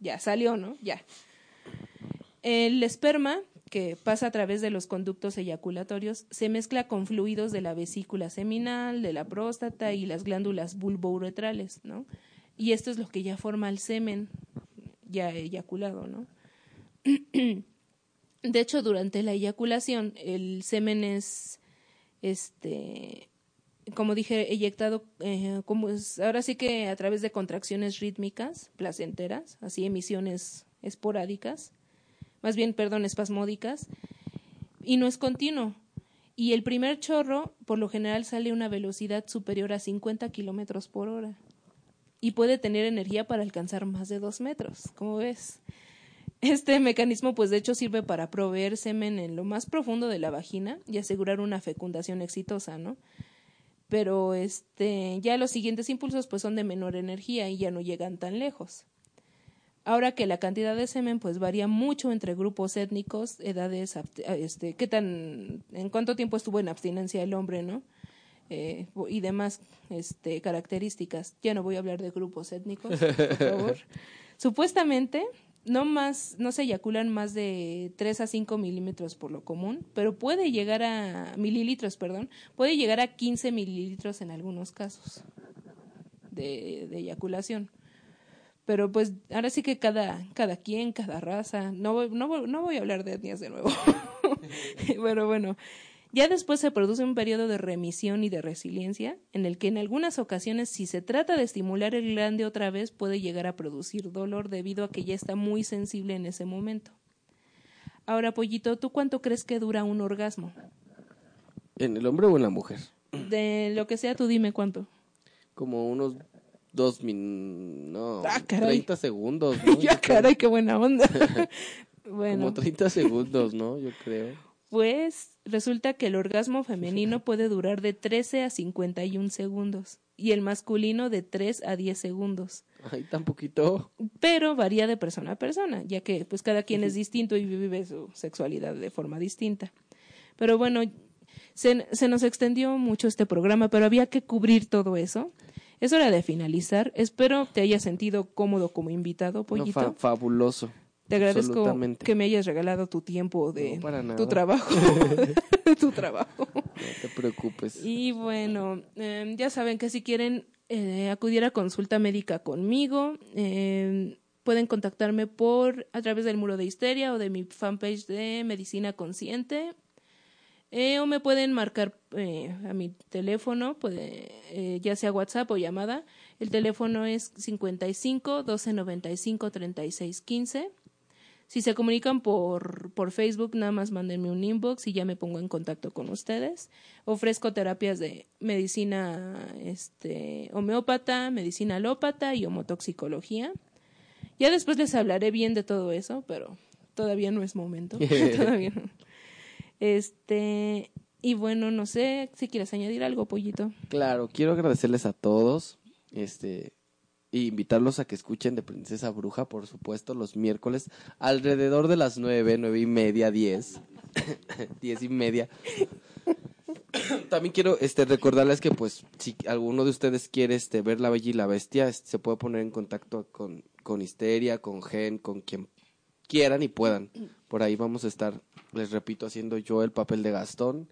ya salió, ¿no? Ya. El esperma, que pasa a través de los conductos eyaculatorios, se mezcla con fluidos de la vesícula seminal, de la próstata y las glándulas bulbouretrales, ¿no? Y esto es lo que ya forma el semen ya eyaculado, ¿no? De hecho, durante la eyaculación, el semen es, este, como dije, eyectado, eh, como es, ahora sí que a través de contracciones rítmicas, placenteras, así emisiones esporádicas, más bien, perdón, espasmódicas, y no es continuo. Y el primer chorro, por lo general, sale a una velocidad superior a 50 kilómetros por hora. Y puede tener energía para alcanzar más de dos metros, como ves. Este mecanismo, pues de hecho, sirve para proveer semen en lo más profundo de la vagina y asegurar una fecundación exitosa, ¿no? Pero este, ya los siguientes impulsos, pues son de menor energía y ya no llegan tan lejos. Ahora que la cantidad de semen pues varía mucho entre grupos étnicos, edades, este, qué tan, en cuánto tiempo estuvo en abstinencia el hombre, ¿no? Eh, y demás este, características. Ya no voy a hablar de grupos étnicos, por favor. Supuestamente no más, no se eyaculan más de 3 a 5 milímetros por lo común, pero puede llegar a mililitros, perdón, puede llegar a 15 mililitros en algunos casos de, de eyaculación pero pues ahora sí que cada, cada quien, cada raza, no no, no voy a hablar de etnias de nuevo. bueno, bueno, ya después se produce un periodo de remisión y de resiliencia, en el que en algunas ocasiones, si se trata de estimular el glande otra vez, puede llegar a producir dolor debido a que ya está muy sensible en ese momento. Ahora, Pollito, ¿tú cuánto crees que dura un orgasmo? ¿En el hombre o en la mujer? De lo que sea, tú dime cuánto. Como unos dos min... No, Ah, caray. 30 segundos, ¿no? ya, Yo creo. caray, qué buena onda. bueno. Como 30 segundos, ¿no? Yo creo. Pues resulta que el orgasmo femenino puede durar de 13 a 51 segundos y el masculino de 3 a 10 segundos, Ay, tan poquito. pero varía de persona a persona, ya que pues cada quien es distinto y vive su sexualidad de forma distinta. Pero bueno, se, se nos extendió mucho este programa, pero había que cubrir todo eso. Es hora de finalizar. Espero te hayas sentido cómodo como invitado, No, Pollito. fa- fabuloso. Te agradezco que me hayas regalado tu tiempo de No, para tu trabajo. tu trabajo. No te preocupes. Y bueno, eh, ya saben que si quieren eh, acudir a consulta médica conmigo, eh, pueden contactarme por a través del muro de histeria o de mi fanpage de Medicina Consciente. Eh, o me pueden marcar eh, a mi teléfono, puede, eh, ya sea WhatsApp o llamada. El teléfono es 55 12 95 36 15. Si se comunican por, por Facebook, nada más mándenme un inbox y ya me pongo en contacto con ustedes. Ofrezco terapias de medicina este, homeópata, medicina alópata y homotoxicología. Ya después les hablaré bien de todo eso, pero todavía no es momento. todavía no. Este, y bueno, no sé si quieres añadir algo, pollito. Claro, quiero agradecerles a todos, este, y invitarlos a que escuchen de Princesa Bruja, por supuesto, los miércoles, alrededor de las nueve, nueve y media, diez, diez y media. También quiero este recordarles que pues si alguno de ustedes quiere este ver La Bella y la Bestia, se puede poner en contacto con, con Histeria, con Gen, con quien quieran y puedan. Por ahí vamos a estar, les repito, haciendo yo el papel de Gastón.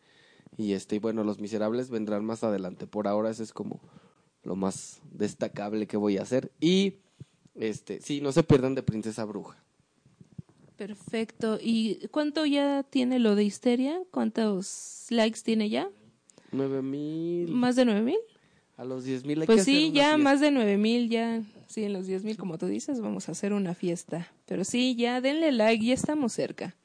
Y este, y bueno, los miserables vendrán más adelante. Por ahora ese es como lo más destacable que voy a hacer. Y este, sí, no se pierdan de Princesa Bruja. Perfecto. ¿Y cuánto ya tiene lo de histeria? ¿Cuántos likes tiene ya? Nueve mil. ¿Más de nueve mil? A los diez mil Pues sí, ya fiesta. más de nueve mil, ya, sí, en los diez mil, como tú dices, vamos a hacer una fiesta. Pero sí, ya denle like, ya estamos cerca.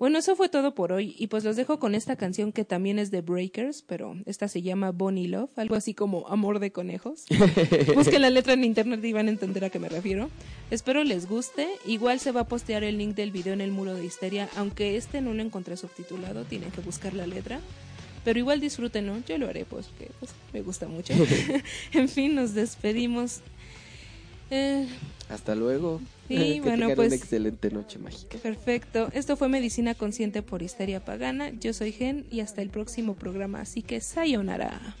Bueno, eso fue todo por hoy, y pues los dejo con esta canción que también es de Breakers, pero esta se llama Bonnie Love, algo así como Amor de Conejos. Busquen la letra en internet y van a entender a qué me refiero. Espero les guste, igual se va a postear el link del video en el muro de Histeria, aunque este no lo encontré subtitulado, tienen que buscar la letra. Pero igual disfrútenlo, yo lo haré pues, porque pues, me gusta mucho. en fin, nos despedimos. Eh, Hasta luego. Sí, que bueno, pues- una excelente noche mágica. perfecto. Esto fue Medicina Consciente por Histeria Pagana. Yo soy Gen y hasta el próximo programa. Así que sayonara.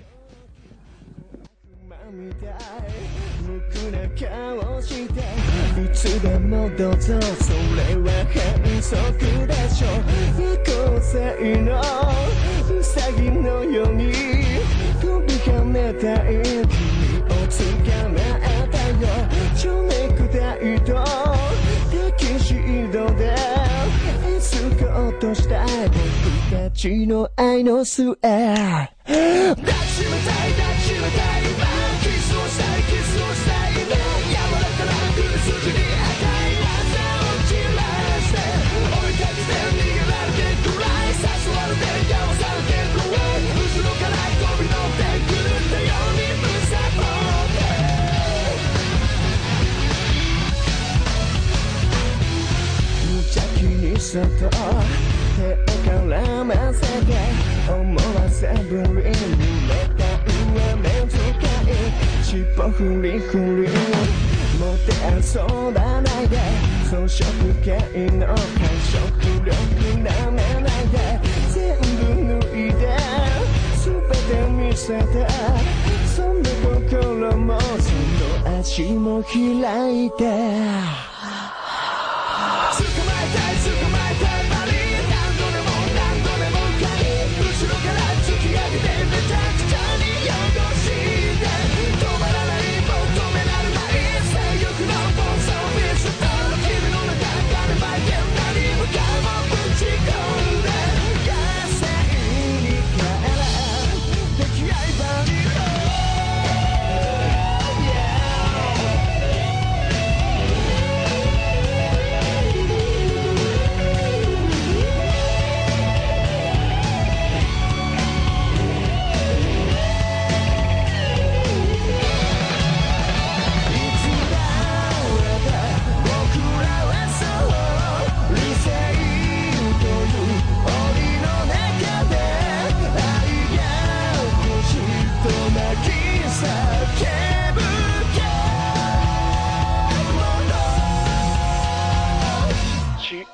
コートしたい僕たちの愛の末抱きしめたい抱きしめたいキスをしたいキスをしたい柔らかな首筋に赤い朝を散らして追いかけて逃げられてくらい誘われて交わされてくらい後ろから飛び乗ってくるった。ようにむさぼって無邪気にそっとませて思わせぶりに濡れた。上目遣い尻尾ふりふりもてあそばないで。装飾系の感触力なめないで。全部脱いで。全て見せてそんな心もその足も開いて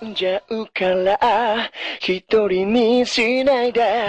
んじゃうから一人にしないで。